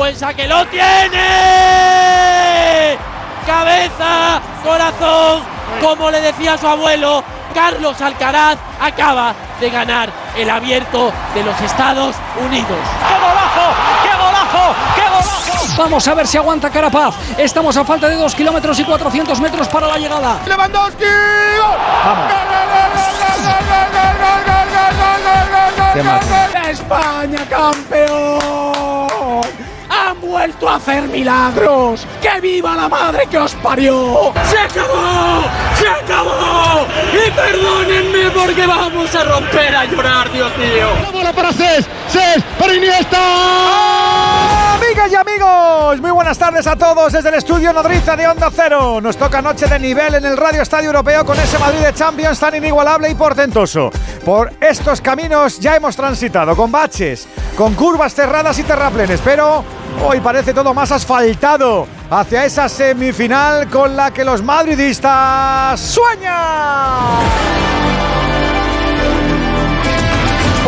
Buen saque, lo tiene. Cabeza, corazón, como le decía su abuelo, Carlos Alcaraz acaba de ganar el abierto de los Estados Unidos. ¡Qué golazo! ¡Qué golazo! ¡Qué golazo! Vamos a ver si aguanta Carapaz. Estamos a falta de 2 kilómetros y 400 metros para la llegada. ¡Lewandowski! Vamos. ¡España campeón! ¡Han vuelto a hacer milagros! ¡Que viva la madre que os parió! ¡Se acabó! ¡Se acabó! Y perdónenme porque vamos a romper a llorar, Dios mío. La bola para Cés, Cés para Iniesta. Amigas y amigos, muy buenas tardes a todos desde el estudio Nodriza de Onda Cero. Nos toca noche de nivel en el Radio Estadio Europeo con ese Madrid de Champions tan inigualable y portentoso. Por estos caminos ya hemos transitado con baches, con curvas cerradas y terraplenes, pero hoy parece todo más asfaltado hacia esa semifinal con la que los madridistas sueñan.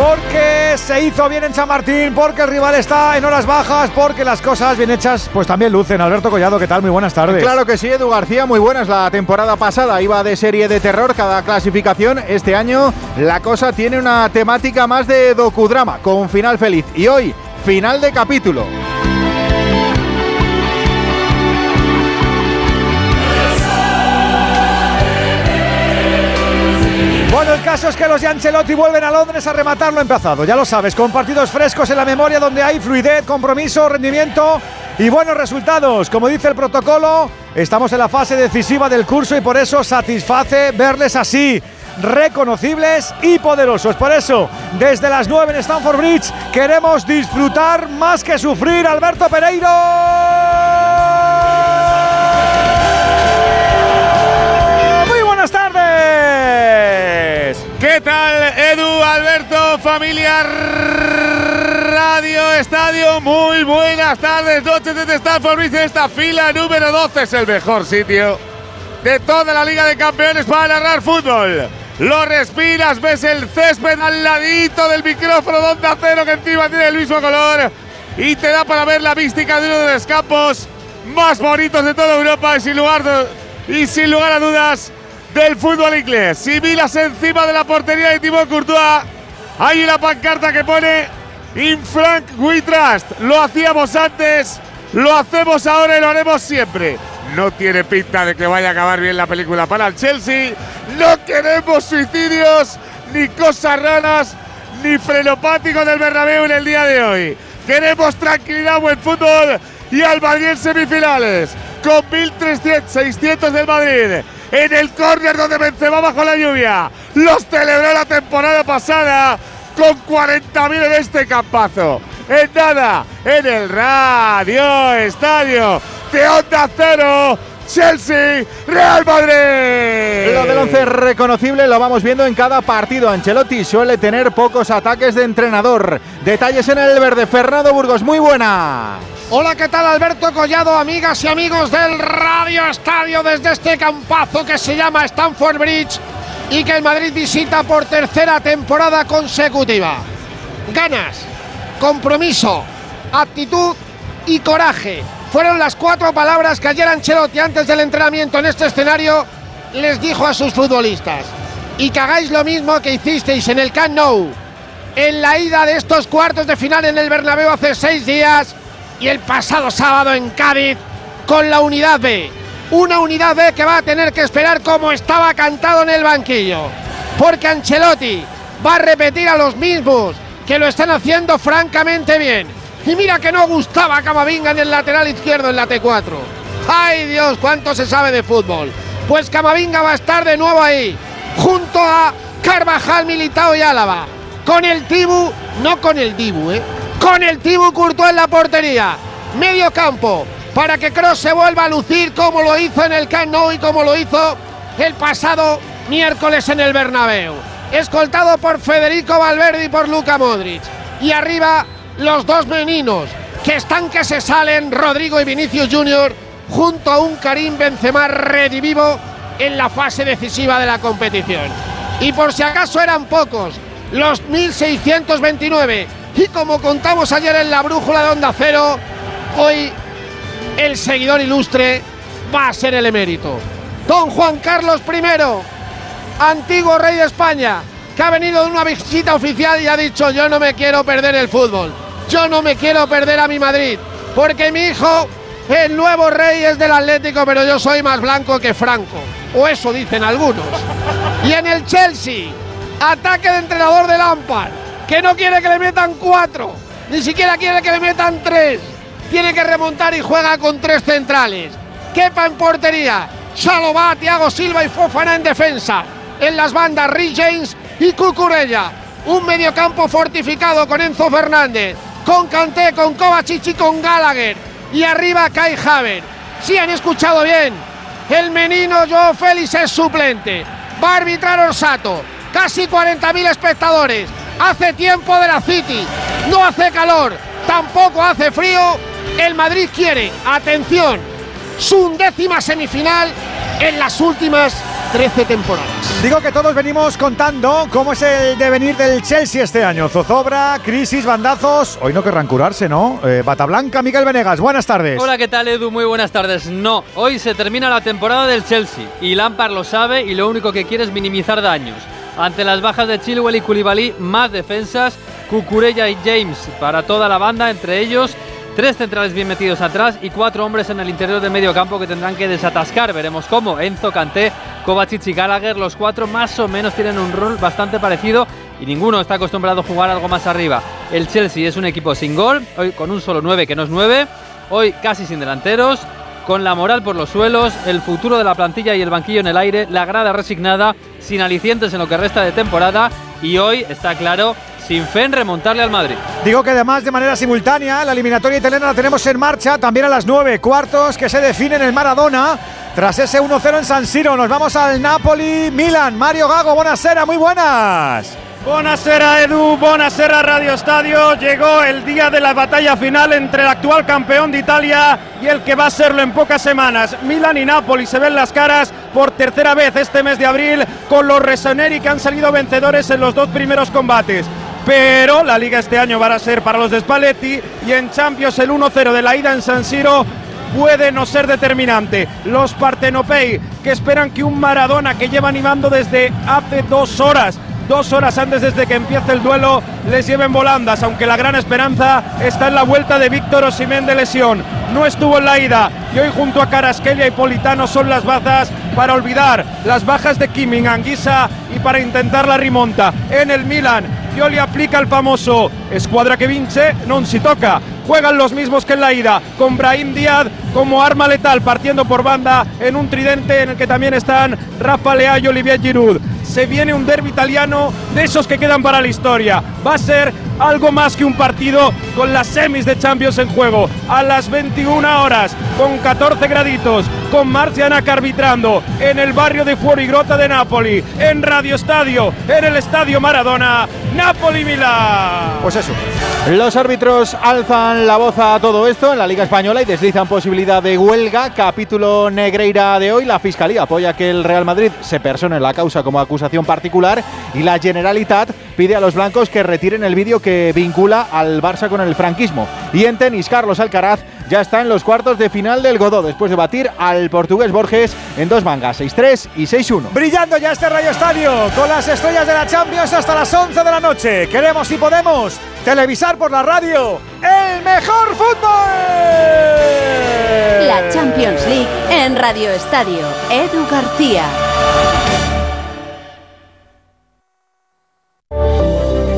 Porque se hizo bien en San Martín, porque el rival está en horas bajas, porque las cosas bien hechas pues también lucen. Alberto Collado, ¿qué tal? Muy buenas tardes. Claro que sí, Edu García, muy buenas. La temporada pasada iba de serie de terror cada clasificación. Este año la cosa tiene una temática más de docudrama, con final feliz. Y hoy, final de capítulo. Bueno, el caso es que los de Ancelotti vuelven a Londres a rematar lo empezado. Ya lo sabes, con partidos frescos en la memoria donde hay fluidez, compromiso, rendimiento y buenos resultados. Como dice el protocolo, estamos en la fase decisiva del curso y por eso satisface verles así reconocibles y poderosos. Por eso, desde las 9 en Stamford Bridge, queremos disfrutar más que sufrir. Alberto Pereiro. ¿Qué tal, Edu, Alberto, familia Radio Estadio? Muy buenas tardes, noches desde Stanford Bridge. Esta fila número 12 es el mejor sitio de toda la Liga de Campeones para narrar fútbol. Lo respiras, ves el césped al ladito del micrófono de Onda Cero que encima tiene el mismo color y te da para ver la mística de uno de los campos más bonitos de toda Europa y sin lugar, y sin lugar a dudas del fútbol inglés. Si miras encima de la portería de Thibaut Courtois, hay una pancarta que pone In Frank We Trust. Lo hacíamos antes, lo hacemos ahora y lo haremos siempre. No tiene pinta de que vaya a acabar bien la película para el Chelsea. No queremos suicidios, ni cosas raras, ni frenopático del Bernabéu en el día de hoy. Queremos tranquilidad, buen fútbol y al Madrid semifinales. Con 1.300, del Madrid en el córner donde Benzema bajo la lluvia. Los celebró la temporada pasada con 40.000 en este campazo. En nada, en el Radio Estadio de Onda Cero. Chelsea, Real Madrid. Lo del once reconocible, lo vamos viendo en cada partido. Ancelotti suele tener pocos ataques de entrenador. Detalles en el verde. Fernando Burgos, muy buena. Hola, ¿qué tal Alberto Collado, amigas y amigos del Radio Estadio desde este campazo que se llama Stamford Bridge y que el Madrid visita por tercera temporada consecutiva? Ganas, compromiso, actitud y coraje. Fueron las cuatro palabras que ayer Ancelotti antes del entrenamiento en este escenario les dijo a sus futbolistas. Y que hagáis lo mismo que hicisteis en el Camp Nou, en la ida de estos cuartos de final en el Bernabéu hace seis días y el pasado sábado en Cádiz con la unidad B. Una unidad B que va a tener que esperar como estaba cantado en el banquillo. Porque Ancelotti va a repetir a los mismos que lo están haciendo francamente bien. Y mira que no gustaba Camavinga en el lateral izquierdo en la T4. ¡Ay Dios! ¿Cuánto se sabe de fútbol? Pues Camavinga va a estar de nuevo ahí, junto a Carvajal, Militao y Álava. Con el Tibu, no con el Dibu, ¿eh? Con el Tibu Courtois en la portería. Medio campo, para que Cross se vuelva a lucir como lo hizo en el Camp Nou y como lo hizo el pasado miércoles en el Bernabéu. Escoltado por Federico Valverde y por Luca Modric. Y arriba los dos meninos que están que se salen, Rodrigo y Vinicius Junior, junto a un Karim Benzema redivivo en la fase decisiva de la competición. Y por si acaso eran pocos, los 1629. Y como contamos ayer en la brújula de Onda Cero, hoy el seguidor ilustre va a ser el emérito. Don Juan Carlos I, antiguo rey de España, que ha venido de una visita oficial y ha dicho yo no me quiero perder el fútbol, yo no me quiero perder a mi Madrid, porque mi hijo, el nuevo rey es del Atlético, pero yo soy más blanco que Franco, o eso dicen algunos. Y en el Chelsea, ataque de entrenador de Lampard, que no quiere que le metan cuatro, ni siquiera quiere que le metan tres, tiene que remontar y juega con tres centrales. Kepa en portería, Salomá, Thiago Silva y Fofana en defensa. En las bandas, Rich James y Cucurella. Un mediocampo fortificado con Enzo Fernández, con Kanté, con Kovacic y con Gallagher. Y arriba Kai Haver. Si han escuchado bien, el menino Joe Félix es suplente. Va a arbitrar Orsato. Casi 40.000 espectadores. Hace tiempo de la City. No hace calor. Tampoco hace frío. El Madrid quiere, atención, su undécima semifinal en las últimas 13 temporadas. Digo que todos venimos contando cómo es el devenir del Chelsea este año. Zozobra, crisis, bandazos. Hoy no querrán curarse, ¿no? Eh, Bata Blanca, Miguel Venegas, buenas tardes. Hola, ¿qué tal Edu? Muy buenas tardes. No, hoy se termina la temporada del Chelsea y Lampard lo sabe y lo único que quiere es minimizar daños. Ante las bajas de Chilwell y Koulibaly, más defensas, Cucurella y James para toda la banda, entre ellos Tres centrales bien metidos atrás y cuatro hombres en el interior del medio campo que tendrán que desatascar. Veremos cómo. Enzo, Kanté, Kovacic y Gallagher, los cuatro más o menos tienen un rol bastante parecido y ninguno está acostumbrado a jugar algo más arriba. El Chelsea es un equipo sin gol, hoy con un solo 9 que no es 9, hoy casi sin delanteros, con la moral por los suelos, el futuro de la plantilla y el banquillo en el aire, la grada resignada, sin alicientes en lo que resta de temporada y hoy está claro sin fe en remontarle al Madrid. Digo que además de manera simultánea la eliminatoria italiana la tenemos en marcha también a las 9 cuartos que se define en el Maradona. Tras ese 1-0 en San Siro nos vamos al Napoli-Milan. Mario Gago, buenas muy buenas. Buonasera Edu, buonasera Radio Estadio. Llegó el día de la batalla final entre el actual campeón de Italia y el que va a serlo en pocas semanas. Milan y Napoli se ven las caras por tercera vez este mes de abril con los Resoneri que han salido vencedores en los dos primeros combates pero la liga este año va a ser para los de Spalletti y en Champions el 1-0 de la ida en San Siro puede no ser determinante. Los Partenopei que esperan que un Maradona que lleva animando desde hace dos horas dos horas antes desde que empiece el duelo les lleven volandas, aunque la gran esperanza está en la vuelta de Víctor Osimén de lesión. No estuvo en la ida y hoy junto a Carasquelia y Politano son las bazas para olvidar las bajas de Kimming, Anguisa y para intentar la rimonta. En el Milan, Pioli aplica el famoso escuadra que vince, non si toca. Juegan los mismos que en la ida, con Brahim Díaz como arma letal partiendo por banda en un tridente en el que también están Rafa Leao y Olivier Giroud se viene un derby italiano de esos que quedan para la historia. Va a ser algo más que un partido con las semis de Champions en juego. A las 21 horas, con 14 graditos, con Marciana arbitrando en el barrio de Fuorigrota de Napoli, en Radio Estadio, en el Estadio Maradona, Napoli-Milán. Pues eso. Los árbitros alzan la voz a todo esto en la Liga Española y deslizan posibilidad de huelga. Capítulo Negreira de hoy. La Fiscalía apoya que el Real Madrid se persone en la causa como acusación particular y la Generalitat pide a los blancos que retiren el vídeo que vincula al Barça con el franquismo. Y en tenis, Carlos Alcaraz ya está en los cuartos de final del Godó después de batir al portugués Borges en dos mangas, 6-3 y 6-1. Brillando ya este Radio Estadio con las estrellas de la Champions hasta las 11 de la noche. Queremos y podemos televisar por la radio el mejor fútbol. La Champions League en Radio Estadio. Edu García.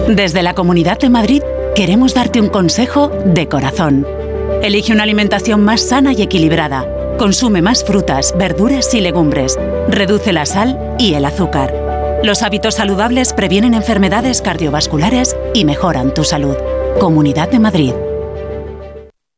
Desde la Comunidad de Madrid queremos darte un consejo de corazón. Elige una alimentación más sana y equilibrada. Consume más frutas, verduras y legumbres. Reduce la sal y el azúcar. Los hábitos saludables previenen enfermedades cardiovasculares y mejoran tu salud. Comunidad de Madrid.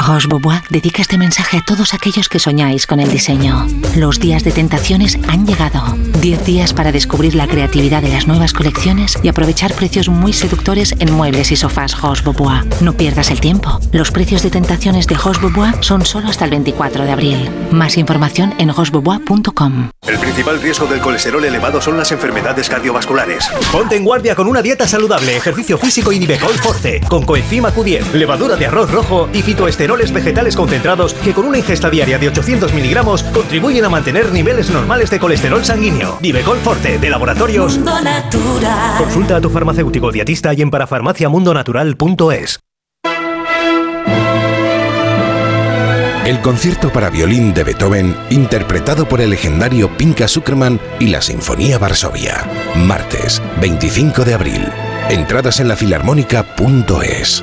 Roche Bobois dedica este mensaje a todos aquellos que soñáis con el diseño. Los días de tentaciones han llegado. 10 días para descubrir la creatividad de las nuevas colecciones y aprovechar precios muy seductores en muebles y sofás Roche Bobois. No pierdas el tiempo. Los precios de tentaciones de Roche Bobois son solo hasta el 24 de abril. Más información en rochebobois.com. El principal riesgo del colesterol elevado son las enfermedades cardiovasculares. Ponte en guardia con una dieta saludable, ejercicio físico y Nivecol Forte, con coenzima Q10, levadura de arroz rojo y fitoesteroles vegetales concentrados que con una ingesta diaria de 800 miligramos contribuyen a mantener niveles normales de colesterol sanguíneo. Nivecol Forte, de laboratorios. Consulta a tu farmacéutico dietista y en parafarmaciamundonatural.es. El concierto para violín de Beethoven, interpretado por el legendario Pinka Zuckerman y la Sinfonía Varsovia. Martes, 25 de abril. Entradas en la filarmónica.es.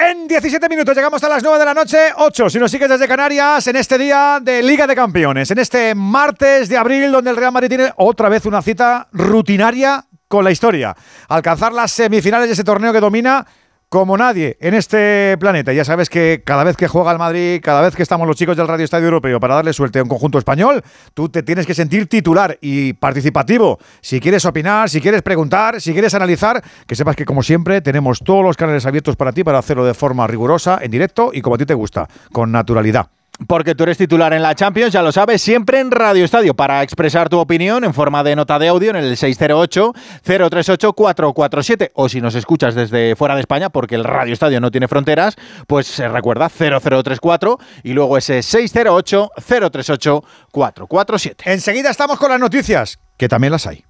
En 17 minutos llegamos a las 9 de la noche, 8 si nos sigues desde Canarias, en este día de Liga de Campeones, en este martes de abril donde el Real Madrid tiene otra vez una cita rutinaria con la historia. Alcanzar las semifinales de ese torneo que domina como nadie en este planeta. Ya sabes que cada vez que juega el Madrid, cada vez que estamos los chicos del Radio Estadio Europeo para darle suerte a un conjunto español, tú te tienes que sentir titular y participativo. Si quieres opinar, si quieres preguntar, si quieres analizar, que sepas que como siempre tenemos todos los canales abiertos para ti para hacerlo de forma rigurosa, en directo y como a ti te gusta, con naturalidad. Porque tú eres titular en la Champions, ya lo sabes, siempre en Radio Estadio para expresar tu opinión en forma de nota de audio en el 608-038-447. O si nos escuchas desde fuera de España, porque el Radio Estadio no tiene fronteras, pues se recuerda 0034 y luego ese 608-038-447. Enseguida estamos con las noticias, que también las hay.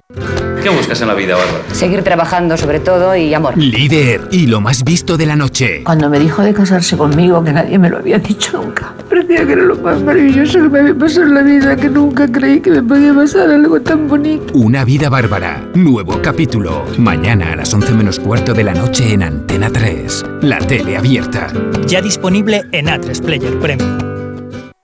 ¿Qué buscas en la vida, Bárbara? Seguir trabajando sobre todo y amor. Líder y lo más visto de la noche. Cuando me dijo de casarse conmigo, que nadie me lo había dicho nunca, parecía que era lo más maravilloso que me había pasado en la vida, que nunca creí que me podía pasar algo tan bonito. Una vida bárbara. Nuevo capítulo. Mañana a las 11 menos cuarto de la noche en Antena 3. La tele abierta. Ya disponible en A3 Player Premium.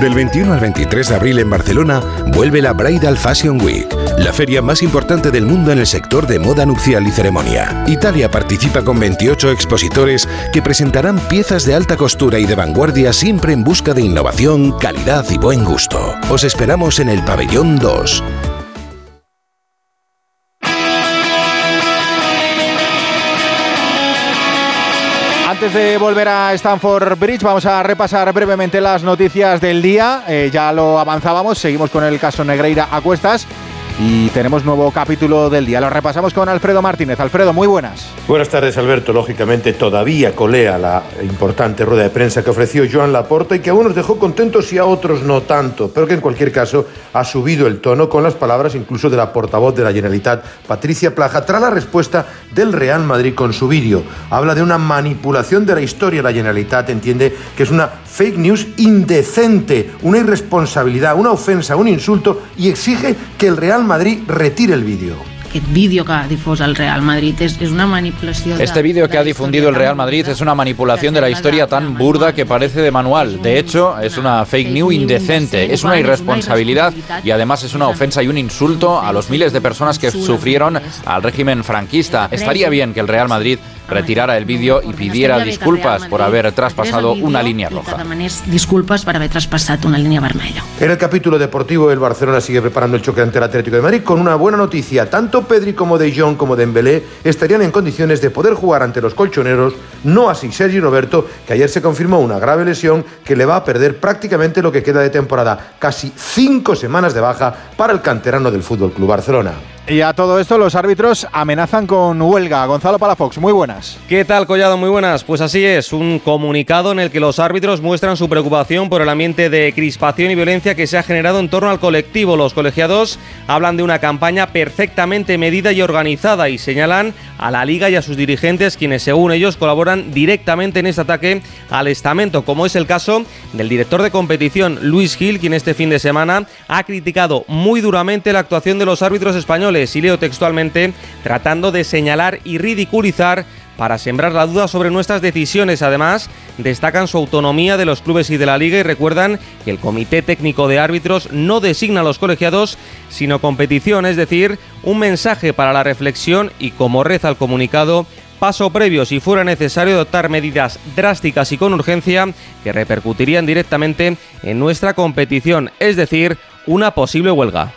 Del 21 al 23 de abril en Barcelona vuelve la Bridal Fashion Week, la feria más importante del mundo en el sector de moda nupcial y ceremonia. Italia participa con 28 expositores que presentarán piezas de alta costura y de vanguardia siempre en busca de innovación, calidad y buen gusto. Os esperamos en el pabellón 2. Antes de volver a Stanford Bridge, vamos a repasar brevemente las noticias del día. Eh, ya lo avanzábamos, seguimos con el caso Negreira a cuestas. Y tenemos nuevo capítulo del día. Lo repasamos con Alfredo Martínez. Alfredo, muy buenas. Buenas tardes, Alberto. Lógicamente todavía colea la importante rueda de prensa que ofreció Joan Laporta y que a unos dejó contentos y a otros no tanto, pero que en cualquier caso ha subido el tono con las palabras incluso de la portavoz de la Generalitat, Patricia Plaja, tras la respuesta del Real Madrid con su vídeo. Habla de una manipulación de la historia. La Generalitat entiende que es una fake news indecente, una irresponsabilidad, una ofensa, un insulto y exige que el Real Madrid retire el vídeo. Aquest vídeo que ha difós el Real Madrid és, és una manipulació... Este vídeo que ha difundido el Real Madrid es una manipulación de la historia tan burda que parece de manual. De hecho, es una fake news indecente, es una irresponsabilidad y además es una ofensa y un insulto a los miles de personas que sufrieron al régimen franquista. Estaría bien que el Real Madrid retirara el vídeo y pidiera disculpas por haber traspasado una línea roja. Demanés disculpes per haver traspassat una línia vermella. En el capítulo deportivo, el Barcelona sigue preparando el choque ante el Atlético de Madrid con una buena noticia. Tanto Pedri como De Jong como Dembélé estarían en condiciones de poder jugar ante los colchoneros, no así Sergi Roberto, que ayer se confirmó una grave lesión que le va a perder prácticamente lo que queda de temporada, casi cinco semanas de baja para el canterano del Fútbol Club Barcelona. Y a todo esto los árbitros amenazan con huelga. Gonzalo Palafox, muy buenas. ¿Qué tal, Collado? Muy buenas. Pues así es, un comunicado en el que los árbitros muestran su preocupación por el ambiente de crispación y violencia que se ha generado en torno al colectivo. Los colegiados hablan de una campaña perfectamente medida y organizada y señalan a la liga y a sus dirigentes quienes según ellos colaboran directamente en este ataque al estamento, como es el caso del director de competición Luis Gil, quien este fin de semana ha criticado muy duramente la actuación de los árbitros españoles y leo textualmente, tratando de señalar y ridiculizar para sembrar la duda sobre nuestras decisiones. Además, destacan su autonomía de los clubes y de la liga y recuerdan que el Comité Técnico de Árbitros no designa a los colegiados, sino competición, es decir, un mensaje para la reflexión y como reza el comunicado, paso previo si fuera necesario adoptar medidas drásticas y con urgencia que repercutirían directamente en nuestra competición, es decir, una posible huelga.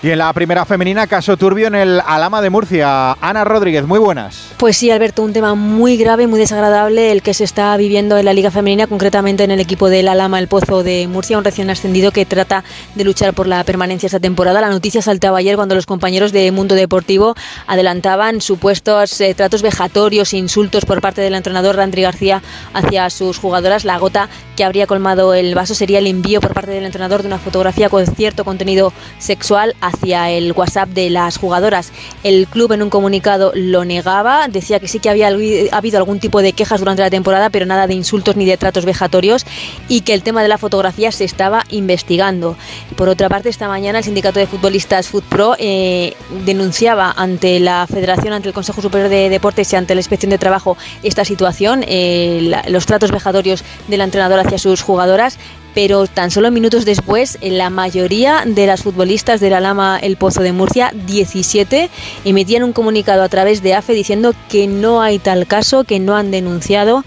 Y en la primera femenina, caso turbio en el Alama de Murcia. Ana Rodríguez, muy buenas. Pues sí, Alberto, un tema muy grave, muy desagradable, el que se está viviendo en la Liga Femenina, concretamente en el equipo del Alama El Pozo de Murcia, un recién ascendido que trata de luchar por la permanencia esta temporada. La noticia saltaba ayer cuando los compañeros de Mundo Deportivo adelantaban supuestos eh, tratos vejatorios insultos por parte del entrenador Randri García hacia sus jugadoras. La gota que habría colmado el vaso sería el envío por parte del entrenador de una fotografía con cierto contenido sexual hacia el WhatsApp de las jugadoras. El club en un comunicado lo negaba, decía que sí que había habido algún tipo de quejas durante la temporada, pero nada de insultos ni de tratos vejatorios y que el tema de la fotografía se estaba investigando. Por otra parte, esta mañana el sindicato de futbolistas FutPro eh, denunciaba ante la Federación, ante el Consejo Superior de Deportes y ante la Inspección de Trabajo esta situación, eh, los tratos vejatorios de la entrenadora hacia sus jugadoras pero tan solo minutos después la mayoría de las futbolistas de la Lama El Pozo de Murcia, 17, emitían un comunicado a través de AFE diciendo que no hay tal caso, que no han denunciado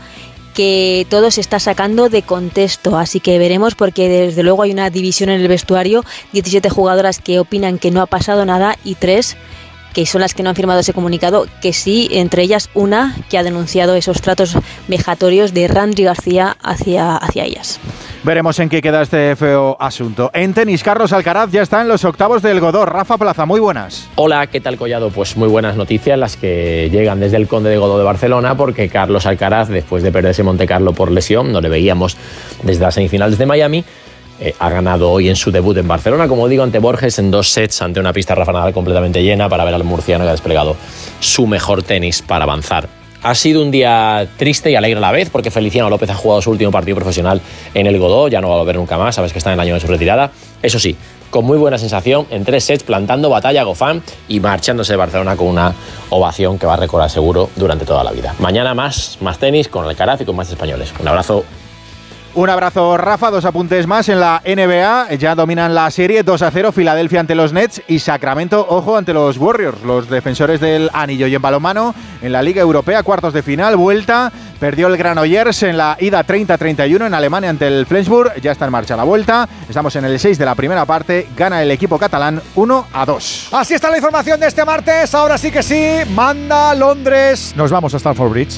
que todo se está sacando de contexto, así que veremos porque desde luego hay una división en el vestuario, 17 jugadoras que opinan que no ha pasado nada y 3 que son las que no han firmado ese comunicado, que sí, entre ellas una que ha denunciado esos tratos vejatorios de Randri García hacia, hacia ellas. Veremos en qué queda este feo asunto. En tenis, Carlos Alcaraz ya está en los octavos del Godó. Rafa Plaza, muy buenas. Hola, ¿qué tal Collado? Pues muy buenas noticias las que llegan desde el Conde de Godó de Barcelona, porque Carlos Alcaraz, después de perderse Monte Carlo por lesión, no le veíamos desde las semifinales de Miami, eh, ha ganado hoy en su debut en Barcelona, como digo, ante Borges en dos sets, ante una pista Rafa Nadal completamente llena para ver al murciano que ha desplegado su mejor tenis para avanzar. Ha sido un día triste y alegre a la vez porque Feliciano López ha jugado su último partido profesional en el Godó, ya no va a volver nunca más, sabes que está en el año de su retirada. Eso sí, con muy buena sensación, en tres sets plantando batalla a Gofán y marchándose de Barcelona con una ovación que va a recordar seguro durante toda la vida. Mañana más, más tenis con Alcaraz y con más españoles. Un abrazo un abrazo, Rafa. Dos apuntes más en la NBA. Ya dominan la serie 2 a 0. Filadelfia ante los Nets y Sacramento, ojo, ante los Warriors, los defensores del anillo. Y en balonmano, en la Liga Europea, cuartos de final, vuelta. Perdió el Granollers en la ida 30-31 en Alemania ante el Flensburg. Ya está en marcha la vuelta. Estamos en el 6 de la primera parte. Gana el equipo catalán 1 a 2. Así está la información de este martes. Ahora sí que sí. Manda Londres. Nos vamos a Stamford Bridge.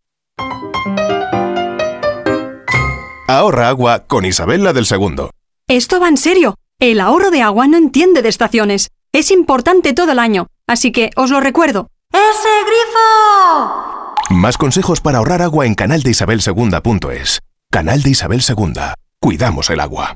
Ahorra agua con Isabel del Segundo. Esto va en serio. El ahorro de agua no entiende de estaciones. Es importante todo el año, así que os lo recuerdo. ¡Ese grifo! Más consejos para ahorrar agua en canaldeisabelsegunda.es. Canal de Isabel Segunda. Cuidamos el agua.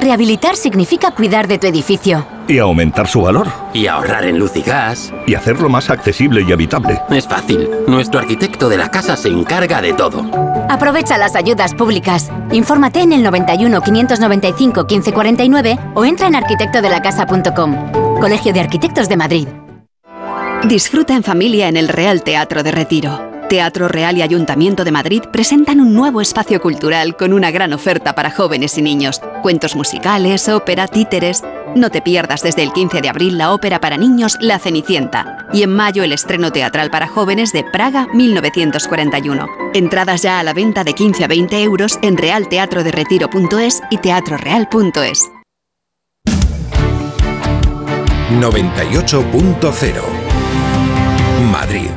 Rehabilitar significa cuidar de tu edificio. Y aumentar su valor. Y ahorrar en luz y gas. Y hacerlo más accesible y habitable. Es fácil. Nuestro arquitecto de la casa se encarga de todo. Aprovecha las ayudas públicas. Infórmate en el 91 595 1549 o entra en arquitectodelacasa.com. Colegio de Arquitectos de Madrid. Disfruta en familia en el Real Teatro de Retiro. Teatro Real y Ayuntamiento de Madrid presentan un nuevo espacio cultural con una gran oferta para jóvenes y niños. Cuentos musicales, ópera, títeres. No te pierdas desde el 15 de abril la ópera para niños La Cenicienta y en mayo el estreno teatral para jóvenes de Praga 1941. Entradas ya a la venta de 15 a 20 euros en realteatroderetiro.es y teatroreal.es. 98.0 Madrid.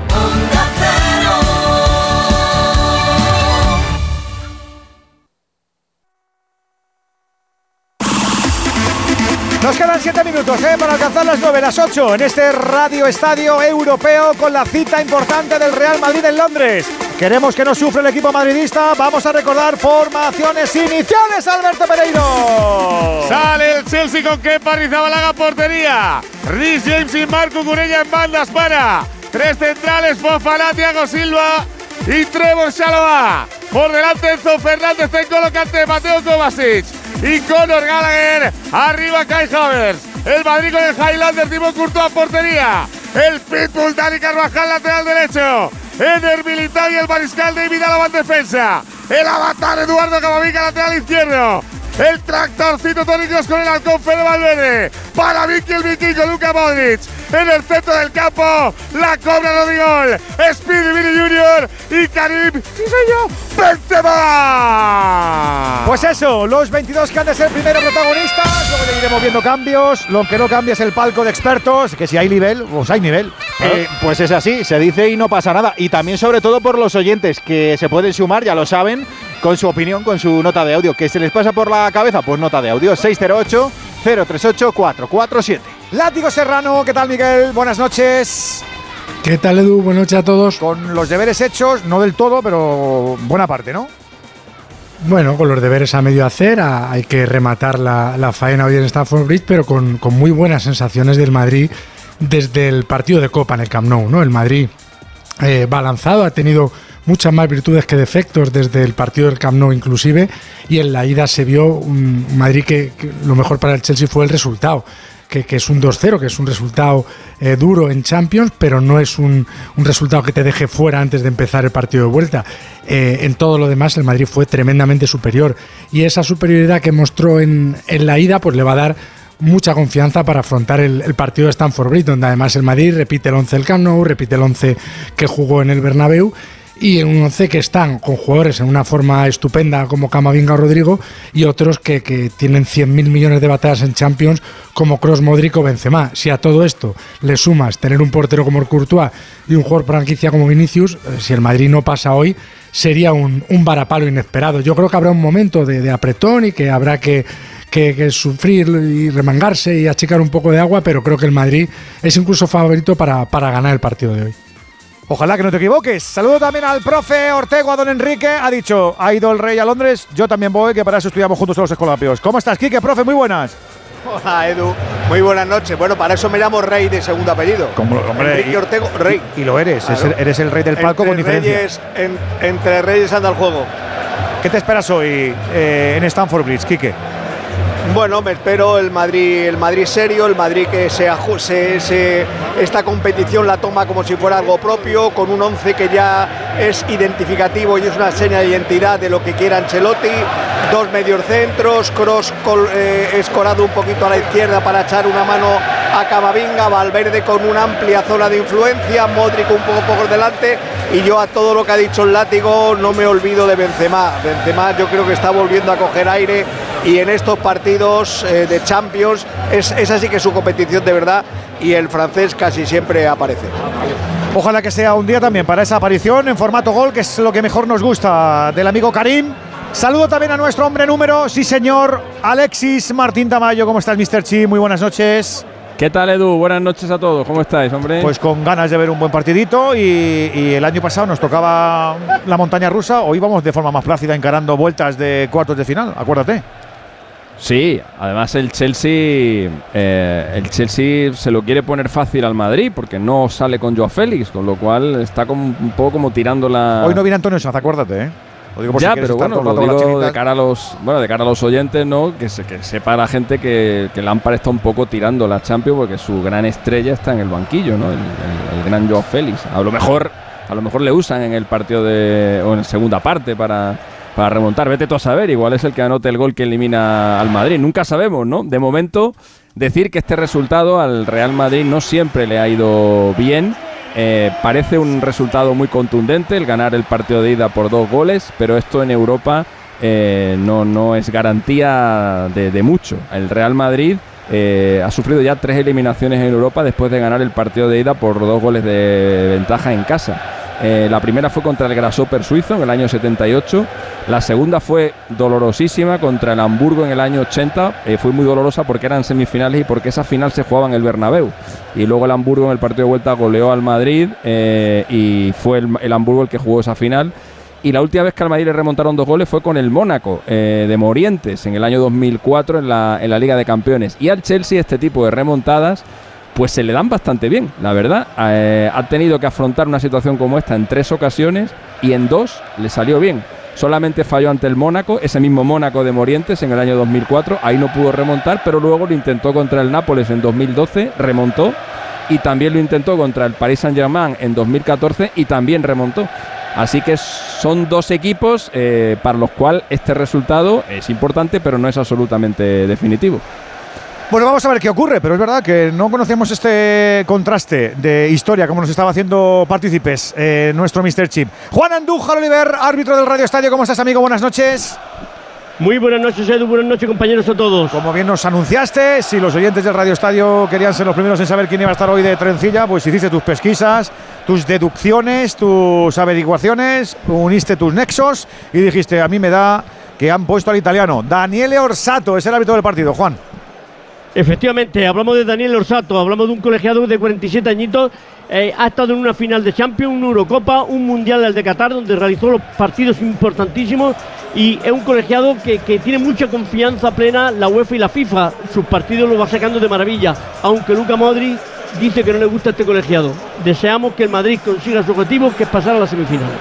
Nos quedan 7 minutos ¿eh? para alcanzar las 9, las 8 en este Radio Estadio Europeo con la cita importante del Real Madrid en Londres. Queremos que no sufra el equipo madridista. Vamos a recordar formaciones iniciales, Alberto Pereiro. Sale el Chelsea con Kepa Rizabalaga portería. Rhys James y Marco Curella en bandas para. Tres centrales, Fofana, Thiago Silva y Trevor Shalova. Por delante Enzo Fernández en colocante Mateo Kovacic y Conor Gallagher. Arriba Kai Havertz. El Madrid con el Highlander, Timo Courtois portería. El Pitbull Dani Carvajal lateral derecho. Eder Militao y el Mariscal David Alaba en defensa. El avatar Eduardo Camavinga lateral izquierdo. El tractorcito Toni con el halcón Fede Valverde. Para Vicky el Vikingo Luka Modric. En el centro del campo. La cobra Rodrigol. Speedy Vini Junior. Y Karim. ¡Sí soy yo! ¡Benzema! Pues eso, los 22 que han de ser primero protagonistas. Luego ya iremos viendo cambios. Lo que no cambia es el palco de expertos. Que si hay nivel, pues hay nivel. Eh, pues es así, se dice y no pasa nada. Y también sobre todo por los oyentes que se pueden sumar, ya lo saben, con su opinión, con su nota de audio. ¿Que se les pasa por la cabeza? Pues nota de audio 608 038 447. Látigo Serrano, ¿qué tal Miguel? Buenas noches. ¿Qué tal Edu? Buenas noches a todos. Con los deberes hechos, no del todo, pero buena parte, ¿no? Bueno, con los deberes a medio hacer, a- hay que rematar la, la faena hoy en Stamford Bridge, pero con, con muy buenas sensaciones del Madrid desde el partido de Copa en el Camp Nou, ¿no? El Madrid eh, balanzado, ha tenido muchas más virtudes que defectos desde el partido del Camp Nou inclusive, y en la ida se vio un Madrid que, que lo mejor para el Chelsea fue el resultado. Que, es un 2-0, que es un resultado eh, duro en Champions, pero no es un, resultado que te deje fuera antes de empezar el partido de vuelta. Eh, en todo lo demás, el Madrid fue tremendamente superior. Y esa superioridad que mostró en, en la ida, pues le va a dar mucha confianza para afrontar el, el partido de Stanford Bridge, donde además el Madrid repite el 11 del Camp Nou, repite el 11 que jugó en el Bernabéu y en un 11 que están con jugadores en una forma estupenda como Camavinga o Rodrigo y otros que, que tienen 100.000 millones de batallas en Champions como Kroos, Modric o Benzema. Si a todo esto le sumas tener un portero como Courtois y un jugador franquicia como Vinicius, eh, si el Madrid no pasa hoy sería un, un varapalo inesperado. Yo creo que habrá un momento de, de apretón y que habrá que, que, que sufrir y remangarse y achicar un poco de agua, pero creo que el Madrid es incluso favorito para, para ganar el partido de hoy. Ojalá que no te equivoques. Saludo también al profe Ortego, a don Enrique. Ha dicho, ha ido el rey a Londres, yo también voy, que para eso estudiamos juntos a los escolapios. ¿Cómo estás, Quique, profe? Muy buenas. Hola Edu, Muy buenas noches. Bueno, para eso me llamo Rey de segundo apellido. Como, hombre, Enrique Ortego, Rey. Y, lo eres, Claro. eres el rey del palco Entre con diferencia. Reyes, en- entre Reyes anda el juego. ¿Qué te esperas hoy eh, en Stanford Bridge, Quique? Bueno, me espero el Madrid, el Madrid serio, el Madrid que se, se- esta competición la toma como si fuera algo propio, con un once que ya es identificativo y es una seña de identidad de lo que quiera Ancelotti. Dos mediocentros, Cross col- eh, escorado un poquito a la izquierda para echar una mano a Camavinga, Valverde con una amplia zona de influencia, Modric un poco por delante y yo a todo lo que ha dicho el látigo no me olvido de Benzema. Benzema yo creo que está volviendo a coger aire y en estos partidos eh, de Champions es, es así que es su competición de verdad y el francés casi siempre aparece. Ojalá que sea un día también para esa aparición en formato gol, que es lo que mejor nos gusta del amigo Karim. Saludo también a nuestro hombre número, sí señor, Alexis Martín Tamayo. ¿Cómo estás, Mr. Chi? Muy buenas noches. ¿Qué tal, Edu? Buenas noches a todos. ¿Cómo estáis, hombre? Pues con ganas de ver un buen partidito y, y el año pasado nos tocaba la montaña rusa, hoy vamos de forma más plácida encarando vueltas de cuartos de final, acuérdate. Sí, además el Chelsea, eh, el Chelsea se lo quiere poner fácil al Madrid porque no sale con Joao Félix, con lo cual está como, un poco como tirando la. Hoy no viene Antonio Sanz, acuérdate, ¿eh? Lo digo por ya, pero bueno, lo digo de cara a los, bueno, de cara a los oyentes, ¿no? Que, se, que sepa la gente que, que Lampard está un poco tirando la Champions porque su gran estrella está en el banquillo, ¿no? El, el- el gran Joao Félix. A lo mejor, a lo mejor le usan en el partido de o en la segunda parte para, para remontar. Vete tú a saber, igual es el que anote el gol que elimina al Madrid. Nunca sabemos, ¿no? De momento, decir que este resultado al Real Madrid no siempre le ha ido bien. Eh, parece un resultado muy contundente el ganar el partido de ida por dos goles, pero esto en Europa eh, no, no es garantía de, mucho. El Real Madrid eh, ha sufrido ya tres eliminaciones en Europa después de ganar el partido de ida por dos goles de ventaja en casa. Eh, la primera fue contra el Grasshopper suizo en el año 78. La segunda fue dolorosísima contra el Hamburgo en el año 80. Eh, fue muy dolorosa porque eran semifinales y porque esa final se jugaba en el Bernabéu. Y luego el Hamburgo en el partido de vuelta goleó al Madrid eh, y fue el, Hamburgo el que jugó esa final. Y la última vez que al Madrid le remontaron dos goles fue con el Mónaco de Morientes en el año 2004 en la, en la Liga de Campeones. Y al Chelsea este tipo de remontadas pues se le dan bastante bien, la verdad. Eh, ha tenido que afrontar una situación como esta en tres ocasiones y en dos le salió bien. Solamente falló ante el Mónaco, ese mismo Mónaco de Morientes en el año 2004, ahí no pudo remontar, pero luego lo intentó contra el Nápoles en 2012, remontó, y también lo intentó contra el Paris Saint-Germain en 2014 y también remontó. Así que son dos equipos eh, para los cuales este resultado es importante, pero no es absolutamente definitivo. Bueno, vamos a ver qué ocurre, pero es verdad que no conocemos este contraste de historia como nos estaba haciendo partícipes eh, nuestro Mr. Chip. Juan Andújar Oliver, árbitro del Radio Estadio, ¿cómo estás, amigo? Buenas noches. Muy buenas noches, Edu. Buenas noches, compañeros a todos. Como bien nos anunciaste, si los oyentes del Radio Estadio querían ser los primeros en saber quién iba a estar hoy de trencilla, pues hiciste tus pesquisas, tus deducciones, tus averiguaciones, uniste tus nexos y dijiste, a mí me da que han puesto al italiano. Daniele Orsato es el árbitro del partido, Juan. Efectivamente, hablamos de Daniel Orsato, hablamos de un colegiado de 47 añitos, eh, ha estado en una final de Champions, una Eurocopa, un Mundial al de Qatar, donde realizó los partidos importantísimos y es un colegiado que, que tiene mucha confianza plena la UEFA y la FIFA. Sus partidos los va sacando de maravilla, aunque Luca Modri dice que no le gusta este colegiado. Deseamos que el Madrid consiga su objetivo, que es pasar a la semifinal.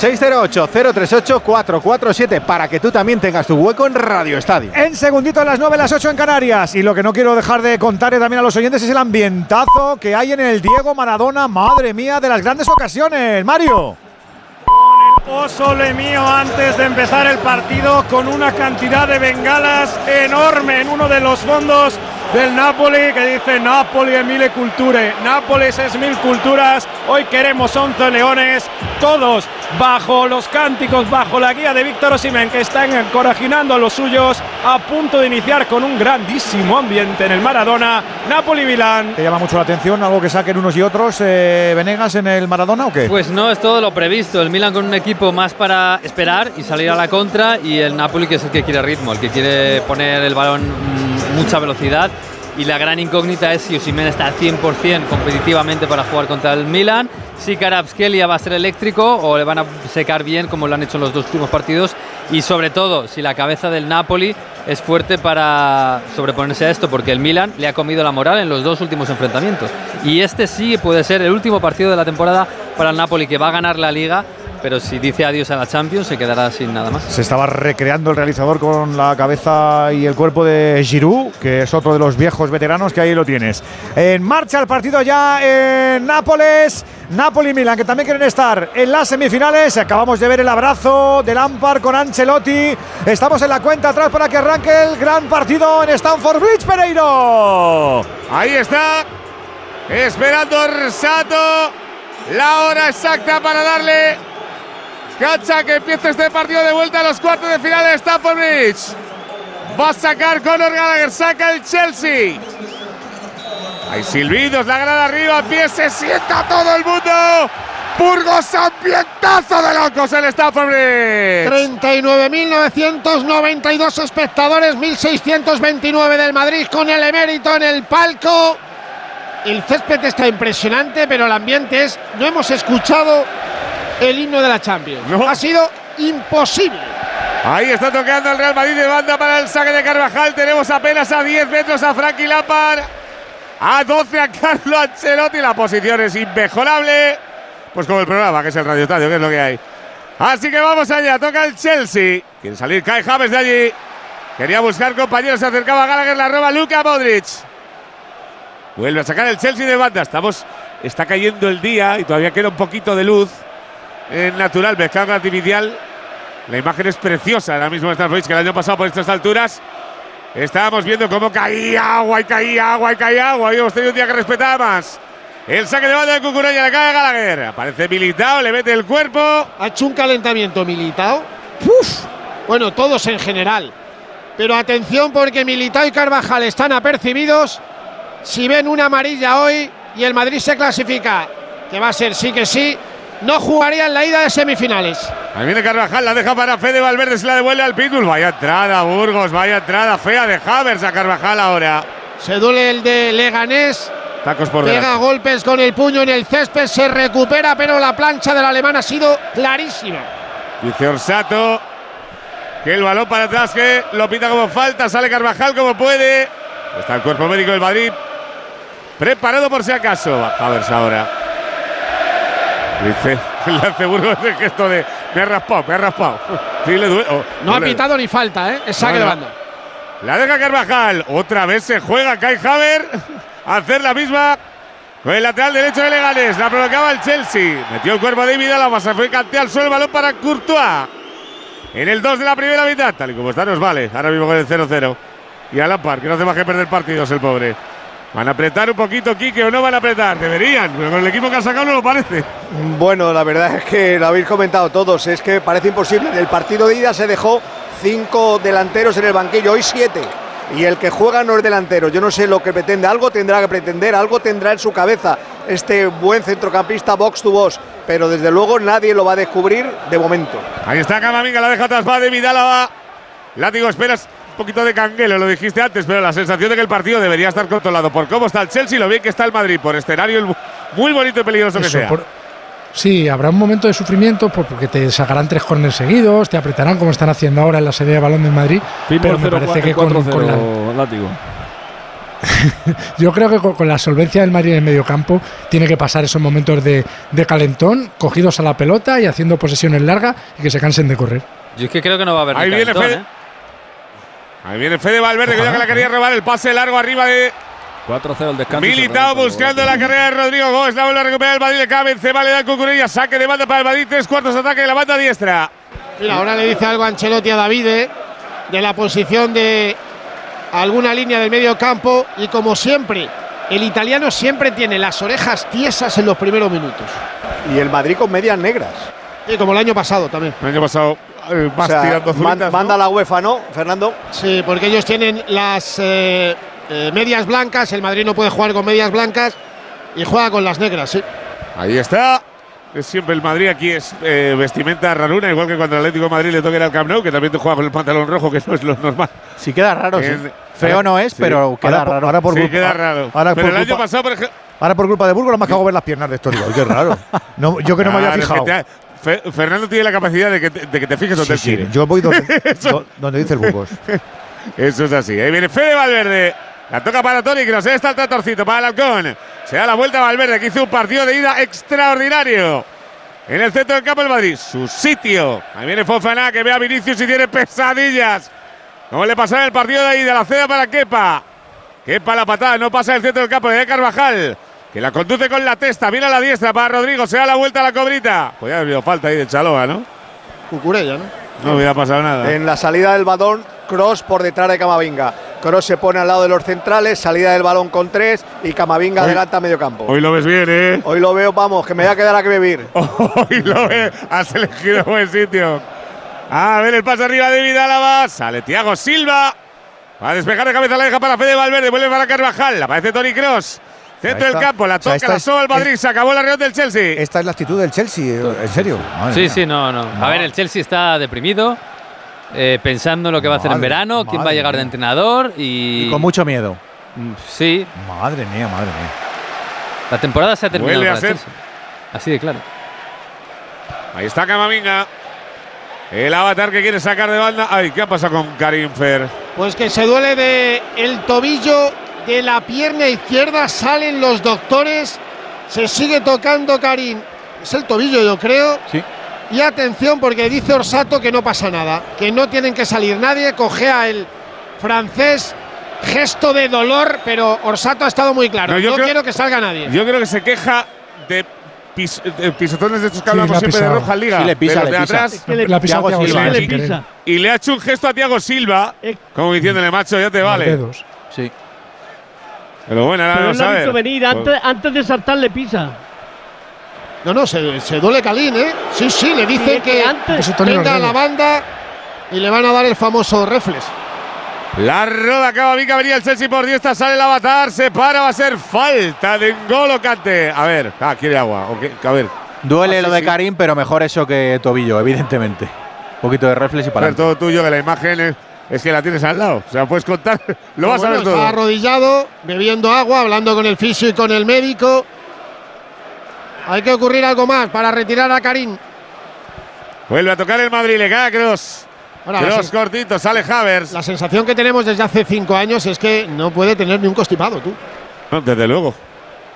608-038-447 para que tú también tengas tu hueco en Radio Estadio. En segundito a las 9, las 8 en Canarias. Y lo que no quiero dejar de contarle también a los oyentes es el ambientazo que hay en el Diego Maradona, madre mía, de las grandes ocasiones. Mario. Sole mío antes de empezar el partido con una cantidad de bengalas enorme en uno de los fondos del Napoli que dice Napoli es mille culture, Nápoles es mil culturas, hoy queremos 11 leones, todos bajo los cánticos, bajo la guía de Víctor Osimhen que están encorajinando a los suyos a punto de iniciar con un grandísimo ambiente en el Maradona, Napoli-Milán. ¿Te llama mucho la atención algo que saquen unos y otros, eh, Venegas, en el Maradona o qué? Pues no, es todo lo previsto. El Milan con un equipo más para esperar y salir a la contra y el Napoli que es el que quiere ritmo, el que quiere poner el balón mucha velocidad. Y la gran incógnita es si Osimhen está al 100% competitivamente para jugar contra el Milan si Karabskelia va a ser eléctrico o le van a secar bien como lo han hecho en los dos últimos partidos y sobre todo si la cabeza del Napoli es fuerte para sobreponerse a esto porque el Milan le ha comido la moral en los dos últimos enfrentamientos. Y este sí puede ser el último partido de la temporada para el Napoli que va a ganar la liga pero si dice adiós a la Champions se quedará sin nada más. Se estaba recreando el realizador con la cabeza y el cuerpo de Giroud, que es otro de los viejos veteranos que ahí lo tienes. En marcha el partido ya en Nápoles. Napoli-Milan, que también quieren estar en las semifinales. Acabamos de ver el abrazo del Ampar con Ancelotti. Estamos en la cuenta atrás para que arranque el gran partido en Stanford Bridge, Pereiro. Ahí está, esperando Orsato. La hora exacta para darle Cacha que empieza este partido de vuelta a los cuartos de final de Stamford Bridge. Va a sacar Conor Gallagher, saca el Chelsea. Hay silbidos, la grada arriba, pie se sienta todo el mundo. Burgos ambientazo de locos en Stamford Bridge. 39.992 espectadores, 1.629 del Madrid con el emérito en el palco. El césped está impresionante, pero el ambiente es. No hemos escuchado el himno de la Champions. Ha sido imposible. Ahí está tocando el Real Madrid de banda para el saque de Carvajal. Tenemos apenas a 10 metros a Frankie Lampard. A 12 a Carlo Ancelotti. La posición es inmejorable. Pues como el programa, que es el Radio Estadio, que es lo que hay. Así que vamos allá. Toca el Chelsea. Quiere salir Kai James de allí. Quería buscar compañeros. Se acercaba a Gallagher. La roba Luka Modric. Vuelve a sacar el Chelsea de banda. Estamos. Está cayendo el día y todavía queda un poquito de luz en natural, con artificial. La imagen es preciosa ahora mismo de que el año pasado por estas alturas estábamos viendo cómo caía agua y caía agua y caía agua. Hoy hemos tenido un día que respetaba más. El saque de banda de Cucurella le cae a Gallagher. Aparece Militao, le mete el cuerpo. Ha hecho un calentamiento Militao. Bueno, todos en general. Pero atención porque Militao y Carvajal están apercibidos. Si ven una amarilla hoy y el Madrid se clasifica, que va a ser sí que sí, no jugaría en la ida de semifinales. Ahí viene Carvajal, la deja para Fede Valverde, se la devuelve al Pitbull. Vaya entrada, Burgos, vaya entrada fea de Havers a Carvajal ahora. Se duele el de Leganés. Tacos por Pega golpes con el puño en el césped, se recupera, pero la plancha del alemán ha sido clarísima. Dice Orsato que el balón para atrás, que lo pita como falta, sale Carvajal como puede. Está el cuerpo médico del Madrid preparado por si acaso. Havers ahora. Dice, le hace Burgos el gesto de me ha raspado, me ha raspado. no, ha pitado ni falta, ¿eh? Es saque de banda. La deja Carvajal. Otra vez se juega Kai Haver a hacer la misma con el lateral derecho de Legales. La provocaba el Chelsea. Metió el cuerpo de Vidal. Se fue cantea al suelo el balón para Courtois. En el 2 de la primera mitad. Tal y como está, nos vale. Ahora mismo con el 0-0. Y a Lampard, que no hace más que perder partidos el pobre. ¿Van a apretar un poquito, Quique, o no van a apretar? Deberían, pero con el equipo que ha sacado no lo parece. Bueno, la verdad es que lo habéis comentado todos, es que parece imposible. En el partido de ida se dejó cinco delanteros en el banquillo, hoy siete. Y el que juega no es delantero. Yo no sé lo que pretende. Algo tendrá que pretender, algo tendrá en su cabeza este buen centrocampista box to box. Pero desde luego nadie lo va a descubrir de momento. Ahí está Camavinga, la deja atrás, va de Vidal. Látigo, esperas poquito de canguelo, lo dijiste antes, pero la sensación de que el partido debería estar controlado por cómo está el Chelsea y lo bien que está el Madrid, por escenario muy bonito y peligroso que sea. sí, habrá un momento de sufrimiento porque te sacarán tres corners seguidos, te apretarán como están haciendo ahora en la serie de balón de Madrid. pero me parece que con, la. Látigo. Yo creo que con, la solvencia del Madrid en el medio campo tiene que pasar esos momentos de, de calentón, cogidos a la pelota y haciendo posesiones largas y que se cansen de correr. Yo es que creo que no va a haber Ahí viene calentón, ¿eh? Ahí viene Fede Valverde, que ya que la quería robar el pase largo arriba de 4-0 el descanso. Militao buscando la carrera de Rodrigo Gómez. La vuelve a recuperar el Madrid. Le cabe Enceba, le da Cucurella. Saque de banda para el Madrid. Tres cuartos de ataque de la banda diestra. Mira, ahora le dice algo a Ancelotti a Davide de la posición de alguna línea del medio campo. Y como siempre, el italiano siempre tiene las orejas tiesas en los primeros minutos. Y el Madrid con medias negras. Y como el año pasado también. El año pasado eh, más tirando man, Manda la UEFA, ¿no, Fernando? Sí, porque ellos tienen las eh, eh, medias blancas. El Madrid no puede jugar con medias blancas y juega con las negras, sí. Ahí está. Es siempre el Madrid aquí es vestimenta raruna, igual que cuando el Atlético de Madrid le toca ir al Camp Nou, que también te juega con el pantalón rojo, que no es lo normal. Sí queda raro, sí. Feo no es, pero queda raro. Ahora por sí, queda raro. pero el año pasado, por ejemplo. Ahora por culpa de Burgos me acabo de ver las piernas de esto. Digo, qué raro. No, yo que no me había que fijado. te Fe- Fernando tiene la capacidad de que te, de que te fijes donde Sí, quiere. yo voy donde, do- donde dice el Burgos. Eso es así. Ahí viene Fede Valverde. La toca para Toni Kroos. Está el tratorcito para el halcón. Se da la vuelta a Valverde, que hizo un partido de ida extraordinario. En el centro del campo del Madrid. Su sitio. Ahí viene Fofana, que ve a Vinicius y tiene pesadillas. Como le pasaba en el partido de ida. La ceda para Kepa. Kepa la patada. No pasa el centro del campo de Carvajal. Que la conduce con la testa. Viene a la diestra para Rodrigo. Se da la vuelta a la cobrita. Podría haber habido falta ahí de Chaloa, ¿no? Cucurella, ¿no? No hubiera pasado nada. En la salida del balón, Cross por detrás de Camavinga. Cross se pone al lado de los centrales, salida del balón con tres y Camavinga Hoy- adelanta a medio campo. Hoy lo ves bien, ¿eh? Hoy lo veo, vamos, que me voy a quedar a que vivir. Hoy lo ves. Has elegido buen sitio. A ver el pase arriba de Vidalaba. Sale Thiago Silva. Va a despejar de cabeza la deja para Fede Valverde. Vuelve para Carvajal. Aparece Tony Cross. Centro Ahí del campo. La O sea, toca, la soba el Madrid. es- Se acabó la reunión del Chelsea. Esta es la actitud del Chelsea, en serio. Madre Sí, mía. sí, no, no, A ver, el Chelsea está deprimido, eh, pensando en lo que va a hacer en verano, quién va a llegar de entrenador y. Y con mucho miedo. Mm, Sí, Madre mía, madre mía. la temporada se ha terminado Vuelve a ser. Así de claro. Ahí está Camavinga. El avatar que quiere sacar de banda. Ay, ¿qué ha pasado con Karim Fer? Pues que se duele de el tobillo de la pierna izquierda, salen los doctores, se sigue tocando Karim. Es el tobillo, yo creo. Sí. Y atención, porque dice Orsato que no pasa nada, que no tienen que salir nadie, cogea el francés, gesto de dolor, pero Orsato ha estado muy claro. No, No, yo creo- quiero que salga nadie. Yo creo que se queja de, pis- de pisotones de estos que Sí, hablamos siempre de. Roja Liga. Sí, le pisa, de los le de pisa. atrás. Le, La Thiago Silva. pisa. Y le ha hecho un gesto a Thiago Silva. Eh, Como diciéndole, macho, ya te vale. dedos. Sí. Pero bueno, ahora Pero ver. visto venir. Pues- Antes, antes de saltar le pisa. No, no, se, se duele Kalin, ¿eh? Sí, sí, le Sí, dicen que que antes- venga a la banda y le van a dar el famoso reflex. La roda acaba Vica, venía el Chelsea por diestra, sale el avatar, se para, va a ser falta de N'Golo Kante. A ver, ah, quiere agua. A ver, Duele Ah, sí, lo de sí. Karim, pero mejor eso que tobillo, evidentemente. Un poquito de reflex y para ver, todo tuyo, que la imagen es, es que la tienes al lado. O sea, puedes contar, lo vas a ver está todo. arrodillado, bebiendo agua, hablando con el fisio y con el médico. Hay que ocurrir algo más para retirar a Karim. Vuelve a tocar el Madrid, le cae a Cross. Ahora, Cross cortito, sale Havers. la sensación que tenemos desde hace cinco años es que no puede tener ni un constipado, tú. No, desde luego.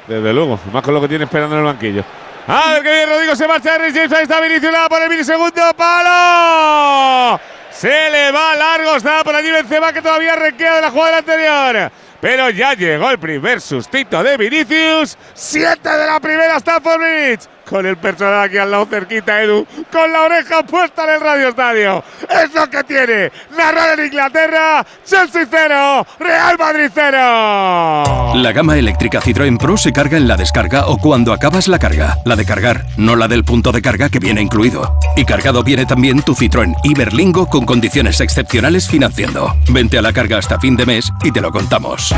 Desde luego. Más con lo que tiene esperando en el banquillo. A ver que bien, Rodrigo se marcha de James. Ahí está Vinicius por el milisegundo. ¡Palo! Se le va largo. Estaba por allí Benzema que todavía requea de la jugada anterior. Pero ya llegó el primer sustito de Vinicius. Siete de la primera Stanford Bridge. Con el personal aquí al lado cerquita, Edu. Con la oreja puesta en el Radio Estadio. Es lo que tiene. Narrar en Inglaterra. Chelsea 0. Real Madrid 0. La gama eléctrica Citroën Pro se carga en la descarga o cuando acabas la carga. La de cargar, no la del punto de carga que viene incluido. Y cargado viene también tu Citroën Iberlingo con condiciones excepcionales financiando. Vente a la carga hasta fin de mes y te lo contamos.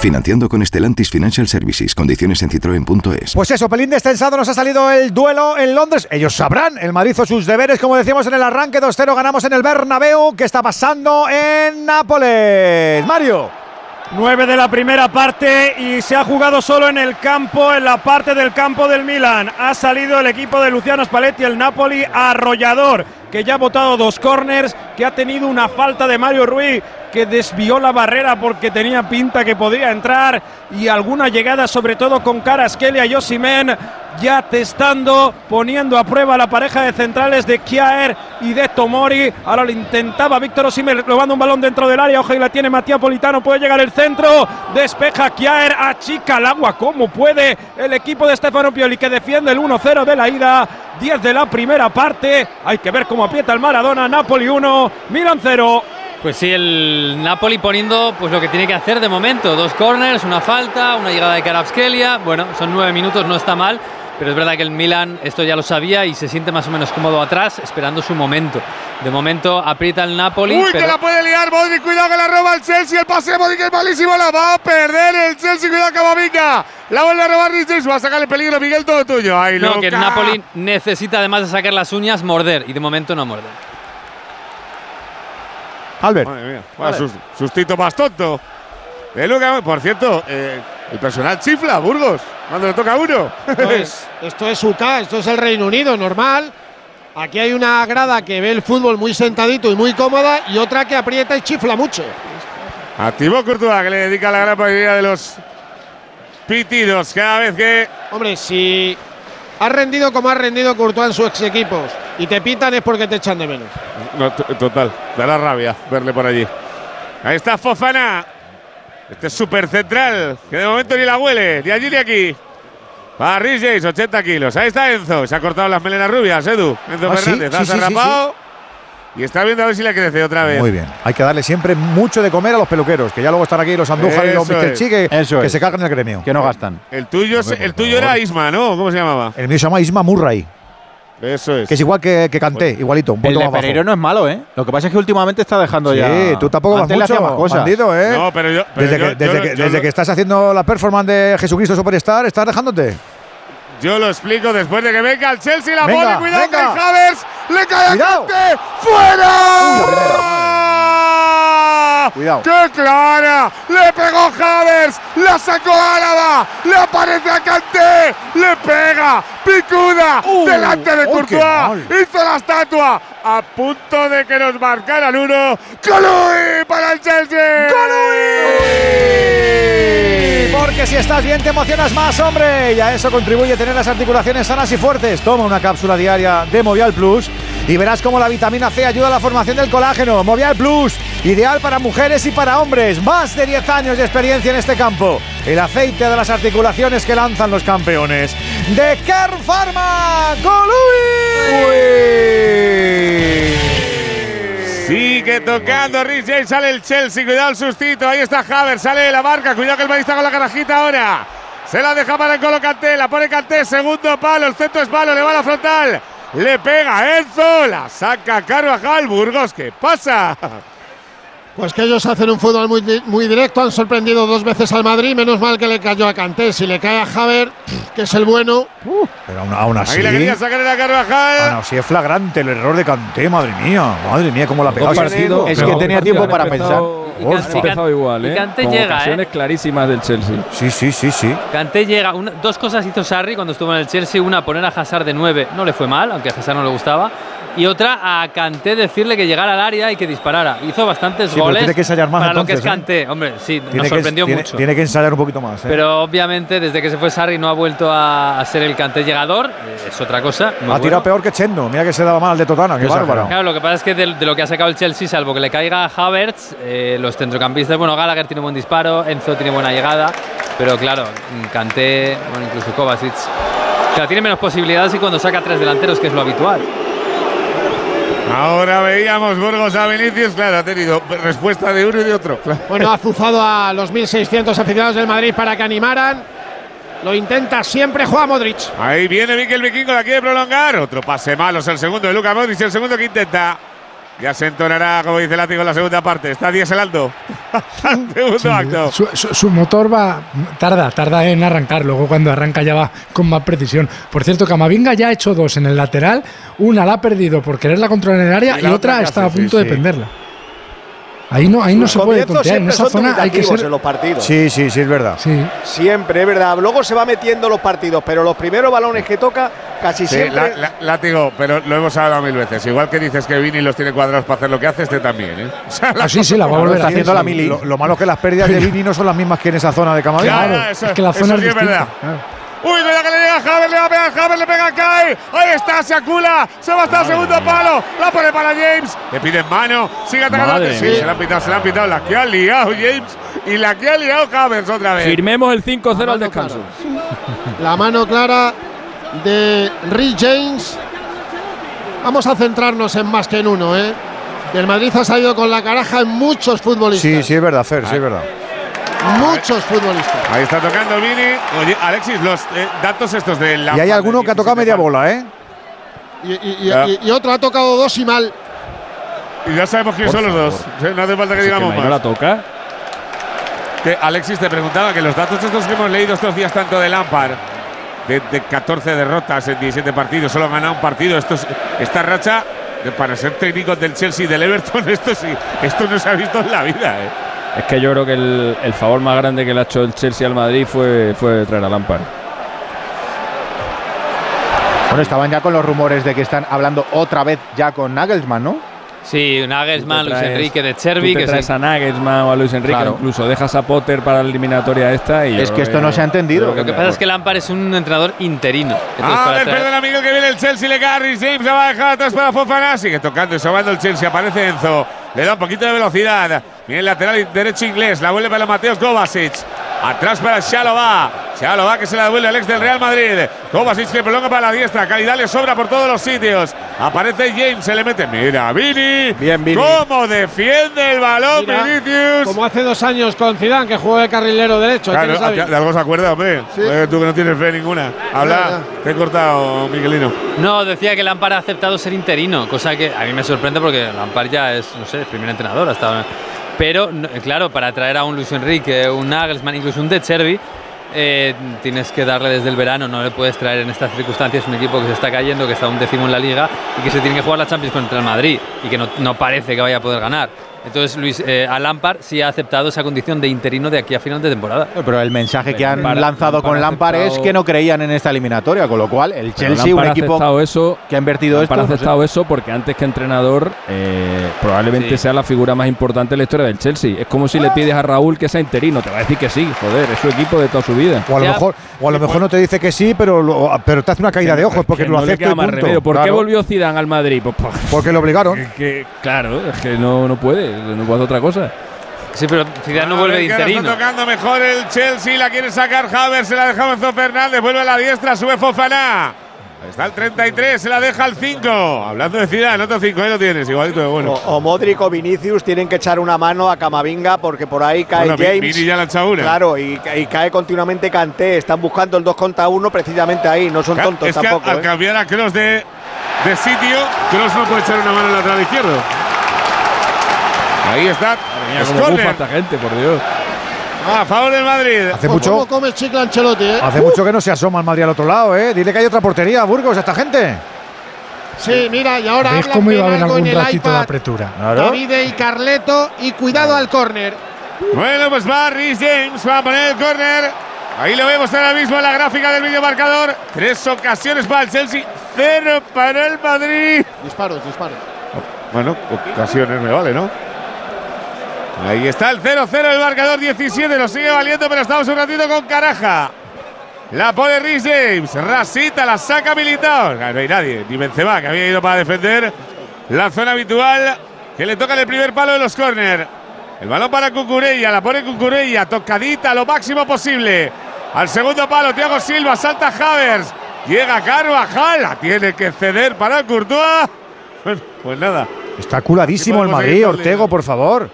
Financiando con Stellantis Financial Services. Condiciones en citroen.es. Pues eso, pelín destensado, nos ha salido el duelo en Londres. Ellos sabrán, el Madrid hizo sus deberes, como decíamos en el arranque, 2-0 ganamos en el Bernabéu. ¿Qué está pasando en Nápoles? Mario. 9 de la primera parte y se ha jugado solo en el campo, en la parte del campo del Milan. Ha salido el equipo de Luciano Spalletti, el Napoli arrollador, que ya ha botado dos corners, que ha tenido una falta de Mario Ruiz, que desvió la barrera porque tenía pinta que podía entrar y alguna llegada sobre todo con Caraskelia y Osimen ya testando, poniendo a prueba la pareja de centrales de Kiaer y de Tomori. Ahora lo intentaba Víctor Osimen, robando un balón dentro del área. Ojo, y la tiene Matías Politano. Puede llegar el centro. Despeja Kiaer, achica el agua como puede el equipo de Stefano Pioli que defiende el 1-0 de la ida. 10 de la primera parte. Hay que ver cómo aprieta el Maradona. Napoli 1, Milan 0. Pues sí, el Napoli poniendo pues lo que tiene que hacer de momento. Dos corners, una falta, una llegada de Karabskelia. Bueno, son nueve minutos, no está mal. Pero es verdad que el Milan esto ya lo sabía y se siente más o menos cómodo atrás, esperando su momento. De momento aprieta el Napoli. Uy, pero que la puede liar Modric, cuidado que la roba el Chelsea, el pase de Modric es malísimo, la va a perder el Chelsea, cuidado Camavinga, la vuelve a robar James, va a sacarle peligro, Miguel, todo tuyo. Ahí no, que el. Napoli necesita además de sacar las uñas, morder. Y de momento no muerde. Albert. Madre mía, vaya sus- sustito más tonto. de Luka. Por cierto, eh, el personal chifla, Burgos, cuando le toca a uno. Esto es, esto es UK, esto es el Reino Unido, normal. Aquí hay una grada que ve el fútbol muy sentadito y muy cómoda y otra que aprieta y chifla mucho. Activo Courtois, que le dedica la gran mayoría de los pitidos cada vez que. Hombre, si has rendido como ha rendido Courtois en sus ex equipos y te pitan es porque te echan de menos. No, total, da la rabia verle por allí. Ahí está Fofana. Este es súper central, que de momento ni la huele, ni allí ni aquí. Para Rhys James, 80 kilos. Ahí está Enzo. Se ha cortado las melenas rubias, Edu. Enzo Ah, Fernández. sí, ha sí, rapado. Y está viendo a ver si le crece otra vez. Muy bien. Hay que darle siempre mucho de comer a los peluqueros, que ya luego están aquí los Andújar y los Mr. es. Chique, Eso que es. se cagan en el gremio. Que no gastan. El tuyo, es- el tuyo era Isma, ¿no? ¿Cómo se llamaba? El mío se llama Isma Murray, Eso es. que es igual que, que Canté, igualito, un El de. Pereiro no es malo, ¿eh? Lo que pasa es que últimamente está dejando Sí, ya. tú tampoco vas Antes le mucho, más cosas. bandido, ¿eh? No, pero yo. pero desde yo- que, desde, yo- que, yo desde que estás haciendo la performance de Jesucristo Superstar, estás dejándote. Yo lo explico después de que venga el Chelsea, la Venga, pone, cuidado venga. que Havertz le cae a. Kanté, Cuidado. ¡Qué clara! Le pegó Havertz, la sacó Álava, le aparece a Kanté, le pega, picuda, Uh, delante de oh, Courtois, hizo la estatua, a punto de que nos marcaran uno. ¡Colui para el Chelsea! Porque si estás bien te emocionas más, hombre. Y a eso contribuye tener las articulaciones sanas y fuertes. Toma una cápsula diaria de Movial Plus y verás cómo la vitamina C ayuda a la formación del colágeno. Movial Plus, ideal para mujeres y para hombres. Más de 10 años de experiencia en este campo. El aceite de las articulaciones que lanzan los campeones. De Care Pharma, Golui. Sigue tocando Rhys James, sale el Chelsea, cuidado el sustito, ahí está Havertz, sale la marca, cuidado que el Madrid está con la carajita ahora. Se la deja para el Colo Kanté, la pone Kanté, segundo palo, el centro es palo, le va a la frontal. Le pega Enzo, la saca Carvajal, Burgos, ¿qué pasa? Pues que ellos hacen un fútbol muy, muy directo, han sorprendido dos veces al Madrid, menos mal que le cayó a Canté, si le cae a Javer, que es el bueno. Pero aún, aún así. Ahí le quería sacar a Carvajal. Aún así es flagrante el error de Canté, madre mía. Madre mía, cómo la partidos, tipo. Es que tenía tiempo partidos para pensar. Y han Kanté- empezado igual, ¿eh? y Con llega, ocasiones ¿eh? clarísimas del Chelsea. Sí, sí, sí, sí. Kanté llega. una- dos cosas hizo Sarri cuando estuvo en el Chelsea. Una, poner a Hazard de 9. No le fue mal, aunque a Hazard no le gustaba. Y otra, a Kanté decirle que llegara al área y que disparara. Hizo bastantes Sí, goles tiene que ensayar más para lo que es entonces, ¿eh? Hombre, sí, Tiene nos sorprendió mucho. Tiene que ensayar un poquito más. ¿eh? Pero obviamente desde que se fue Sarri no ha vuelto a, a ser el Kanté llegador. eh, Es otra cosa. ha tirado peor que Chendo. Mira que se daba mal de Totana. Qué bárbaro. Claro, lo que pasa es que de, de lo que ha sacado el Chelsea, salvo que le caiga a Havertz, eh, los centrocampistas, bueno, Gallagher tiene buen disparo, Enzo tiene buena llegada, pero claro, Kanté, bueno, incluso Kovacic, claro, tiene menos posibilidades y cuando saca tres delanteros, que es lo habitual. Ahora veíamos Burgos a Vinicius, claro, ha tenido respuesta de uno y de otro. Bueno, ha azuzado a los 1.600 aficionados del Madrid para que animaran. Lo intenta siempre, juega Modric. Ahí viene Mikel Vikingo, la quiere prolongar. Otro pase malo, es el segundo de Luca Modric, el segundo que intenta. Ya se entonará, como dice Látigo, en la segunda parte. Está dieselando. segundo Sí, acto. su, su- su motor va tarda, tarda en arrancar, luego cuando arranca ya va con más precisión. Por cierto, Camavinga ya ha hecho dos en el lateral, una la ha perdido por quererla controlar en el área Y otra otra está a punto sí, de sí. penderla. Ahí no, ahí no Los se puede tontear, en siempre esa son zona hay que ser en los partidos. Sí, sí, sí, es verdad. Sí. Siempre, es verdad. Luego se va metiendo los partidos, pero los primeros balones que toca, casi Sí, siempre. la- la- látigo, pero lo hemos hablado mil veces. Igual que dices que Vini los tiene cuadrados para hacer lo que hace, este también. ¿eh? O sea, Ah, sí, sí, la va a volver Está haciendo la mili. Lo, lo malo es que las pérdidas de Vini no son las mismas que en esa zona de Camavinga. Claro, es que la eso zona es sí es distinta. verdad. claro. Uy, cuidado que le llega a Javer, le va a pegar Javer, le pega a Kai. Ahí está, se acula, se va hasta el segundo palo. La pone para James. Le piden mano, sigue atacando. Madre Sí, mía. se la han pitado, se la han pitado. La que ha liado James y la que ha liado James otra vez. Firmemos el 5-0 al descanso. La mano clara de Rhys James. Vamos a centrarnos en más que en uno, ¿eh? El Madrid ha salido con la caraja en muchos futbolistas. Sí, sí, es verdad, Fer, sí, es verdad. Muchos futbolistas. Ahí está tocando Vini. Oye, Alexis, los eh, datos estos de la. Y hay alguno que ha tocado media bola, ¿eh? Y, y- y- Ya. y- y otro ha tocado dos y mal. Y ya sabemos quiénes son los dos. No hace falta que que digamos Maino más. la toca. Que Alexis te preguntaba que los datos estos que hemos leído estos días tanto de Lampard, de, de 14 derrotas en 17 partidos, solo ha ganado un partido. Esto es- esta racha, de- para ser técnicos del Chelsea y del Everton, esto sí, esto no se ha visto en la vida. ¿eh? Es que yo creo que el, el favor más grande que le ha hecho el Chelsea al Madrid fue, fue traer a Lampard. Bueno, estaban ya con los rumores de que están hablando otra vez ya con Nagelsmann, ¿no? Sí, Nagelsmann, te Luis traes- Enrique de Chervi, que traes sí. a Nagelsmann o a Luis Enrique, Claro. incluso dejas a Potter para la eliminatoria esta. Y Es que esto no se ha entendido. Lo que pasa es que Lampard es un entrenador interino. Entonces, A para ver, perdón, amigo, que viene el Chelsea, le Rhys James, la va a dejar atrás para Fofana, sigue tocando y sobando el Chelsea, aparece Enzo, le da un poquito de velocidad, viene el lateral derecho inglés, la vuelve para Mateos Kovacic, atrás para Shalova, Shalova que se la devuelve al ex del Real Madrid, Kovacic que prolonga para la diestra, calidad le sobra por todos los sitios, aparece James, se le mete, mira, Vini, Bien, Vini. cómo defiende el balón Mira, Vinicius. Como hace dos años con Zidane, que jugó de carrilero derecho. Claro, de algo se acuerda, hombre. Sí. Eh, Tú que no tienes fe ninguna. Habla, te he cortado, Miguelino. No, decía que Lampard ha aceptado ser interino, cosa que a mí me sorprende porque Lampard ya es, no sé, el primer entrenador hasta ahora. Pero, claro, para traer a un Luis Enrique, un Nagelsmann, incluso un De Cervi, eh, tienes que darle desde el verano, no le puedes traer en estas circunstancias un equipo que se está cayendo, que está un décimo en la liga y que se tiene que jugar la Champions contra el Madrid y que no, no parece que vaya a poder ganar. Entonces, Luis, eh, a Lampard sí ha aceptado esa condición de interino de aquí a final de temporada. Pero el mensaje que han Lampard- lanzado con Lampard es que no creían en esta eliminatoria, con lo cual el Chelsea, un equipo eso, que ha invertido esto. Lampard ha no sé. aceptado eso porque antes que entrenador eh, probablemente Sí. sea la figura más importante de la historia del Chelsea. Es como si le pides a Raúl que sea interino, te va a decir que sí, joder, es su equipo de toda su vida. O a lo mejor, o a lo mejor no te dice que sí, pero, lo- pero te hace una caída de ojos porque Que lo le acepta queda y más punto. remedio. ¿Por qué volvió Zidane al Madrid? Pues, pues, Porque lo obligaron. que- que- claro, es que no, no puede, no puede hacer otra cosa. Sí, pero Zidane no vuelve de interino. Está tocando mejor el Chelsea, la quiere sacar Havertz, se la deja Enzo Fernández, vuelve a la diestra, sube Fofana. Está el 33, se la deja el 5. Hablando de Zidane, otro 5, ahí lo tienes, igualito de bueno. O, o Modric o Vinicius tienen que echar una mano a Camavinga porque por ahí cae Bueno, James. Vini ya la ha echado una. Claro, y, y cae continuamente Kanté. Están buscando el 2 contra 1 precisamente ahí. No son tontos es que tampoco. al ¿eh? cambiar a Kroos de, de sitio, Kroos no puede echar una mano al lateral izquierdo. Ahí está. Córner. esta gente, por Dios. A favor del Madrid. Hace Pues mucho, ¿Cómo come el chicle Ancelotti, eh? hace mucho que no se asoma el Madrid al otro lado, ¿eh? Dile que hay otra portería, Burgos, esta gente. Sí, mira, y ahora ¿Ves hablan cómo iba a haber algo algún ratito de apretura? Davide y Carleto, y cuidado al córner. Bueno, pues va Rhys James, va a poner el córner. Ahí lo vemos ahora mismo en la gráfica del vídeo marcador. Tres ocasiones para el Chelsea, cero para el Madrid. Disparos, disparos. Bueno, ocasiones me vale, ¿no? Ahí está el 0-0 el marcador 17, lo sigue valiendo, pero estamos un ratito con Caraja. La pone Rhys James, Rasita, la saca Militao. Ah, No hay nadie, ni Benzema, que había ido para defender la zona habitual, que le toca en el primer palo de los córner. El balón para Cucurella, la pone Cucurella, tocadita lo máximo posible. Al segundo palo, Thiago Silva, salta Havers. Llega Carvajal, la tiene que ceder para Courtois. Bueno, pues nada. Está culadísimo Sí, el Madrid, Ortego, por favor.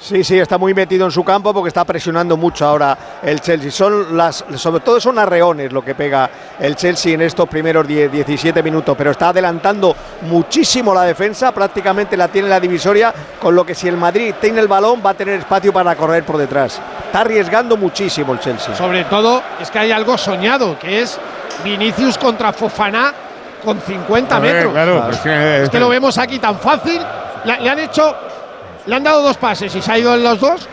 Sí, sí, está muy metido en su campo porque está presionando mucho ahora el Chelsea. Son las, sobre todo son arreones lo que pega el Chelsea en estos primeros 10, 17 minutos, pero está adelantando muchísimo la defensa, prácticamente la tiene en la divisoria, con lo que si el Madrid tiene el balón va a tener espacio para correr por detrás. Está arriesgando muchísimo el Chelsea. Sobre todo es que hay algo soñado, que es Vinicius contra Fofana con 50 A ver, metros. claro, es que- Es que lo vemos aquí tan fácil. Le, le han hecho, le han dado dos pases y se ha ido en los dos.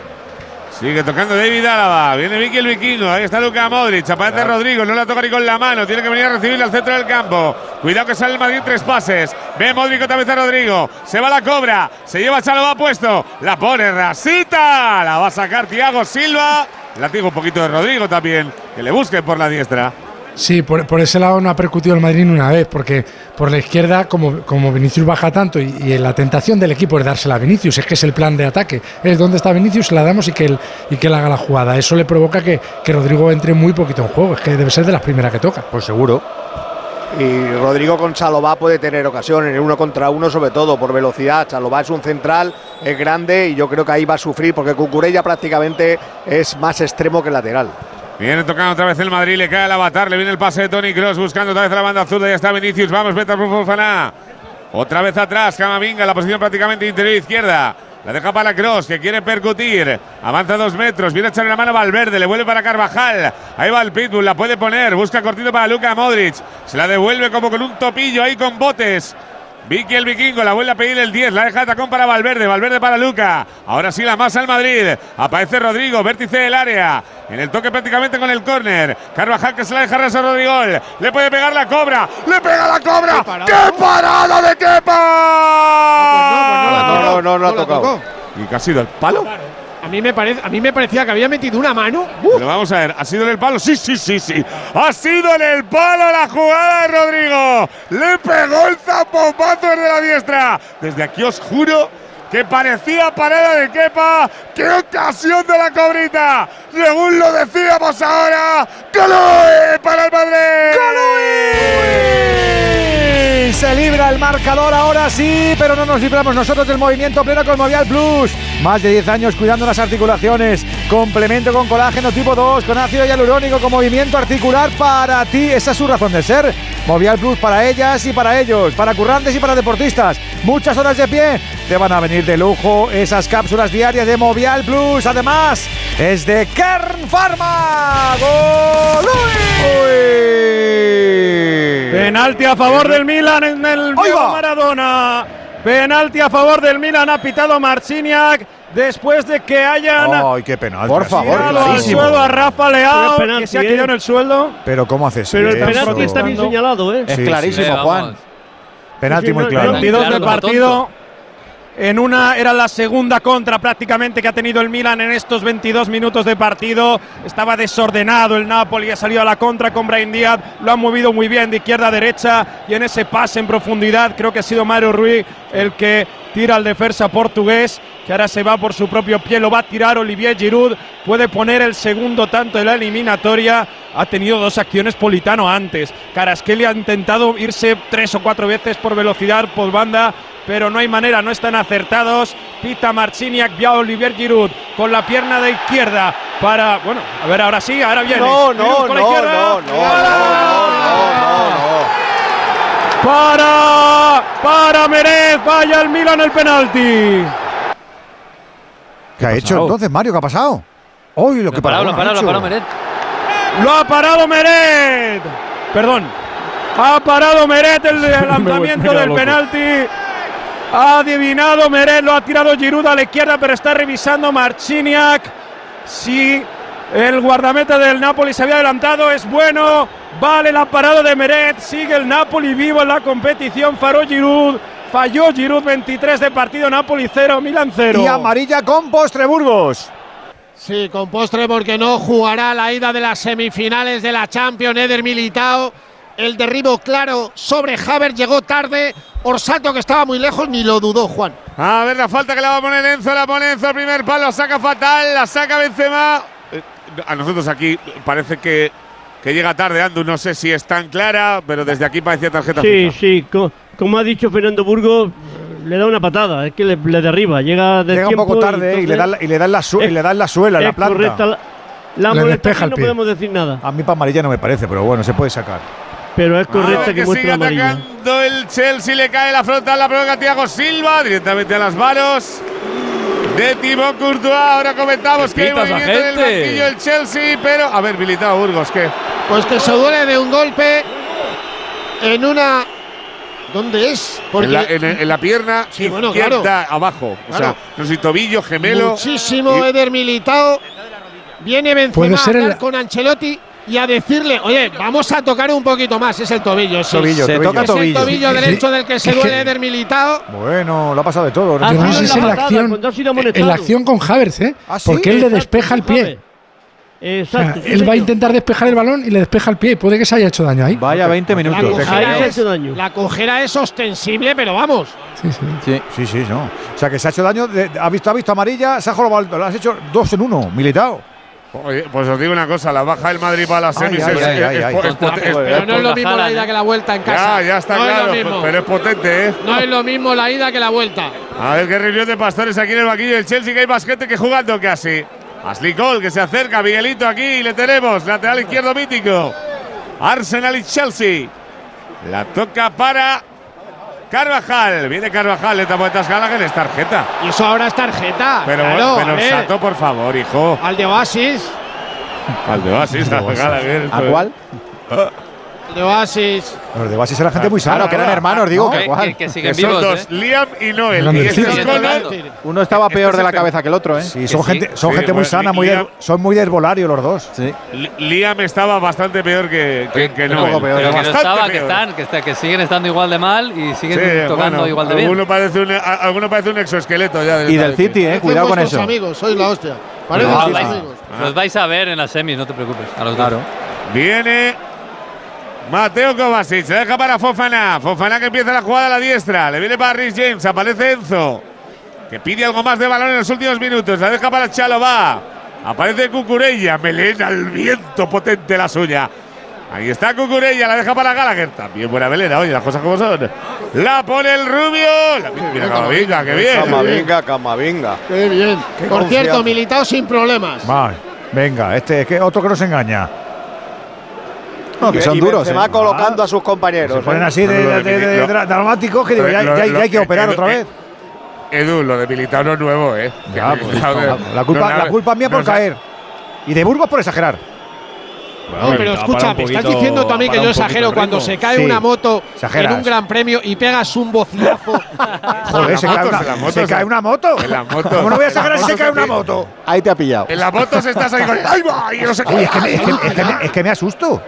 Sigue tocando David Álava. Viene Vicky el vikingo. Ahí está Luca Modric. Aparece Rodrigo. No la toca ni con la mano. Tiene que venir a recibirle al centro del campo. Cuidado que sale el Madrid tres pases. Ve Modric otra vez a Rodrigo. Se va la cobra. Se lleva Chalova puesto. La pone Rasita. La va a sacar Thiago Silva. Látigo un poquito de Rodrigo también. Que le busquen por la diestra. Sí, por, por ese lado no ha percutido el Madrid ni una vez, porque por la izquierda, como, como Vinicius baja tanto y, y la tentación del equipo es dársela a Vinicius, es que es el plan de ataque. Es donde está Vinicius, se la damos y que él, y que él haga la jugada. Eso le provoca que, que Rodrigo entre muy poquito en juego, es que debe ser de las primeras que toca. Pues seguro. Y Rodrigo con Chalobá puede tener ocasiones, en uno contra uno, sobre todo por velocidad. Chalobá es un central, es grande y yo creo que ahí va a sufrir porque Cucurella prácticamente es más extremo que lateral. Viene tocando otra vez el Madrid, le cae el avatar, le viene el pase de Tony Cross buscando otra vez la banda azul, ya está Vinicius, vamos, por Fofana. Otra vez atrás, Camavinga, la posición prácticamente interior izquierda. La deja para Cross, que quiere percutir. Avanza dos metros, viene a echarle la mano a Valverde, le vuelve para Carvajal. Ahí va el Pitbull, la puede poner, busca cortito para Luca Modric. Se la devuelve como con un topillo ahí con botes. Vicky el vikingo, la vuelve a pedir el 10, la deja de tacón para Valverde, Valverde para Luca. Ahora sí la masa al Madrid. Aparece Rodrigo, vértice del área. En el toque prácticamente con el córner. Carvajal que se la deja a Rodrigo. Le puede pegar la cobra. ¡Le pega la cobra! ¡Qué parada de Kepa! No, no, no, no ha tocado. ¿Y qué ha sido el palo? A mí me, parecía que había metido una mano. Vamos a ver, ¿ha sido en el palo? Sí, sí, sí, sí. Ha sido en el palo la jugada de Rodrigo. Le pegó el zapopazo de la diestra. Desde aquí os juro que parecía parada de Kepa. ¡Qué ocasión de la cobrita! Según lo decíamos ahora, ¡Calui para el Madrid! Se libra el marcador ahora sí, pero no nos libramos nosotros del movimiento pleno con Movial Plus. Más de 10 años cuidando las articulaciones. Complemento con colágeno tipo 2, con ácido hialurónico, con movimiento articular para ti. Esa es su razón de ser. Movial Plus para ellas y para ellos, para currantes y para deportistas. Muchas horas de pie. Te van a venir de lujo esas cápsulas diarias de Movial Plus. Además, es de Kern Pharma. ¡Gol! Penalti a favor del Milan en el Maradona. Penalti a favor del Milan ha pitado Marciniak después de que hayan Ay, qué penalti. Por favor, al suelo a Rafa Leao, Pero es que se ha penalti, quedado ¿eh? en el suelo. Pero ¿cómo haces Pero el eso? penalti está bien señalado, ¿eh? Es Sí, clarísimo, sí. Juan. Penalti Sí, muy claro. no, 22 Claro, del como partido. En una era la segunda contra prácticamente que ha tenido el Milan en estos 22 minutos de partido. Estaba desordenado el Napoli, ha salido a la contra con Brian Díaz, lo han movido muy bien de izquierda a derecha y en ese pase en profundidad creo que ha sido Mario Rui el que tira al defensa portugués, que ahora se va por su propio pie, lo va a tirar Olivier Giroud, puede poner el segundo tanto de la eliminatoria. Ha tenido dos acciones Politano antes. Caraskelly ha intentado irse tres o cuatro veces por velocidad por banda, pero no hay manera, no están acertados. Pita Marciniak, vía Olivier Giroud con la pierna de izquierda para, bueno, a ver, ahora sí, ahora viene. No, no, Giroud con la no, izquierda. no, no, no, no, no. Para, para Merez, vaya el Milan el penalti. ¿Qué ha hecho entonces, Mario? ¿Qué ha pasado? Uy, lo que Lo parado, lo parado, ha lo hecho. parado Meret. Lo ha parado Meret. Perdón. Ha parado Meret el lanzamiento del loco. penalti. Ha adivinado Meret, lo ha tirado Giroud a la izquierda, pero está revisando Marciniak. Si el guardameta del Napoli se había adelantado, es bueno. Vale la parada de Meret. Sigue el Napoli vivo en la competición. Faró Giroud. Falló Giroud 23 de partido. Napoli 0, Milan 0. Y amarilla con postre Burgos. Sí, con postre porque no jugará la ida de las semifinales de la Champions Eder Militao. El derribo claro sobre Haver llegó tarde. Orsato que estaba muy lejos ni lo dudó Juan. A ver la falta que la va a poner Enzo, la pone Enzo al primer palo, la saca fatal, la saca Benzema. Eh, A nosotros aquí parece que, que llega tarde Andu, no sé si es tan clara, pero desde aquí parecía tarjeta Sí, fija. sí, co- como ha dicho Fernando Burgos, le da una patada, es que le, le derriba, llega de Llega un poco tarde eh, y, le da, la- y le dan la, y le dan la suela, la planta. correcta la, la Le no podemos decir nada, A mí para amarilla no me parece, pero bueno, se puede sacar. pero es correcta que que sigue atacando el Chelsea, le cae la frontal, la provoca Thiago Silva, directamente a las manos de Thibaut Courtois. Ahora comentamos ¿Qué que hay movimiento en el gente? banquillo del Chelsea, pero a ver, militado Burgos, ¿qué? Pues que se duele de un golpe en una. ¿Dónde es? En la, en- en la pierna Sí, bueno, izquierda claro. abajo. O sea, no sé tobillo, gemelo. Muchísimo Y- Eder Militao. Viene Benzema Puede a ser hablar el- con Ancelotti y a decirle, oye, vamos a tocar un poquito más. Es el tobillo, sí. Tobillo, Se tobillo. toca es el tobillo. derecho del que se duele Eder Militao. Bueno, lo ha pasado de todo. Ah, Yo no sé en si la en la acción, cuando ha sido en la acción con Havertz, ¿eh? ¿Ah, sí? Porque él le despeja el pie. Javi. O sea, Exacto, sí, él va a intentar despejar el balón y le despeja el pie. Puede que se haya hecho daño ahí. Vaya 20 La minutos. Ahí cojera, es, hecho daño. la cojera es ostensible, pero vamos. Sí, sí. Sí. Sí, sí, no. O sea, que se ha hecho daño. de- ha, visto, ha visto amarilla, se ha jorobado. Lo has hecho dos en uno, militado. Oye, pues os digo una cosa, la baja del Madrid para las semis es- Pero no es lo mismo la ida ¿eh? que la vuelta en casa. Ya, ya está no claro, es pero es potente, ¿eh? No es lo mismo la ida que la vuelta. A ver qué reunión de pastores aquí en el banquillo del Chelsea, que hay más gente que jugando casi. Ashley Cole que se acerca, Miguelito aquí, y le tenemos, lateral izquierdo mítico. Arsenal y Chelsea. La toca para Carvajal. Viene Carvajal, le tapó Gallagher, es tarjeta. Y eso ahora es tarjeta. Pero, claro, pero Sato, por favor, hijo. al de Oasis. Al de Oasis, a Gallagher. ¿A cuál? De Oasis. Los de Oasis eran gente muy sana. Claro, que eran hermanos, digo. Que- que que- que siguen Que son vivos, dos, ¿eh? Liam y Noel. Y Conor. Uno estaba peor Este de la cabeza que el otro, ¿eh? Sí, son sí. gente, son Sí, gente muy bueno, sana, muy Liam- de- son muy desvolario los dos. Sí. Li- Liam estaba bastante peor que, que, Noel. peor, Pero que no estaba, que peor. están, que, está- que siguen estando igual de mal y siguen Sí, tocando bueno, igual de bien. Alguno parece un, a- alguno parece un exoesqueleto ya. Y del. City, eh. Cuidado con eso. amigos, sois la hostia. No. Los vais a ver en las semis, no te preocupes. A los. Viene Mateo Kovacic, se deja para Fofana. Fofana que empieza la jugada a la diestra. Le viene para Rhys James, aparece Enzo. Que pide algo más de balón en los últimos minutos. La deja para Chalobá. Aparece Cucurella. Melena al viento potente la suya. Ahí está Cucurella, la deja para Gallagher. También buena melena, oye, las cosas como son. La pone el rubio. La, mira Camavinga, qué bien. Camavinga, Camavinga. Qué bien. Qué Por cierto, militado sin problemas. Vale, venga, este es que otro que nos engaña. No, que son y duros, ¿eh? Benzema colocando a sus compañeros. Se ponen ¿eh? así de, de- de- de- dramáticos que digo, ya, ya- ya hay que operar eh, otra eh, vez. Edu, lo de Militao no es nuevo, ¿eh? Ya, pues, no, la, culpa, no, la culpa es mía por no, caer. Y de Burgos por exagerar. No, pero escucha, me estás diciendo tú a mí que yo exagero cuando se cae Sí, una moto exageras. en un gran premio y pegas un bocilazo. Joder, se, la cae moto, una, la moto, se se- cae una moto. en la moto. ¿Cómo no voy a En la exagerar si se moto cae se una moto? Ahí te ha pillado. En las motos estás ahí con. ¡Ay, va! Y no sé Oye, es que me, es que- es que me- es que me asusto.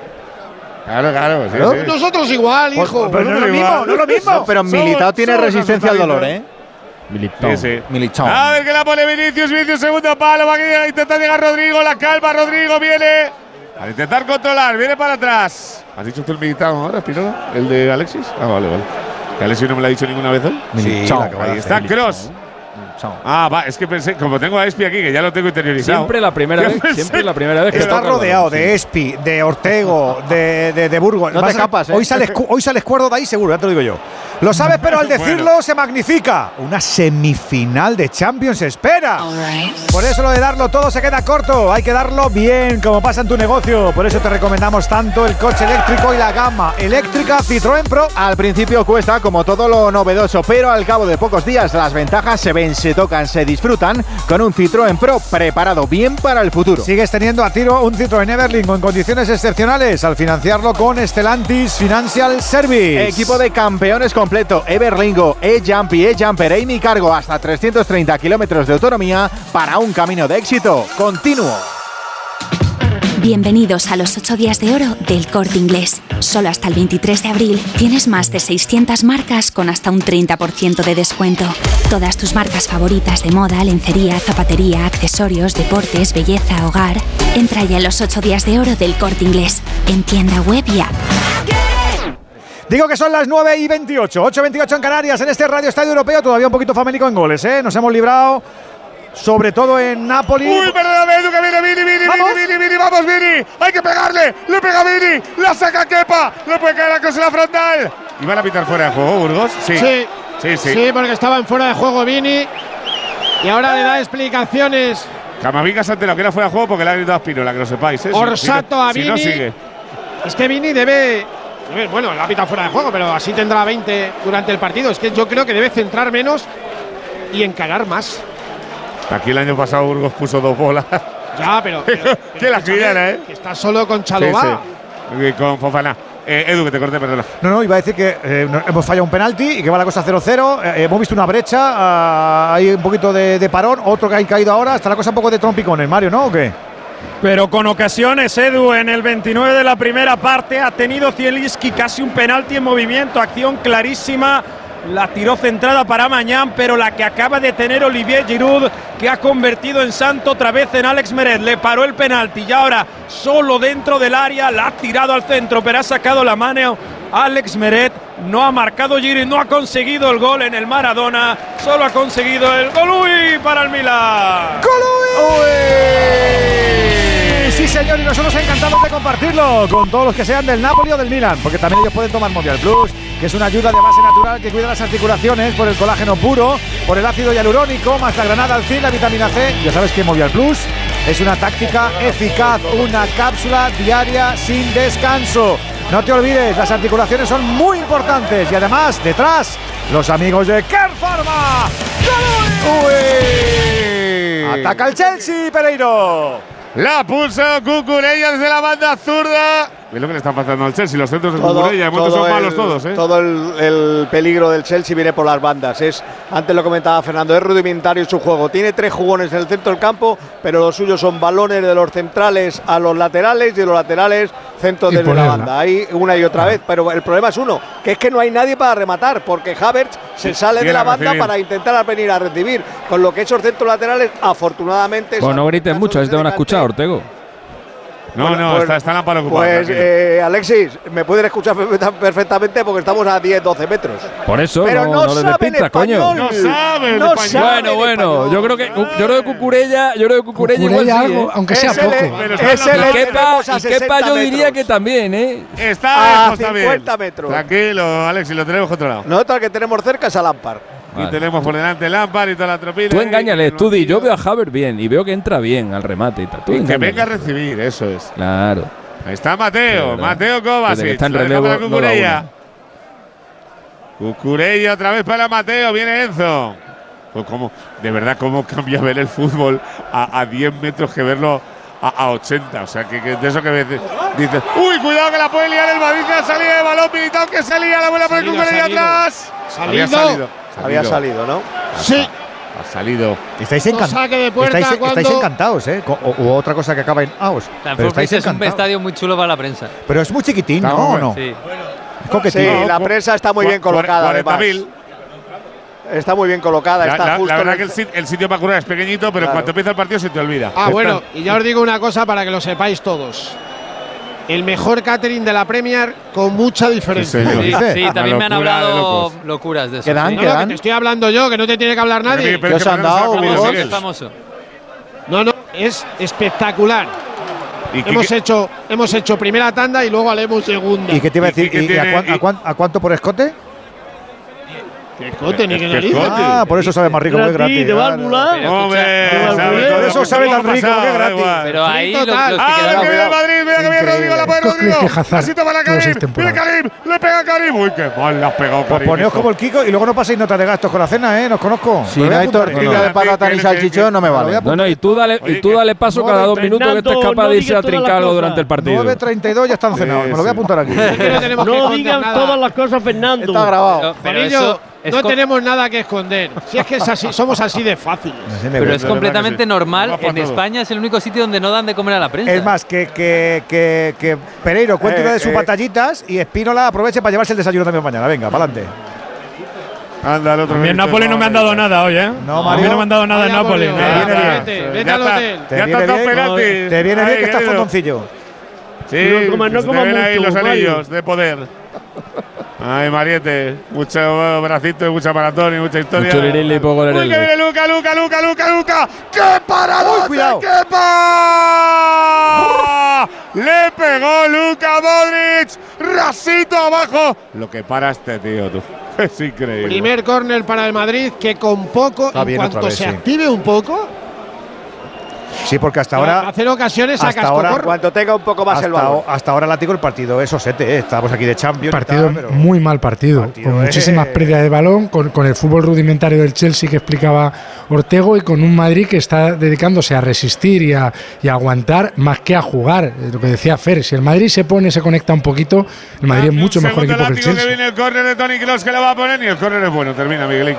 Claro, claro. sí, ¿No? sí. Nosotros igual, hijo. Pero no es lo mismo, no es lo mismo. Pero Militao tiene somos resistencia al dolor. ¿eh? Militao. Sí, sí. Militao. A ver que la pone Vinicius, Vinicius, segundo palo. Va a intentar llegar Rodrigo, la calma, Rodrigo viene. Al intentar controlar, viene para atrás. ¿Has dicho tú el Militao ahora, Espinola? ¿El de Alexis? Ah, vale, vale. Que Alexis no me lo ha dicho ninguna vez hoy. Militao. Ahí está Cross. Ah, va, es que pensé, como tengo a Espi aquí, que ya lo tengo interiorizado. Siempre la primera vez, pensé- siempre la primera vez que Está rodeado de. Espi, de Ortego, de, de, de Burgos. No te Vas escapas, ¿eh? Hoy sales, hoy sales cuerdo de ahí seguro, ya te lo digo yo. Lo sabes, pero al decirlo se magnifica. Una semifinal de Champions espera. Por eso lo de darlo todo se queda corto. Hay que darlo bien, como pasa en tu negocio. Por eso te recomendamos tanto el coche eléctrico y la gama eléctrica Citroën Pro. Al principio cuesta como todo lo novedoso, pero al cabo de pocos días las ventajas se ven, se tocan, se disfrutan con un Citroën Pro preparado bien para el futuro. Sigues teniendo a tiro un Citroën Everling en condiciones excepcionales al financiarlo con Stellantis Financial Service. Equipo de campeones completo, Everlingo, E-Jumpy, E-Jumper, Amy Cargo, hasta 330 kilómetros de autonomía para un camino de éxito continuo. Bienvenidos a los 8 días de oro del corte inglés. Solo hasta el 23 de abril tienes más de 600 marcas con hasta un 30% de descuento. Todas tus marcas favoritas de moda, lencería, zapatería, accesorios, deportes, belleza, hogar. Entra ya en los 8 días de oro del corte inglés. En tienda web y app. Digo que son las 9 y 28, 8 y 28 en Canarias, en este Radio Estadio Europeo, todavía un poquito famélico en goles, ¿eh? Nos hemos librado, sobre todo en Napoli. Uy, perdóname, Edu, que viene Vini, Vini, ¿Vamos? Vini, Vini, Vini, vamos, Vini. Hay que pegarle, le pega Vini, la saca Kepa, le puede caer a cosa en la frontal. ¿Y van a pitar fuera de juego, Burgos? Sí. Sí. Sí, sí. Sí, porque estaba en fuera de juego Vini. Y ahora le da explicaciones Camavinga se ha enterado que era fuera de juego porque le ha gritado a Spinola, que lo sepáis. ¿eh? Orsato si no- a Si no, Vini. sigue. Es que Vini debe. Bueno, la pita fuera de juego, pero así tendrá 20 durante el partido. Es que yo creo que debe centrar menos y encarar más. Aquí el año pasado Burgos puso dos bolas. Ya, pero. pero- pero que la escúchame, criada, ¿eh? Que está solo con Chalobá. sí. Y Con Fofana. Eh, Edu, que te corte, perdona. No, no, iba a decir que eh, hemos fallado un penalti y que va la cosa 0-0. Eh, hemos visto una brecha, ah, hay un poquito de, de parón, otro que ha caído ahora. Está la cosa un poco de trompicones, Mario, ¿no? ¿O qué? Pero con ocasiones, Edu, en el 29 de la primera parte ha tenido Zielinski casi un penalti en movimiento, acción clarísima. La tiró centrada para Mañán, pero la que acaba de tener Olivier Giroud, que ha convertido en santo otra vez en Alex Meret. Le paró el penalti y ahora solo dentro del área la ha tirado al centro, pero ha sacado la mano Alex Meret. No ha marcado Giroud, no ha conseguido el gol en el Maradona, solo ha conseguido el gol Uy, para el Milan. ¡Uy! Sí, señor, y nosotros encantados de compartirlo con todos los que sean del Napoli o del Milan, porque también ellos pueden tomar Movial Plus, que es una ayuda de base natural que cuida las articulaciones por el colágeno puro, por el ácido hialurónico, más la granada al la vitamina C. Ya sabes que Movial Plus es una táctica eficaz, una cápsula diaria sin descanso. No te olvides, las articulaciones son muy importantes y además, detrás, los amigos de. ¡Uy! Ataca el Chelsea, Pereiro. La puso Cucurella desde la banda zurda. Es lo que le está pasando al Chelsea. Los centros de Todo, Cucurella de momento son malos el- todos, ¿eh? todo el, el peligro del Chelsea viene por las bandas. Es, antes lo comentaba Fernando, es rudimentario su juego. Tiene tres jugones en el centro del campo, pero los suyos son balones de los centrales a los laterales y de los laterales centro desde la banda. Ahí una y otra vez. Pero el problema es uno, que es que no hay nadie para rematar, porque Havertz se sale de la a banda recibir. para intentar venir a recibir. Con lo que esos centros laterales, afortunadamente. Bueno, no grites mucho, de así te van a escuchar, Ortego. No, Bueno, no, pues- está, está Lampard ocupado. Pues tranquilo. eh, Alexis, me pueden escuchar perfecta- perfectamente porque estamos a 10-12 metros. Por eso Pero no, no no le saben despistas, coño. español. no saben no español. saben Bueno, bueno, español. yo creo que yo creo que Cucurella, yo creo que Cucurella, igual Cucurella sí, algo, ¿eh? aunque sea Ese poco. hablando- Y Kepa, y Kepa 60 yo diría metros. que también, ¿eh? Está a lejos también. 50 metros. Tranquilo, Alexis, lo tenemos controlado. Nosotros al que tenemos cerca es a Lampard. Y Vale. tenemos por delante Lampard y toda la tropilla. Tú engáñale, tú di, yo veo a Haver bien y veo que entra bien al remate y tal. Tú Y que venga a recibir, eso es. Claro. Ahí está Mateo. Mateo Kovacic. está en relevo, para no Cucurella. Cucurella otra vez para Mateo, viene Enzo. Pues cómo, de verdad, cómo cambia ver el fútbol a, a 10 metros que verlo a, a 80. O sea, que, que de eso que veces dices, uy, cuidado que la puede liar el Madrid, que ha salido de balón, Militao que salía, la buena por Salido, Cucurella atrás. Salido. Había salido. Había salido, ¿no? Sí. Ha salido. Estáis, encan- puerta estáis, encantados, ¿eh? O, otra cosa que acaba en aus. Pero estáis es un encantados. estadio muy chulo para la prensa. Pero es muy chiquitín, Está ¿no? Sí. Es. Sí, la prensa está muy bien colocada, además. 40.000. Está muy bien colocada. La, está la- justo la verdad el- que el, sit- el sitio para curar es pequeñito, pero Claro. cuando empieza el partido se te olvida. Ah, bueno, y ya os digo una cosa para que lo sepáis todos. El mejor catering de la Premier con mucha diferencia. Sí, también me han de hablado locuras de eso. ¿Qué dan? sí. No, ¿Qué no, que dan? te estoy hablando yo, que no te tiene que hablar nadie. Pero ¿Qué os han dado, famoso. No, no, es espectacular. ¿Y qué- Hemos qué- hecho, hemos hecho primera tanda y luego haremos segunda. ¿Y qué te iba a ¿Y qué- decir? ¿Y, a, tiene- cuán- a y- cuán- a cuánto por escote? ¿Qué cote ni qué que cote. Ah, por eso sabe más rico que Gratis, gratis. de válvula. Por eso sabe ¿Cómo tan rico, Da gratis. Pero ahí lo, total. los que Ah, que viene Madrid, mira que viene. Rodrigo, la puede ¿Tú crees Rodrigo. que Pasito para lleva Karim. Viene temporadas? Karim, le pega a Karim. Uy, qué mal le has pegado, Pues Karim. poneos hijo. como el Kiko y luego no paséis notas de gastos con la cena, ¿eh? Nos conozco. Si no hay tortilla no. de patata ni Que- salchichón, no me que- vale. No, no, y tú dale, y tú dale paso cada dos minutos que estés Fernando, capaz de irse a digas todas trincar las algo cosas. durante el partido. 9.32 ya están cenados. Me lo voy a apuntar aquí. Que no que digan todas las cosas, Fernando. Está grabado. No tenemos nada que esconder. Si es que es así, somos así de fáciles. Pero es completamente sí. normal. En todo. España es el único sitio donde no dan de comer a la prensa. Es más, que, que, que, que Pereiro cuente Eh, una de sus eh. batallitas y Espínola aproveche para llevarse el desayuno también mañana. Venga, para adelante. Anda, el otro A mí en Nápoles no me han dado nada hoy, ¿eh? No, a mí no me han dado nada en Nápoles. Vete, al está. hotel. Te Ya viene bien. Te viene bien que estás fondoncillo. Sí, No ahí los anillos de poder. Ay, Mariete, mucho bracito y mucha maratón y mucha historia. Mucho y poco Uy, que viene Luca, Luca, Luca, Luca, Luca. ¡Qué parada! Uy, cuidado. ¡Qué pa! Le pegó Luca Modric. Rasito abajo. Lo que para este tío, tú. Es increíble. Primer córner para el Madrid que con poco, Está en bien cuanto vez, se sí. active un poco, Sí, porque hasta a ahora. hacer ocasiones a hasta ahora, cascoporro. Cuanto tenga un poco más el Hasta, balón. hasta ahora látigo el partido es osete, ¿eh? Estamos aquí de Champions. Partido tal, pero- muy mal partido, Partido, con eh. muchísimas pérdidas de balón, con, con el fútbol rudimentario del Chelsea que explicaba Ortego y con un Madrid que está dedicándose a resistir y a, y a aguantar más que a jugar. Lo que decía Fer, si el Madrid se pone, se conecta un poquito, el Madrid es mucho mejor equipo que el Chelsea. que viene el córner de Tony Kroos que le va a poner y el córner es bueno. Termina, Miguelín.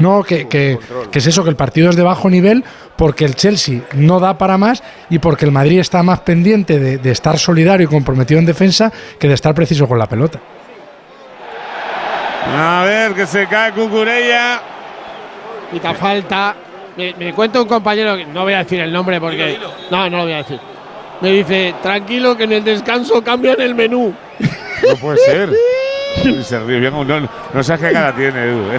No, que, que- que es eso, que el partido es de bajo nivel porque el Chelsea no da para más y porque el Madrid está más pendiente de, de estar solidario y comprometido en defensa que de estar preciso con la pelota. A ver, que se cae Cucurella. Quita falta. Me, me cuenta un compañero, que no voy a decir el nombre porque. No, no lo voy a decir. Me dice, tranquilo que en el descanso cambian el menú. No puede ser. Se ríe bien. No, no, no sabes qué cara tiene, Edu.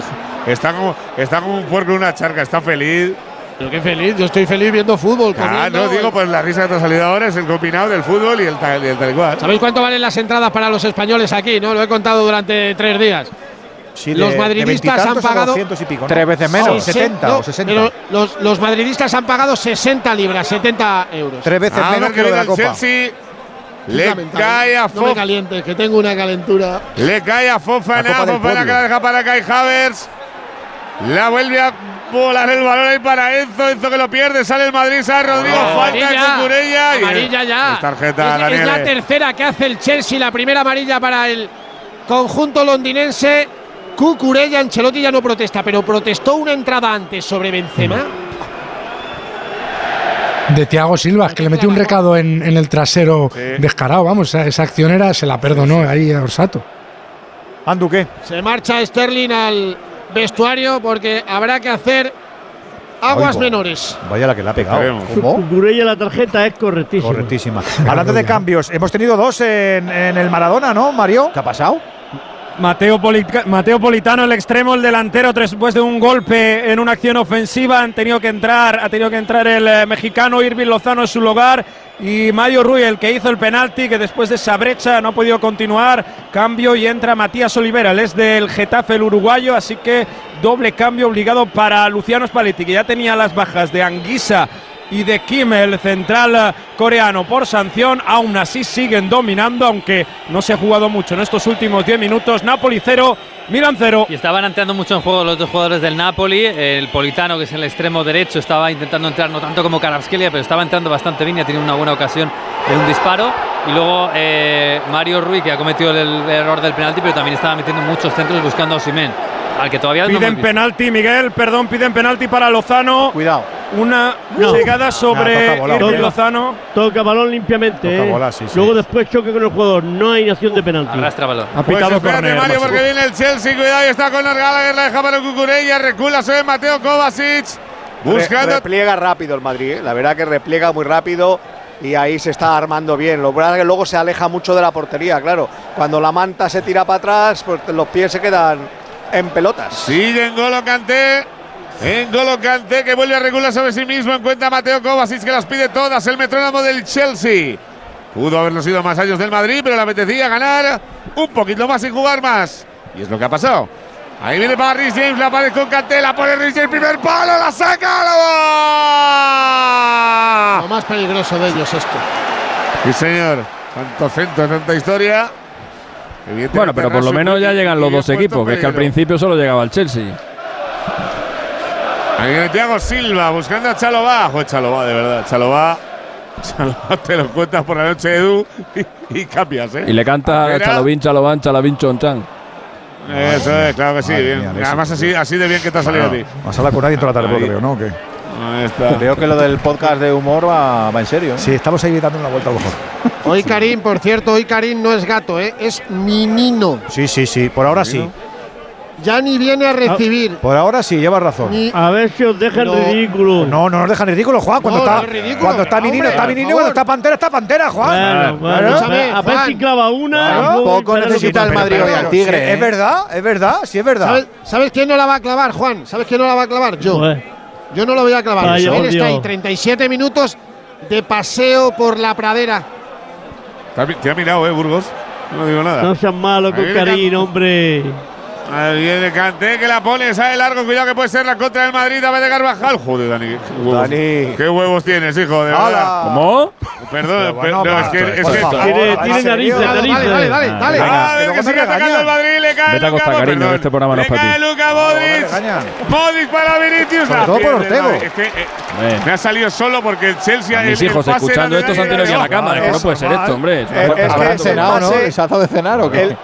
Es- está, como, está como un puerco en una charca. Está feliz. Yo qué feliz, yo estoy feliz viendo fútbol. Ah, comiendo. no, digo, pues la risa que te ha salido ahora es el combinado del fútbol y el tal, y el tal cual. ¿Sabéis cuánto valen las entradas para los españoles aquí? No, lo he contado durante tres días. Sí, Los de- de madridistas han pagado 200 y pico, ¿no? Tres veces menos. No, 70 No, o 60. Pero los, los madridistas han pagado 60 libras, 70 euros. Tres veces A menos que lo de la viene el Copa. Chelsea. Es Le cae a No me Fof. calientes, que tengo una calentura. Le cae a Fofana. Fofana que la deja para Kai Havertz. La vuelve a volar el balón ahí para Enzo. Enzo que lo pierde. Sale el Madrid. Sale Rodrigo. falta Amarilla, Cucurella. y- amarilla ya. Es tarjeta, Es- es, la Daniele. tercera que hace el Chelsea, la primera amarilla para el conjunto londinense. Cucurella, Ancelotti ya no protesta, pero protestó una entrada antes sobre Benzema. De Thiago Silva, que le metió un recado en, en el trasero descarado. Vamos, esa, esa acción era, se la perdonó ahí a Orsato. ¿Andu qué? Se marcha Sterling al vestuario porque habrá que hacer aguas Oigo. menores. Vaya la que le ha pegado. ¿Cómo? Cucurella la tarjeta es correctísima. Correctísima. Hablando de cambios, hemos tenido dos en, en el Maradona, ¿no, Mario? ¿Qué ha pasado? Mateo, Polica- Mateo Politano, el extremo, el delantero, después de un golpe en una acción ofensiva, han tenido que entrar, ha tenido que entrar el eh, mexicano Irving Lozano en su lugar y Mario Rui, el que hizo el penalti, que después de esa brecha no ha podido continuar. Cambio y entra Matías Olivera, él es del Getafe, el uruguayo, así que doble cambio obligado para Luciano Spalletti, que ya tenía las bajas de Anguisa y de Kim, el central eh, coreano, por sanción. Aún así siguen dominando, aunque no se ha jugado mucho en estos últimos 10 minutos. Napoli 0, Milan 0. Y estaban entrando mucho en juego los dos jugadores del Napoli. El Politano, que es el extremo derecho, estaba intentando entrar no tanto como Karabskelia, pero estaba entrando bastante bien y ha tenido una buena ocasión en un disparo. Y luego eh, Mario Rui, que ha cometido el, el error del penalti, pero también estaba metiendo muchos centros buscando a Osimhen, al que todavía no Piden visto. penalti, Miguel, perdón, piden penalti para Lozano. Cuidado. Una No. llegada Nah, sobre toca bola, Irving toca. Lozano. Toca balón limpiamente. Toca eh. bola, sí, sí. Luego después choque con el jugador. No hay acción de penalti. Arrastra balón. Ha Pues pitado espérate, córner, Mario, porque viene el Chelsea. Cuidado, y está con Gallagher. La deja para Cucurella. Recula, ve Mateo Kovacic. Re- Buscando. repliega rápido el Madrid, ¿eh? la verdad que repliega muy rápido y ahí se está armando bien. Lo verdad es que luego se aleja mucho de la portería, claro. Cuando la manta se tira para atrás, pues los pies se quedan en pelotas. Sigue en Golo Kanté. En Golo Kanté que vuelve a regular sobre sí mismo. Encuentra a Mateo Kovacic que las pide todas. El metrónomo del Chelsea. Pudo haberlo sido más años del Madrid, pero le apetecía ganar un poquito más y jugar más. Y es lo que ha pasado. Ahí viene para Rhys James, la pared con Kanté, la pone Rhys James, primer palo, la saca, la Lo más peligroso de ellos esto. Sí, señor. Tanto centro, tanta historia. Bueno, pero por lo menos ya llegan los dos equipos, que es que al principio solo llegaba el Chelsea. Viene Thiago Silva buscando a Chalobá. Joder, Chalobá, de verdad. Chalobá. Chalobá te lo cuentas por la noche, Edu, y, y cambias, ¿eh? Y le canta Afuera. Chalovin, Chalovan, Chalavin, Chonchan. Eso es, claro que sí. Mía. Además, así, así de bien que te ha salido a ti. Vas a hablar con nadie toda la tarde, veo, ¿no? ¿O qué? Veo que lo del podcast de humor va, va en serio. ¿eh? Sí, estamos ahí dando una vuelta a lo mejor. Hoy Karim, por cierto, hoy Karim no es gato, ¿eh? es minino. Sí, sí, sí. Por ahora sí. Ya ni viene a recibir. Por ahora sí, llevas razón. Ni- A ver si os dejan Pero- ridículo. No, no nos dejan ridículo, Juan. Cuando No, está, no es ridículo. cuando está Minino, Hombre, está Minino. y favor. Cuando está Pantera, está Pantera, Juan. Bueno, bueno, Claro. escúchame, a ver si clava una. Claro. Poco necesita el. Madrid hoy al Tigre, Sí, ¿eh? Es verdad, es verdad, sí es verdad. ¿Sabes, sabes quién no la va a clavar, Juan? ¿Sabes quién no la va a clavar? Yo. Yo no lo voy a clavar. Vaya, Él está ahí Dios. 37 minutos de paseo por la pradera. Te ha- mirado, ¿eh, Burgos? No digo nada. No seas malo con Karim, hombre. Ahí viene Kanté que la pone, sale largo. Cuidado que puede ser la contra del Madrid. David de Carvajal. Joder, Dani. Qué huevos, Dani. ¿Qué huevos tienes, hijo? De verdad. ¡Hala! ¿Cómo? Perdón, Pero bueno, per- no, es que. Es que favor. Tiene, ¿en tiene narices, Dale, narices. dale, dale, dale, dale. Venga, Ah, que que sigue atacando el Madrid, le cae Vete a Costa, cariño, este programa no es Le para ti. cae Luka me Modric. Modric para Vinicius. Sobre Ah, todo por Ortego. no, Es que eh, me ha salido solo porque el Chelsea. a mis hijos escuchando esto se han tenido que ir a la cámara. no puede ser esto, hombre. Es que cenado, ¿no? ¿Les ha dado de cenar o qué?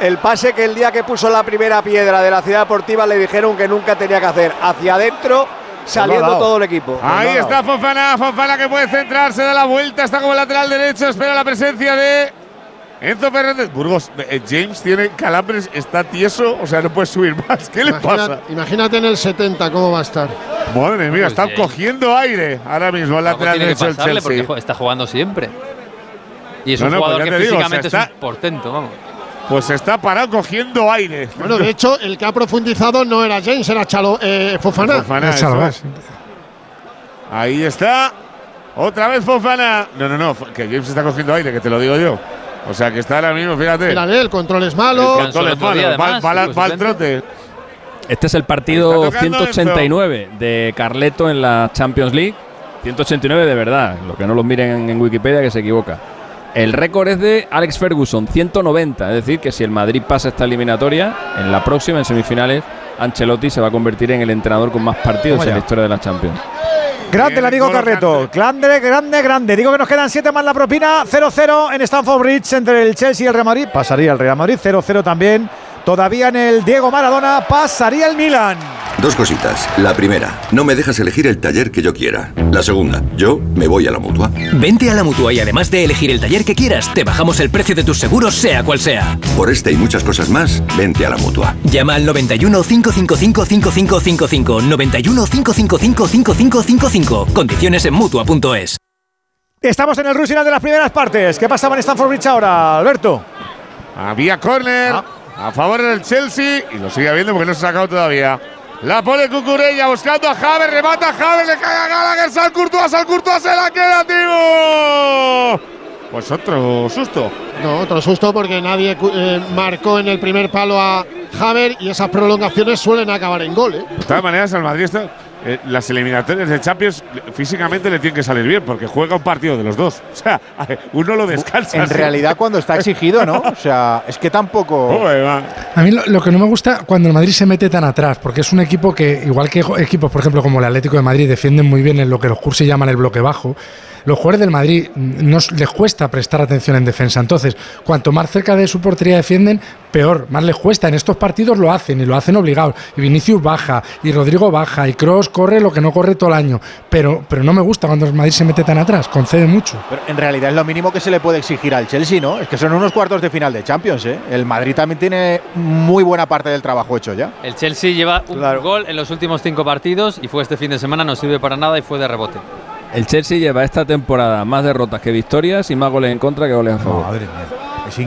El, pase que el día que puso la primera piedra de la ciudad deportiva le dijeron que nunca tenía que hacer hacia adentro, saliendo todo el equipo. Ahí está Fofana, Fofana que puede centrarse, da la vuelta, está como lateral derecho, espera la presencia de Enzo Fernández. Burgos, eh, James tiene calambres, está tieso, o sea, no puede subir más. ¿Qué le pasa? Imagínate, en el 70 cómo va a estar. Madre mía, está James. cogiendo aire ahora mismo el lateral derecho del porque Chelsea. jo- está jugando siempre. Y es No, un no, pues jugador que digo, físicamente o sea, es un portento, vamos. Pues está parado cogiendo aire. Bueno, de hecho, el que ha profundizado no era James, era Chalo, eh, Fofana. Es es. Ahí está. Otra vez Fofana. No, no, no, que James está cogiendo aire, que te lo digo yo. O sea, que está ahora mismo, fíjate. Mírale, el control es El malo. control el es otro día, malo, va- al trote. Este es el partido Está tocando 189 de Carleto en la Champions League. 189 de verdad. Los que no los miren en Wikipedia que se equivoca. El récord es de Alex Ferguson, 190. Es decir, que si el Madrid pasa esta eliminatoria, en la próxima, en semifinales, Ancelotti se va a convertir en el entrenador con más partidos en la historia de la Champions. Grande el amigo Carreto. Grande, grande, grande. Digo que nos quedan 7 más la propina. 0-0 en Stamford Bridge entre el Chelsea y el Real Madrid. Pasaría el Real Madrid. 0-0 también. Todavía en el Diego Maradona pasaría el Milan. Dos cositas. La primera, no me dejas elegir el taller que yo quiera. La segunda, yo me voy a la mutua. Vente a la mutua y además de elegir el taller que quieras, te bajamos el precio de tus seguros, sea cual sea. Por este y muchas cosas más, vente a la mutua. Llama al 91 555 5555. 91 555 5555. Condiciones en mutua.es. Estamos en el Rusinal de las primeras partes. ¿Qué pasaba en Stamford Bridge ahora, Alberto? Había córner a favor del Chelsea y lo sigue habiendo porque no se ha sacado todavía. La pone Cucurella buscando a Javer, remata a Javer, le cae a Gallagher, Sal Courtois, Sal Courtois se la queda, Timo. Pues otro susto. No, otro susto porque nadie eh, marcó en el primer palo a Haver y esas prolongaciones suelen acabar en gol. ¿eh? De todas maneras, al Madrid está, eh, las eliminatorias de Champions físicamente le tienen que salir bien porque juega un partido de los dos. O sea, uno lo descansa. En sí. realidad, cuando está exigido, ¿no? O sea, es que tampoco. A mí lo, lo que no me gusta cuando el Madrid se mete tan atrás, porque es un equipo que, igual que equipos, por ejemplo, como el Atlético de Madrid, defienden muy bien en lo que los cursos llaman el bloque bajo. Los jugadores del Madrid nos les cuesta prestar atención en defensa. Entonces, cuanto más cerca de su portería defienden, peor, más les cuesta. En estos partidos lo hacen y lo hacen obligados. Y Vinicius baja, y Rodrigo baja, y Cross corre lo que no corre todo el año. Pero, pero no me gusta cuando el Madrid se mete tan atrás, concede mucho. Pero en realidad es lo mínimo que se le puede exigir al Chelsea, ¿no? Es que son unos cuartos de final de Champions, ¿eh? El Madrid también tiene muy buena parte del trabajo hecho ya. El Chelsea lleva un gol en los últimos cinco partidos y fue este fin de semana, no sirve para nada y fue de rebote. El Chelsea lleva esta temporada más derrotas que victorias y más goles en contra que goles a favor.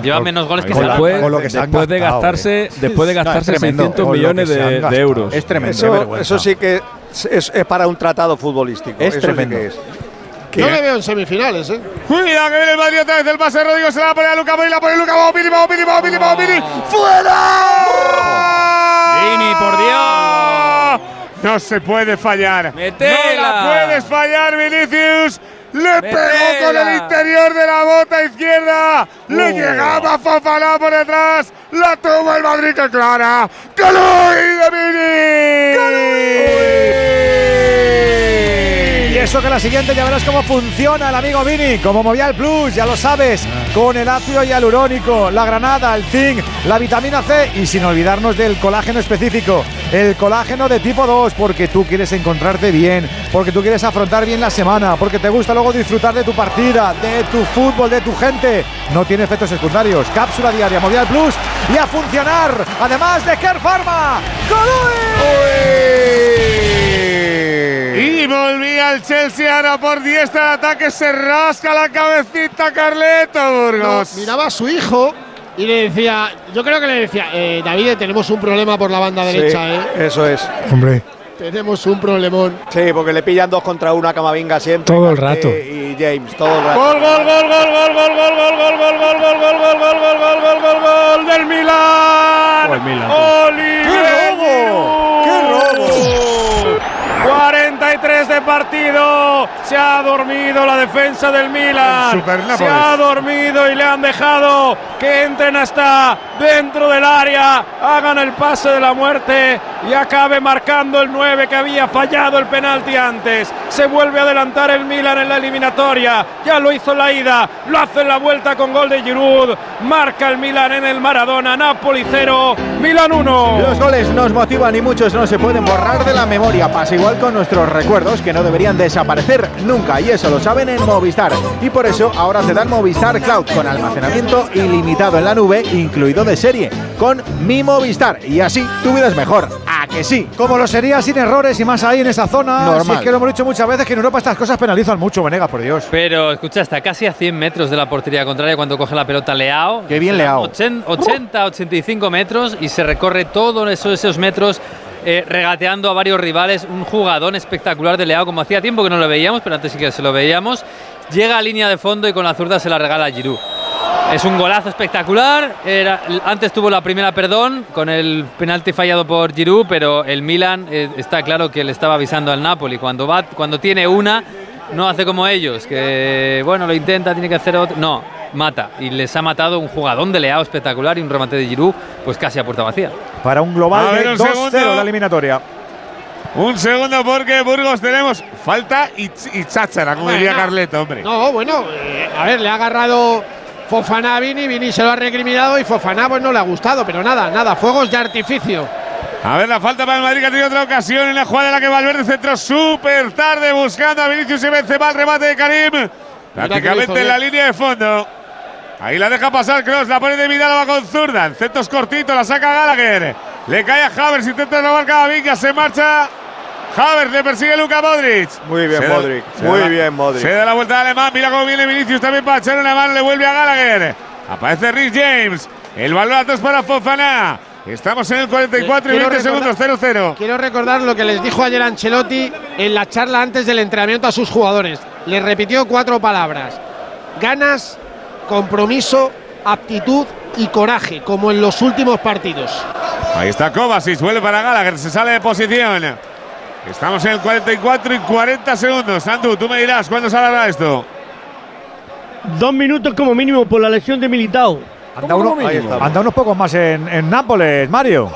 Lleva menos goles que Después, Salah. Con lo que se han después de gastado, gastarse, eh. después de No, gastarse tremendo. 600 Con lo millones de, euros. Es tremendo. Eso, eso sí que es, es- es para un tratado futbolístico. Es Eso sí tremendo. que es. Yo le veo en semifinales, ¿eh? Cuidado que viene el Madrid otra vez el pase de Rodrigo se la pone a Luca Modric, la pone Luca Modric, Modric, Modric, Modric, ¡Fuera! Vini, por Dios. No se puede fallar. Metela. No la puedes fallar, Vinicius. Le pegó con el Metela. interior de la bota izquierda. Le llegaba Fofana por detrás. La tuvo el Madrid que clara. ¡Calui de Vini! Y eso que la siguiente ya verás cómo funciona el amigo Vini, como Movial Plus, ya lo sabes, con el ácido hialurónico, la granada, el zinc, la vitamina C y sin olvidarnos del colágeno específico, el colágeno de tipo 2, porque tú quieres encontrarte bien, porque tú quieres afrontar bien la semana, porque te gusta luego disfrutar de tu partida, de tu fútbol, de tu gente. No tiene efectos secundarios. Cápsula diaria Movial Plus y a funcionar, además de Care Pharma. Volvía el Chelsea ahora por diestra de ataque. Se rasca la cabecita Carleto No, Burgos. miraba a su hijo y le decía, yo creo que le decía, eh, David, tenemos un problema por la banda Sí, derecha, ¿eh? Eso es. Hombre, Tenemos un problemón. Sí, porque le pillan dos contra una Camavinga siempre. Todo el rato. Y James, todo el rato. Gol, gol, gol, gol, gol, gol, gol, gol, gol, gol, gol, gol, gol, gol, gol, gol, gol, gol, gol, gol del Milan. Gol Milan. Oliver de partido. Se ha dormido la defensa del Milan. Se ha dormido y le han dejado que entren hasta dentro del área. Hagan el pase de la muerte y acabe marcando el 9 que había fallado el penalti antes. Se vuelve a adelantar el Milan en la eliminatoria. Ya lo hizo en la ida. Lo hace en la vuelta con gol de Giroud. Marca el Milan en el Maradona. Napoli 0. Milan 1. Los goles nos motivan y muchos no se pueden borrar de la memoria. Pasa igual con nuestros recuerdos que no deberían desaparecer nunca y eso lo saben en Movistar. Y por eso ahora te dan Movistar Cloud con almacenamiento ilimitado en la nube, incluido de serie, con mi Movistar. Y así tu vida es mejor. ¿A que sí? Como lo sería sin errores y más ahí en esa zona. Normal. Si es que lo hemos dicho muchas veces que en Europa estas cosas penalizan mucho, Venegas, por Dios. Pero escucha, está casi a 100 metros de la portería contraria cuando coge la pelota Leao. Qué bien Leao. 80, 80, 85 metros y se recorre todos esos, esos metros eh, regateando a varios rivales. Un jugadón espectacular de Leao, como hacía tiempo que no lo veíamos, pero antes sí que se lo veíamos. Llega a línea de fondo y con la zurda se la regala a Giroud. Es un golazo espectacular. Era, antes tuvo la primera perdón con el penalti fallado por Giroud, pero el Milan eh, está claro que le estaba avisando al Napoli. Cuando, va, cuando tiene una, no hace como ellos, que bueno, lo intenta, tiene que hacer otro. No, mata. Y les ha matado un jugadón de Leao espectacular y un remate de Giroud, pues casi a puerta vacía. Para un A global ver, de un 2-0 segundo. la eliminatoria. Un segundo porque Burgos tenemos falta y, y cháchara, como diría Carleto, hombre. No, bueno, eh, a ver, le ha agarrado Fofana a Vini, Vini se lo ha recriminado y Fofana pues no le ha gustado, pero nada, nada, fuegos de artificio. A ver, la falta para el Madrid que ha tenido otra ocasión en la jugada en la que Valverde centró súper tarde buscando a Vinicius y Benzema el remate de Karim. Prácticamente en la línea de fondo. Ahí la deja pasar Cross, la pone de Vidal va con zurda. En centros cortitos, la saca Gallagher. Le cae a Havers, intenta robar Camavinga, se marcha. Havers le persigue Luka Modric. Muy bien, Se Modric. se da Muy la- bien, Modric. Se da la vuelta al alemán, mira cómo viene Vinicius también para echar una mano, le vuelve a Gallagher. Aparece Rhys James. El balón atrás para Fofana. Estamos en el 44 y Quiero 20 segundos, 0-0. Quiero recordar lo que les dijo ayer Ancelotti en la charla antes del entrenamiento a sus jugadores. Les repitió cuatro palabras. Ganas, compromiso, aptitud y coraje, como en los últimos partidos. Ahí está Kovacic, vuelve para Gallagher, se sale de posición. Estamos en el 44 y 40 segundos. Sandu, tú me dirás cuándo saldrá esto. Dos minutos como mínimo por la lesión de Militao. Anda, uno- anda unos pocos más en, en Nápoles, Mario.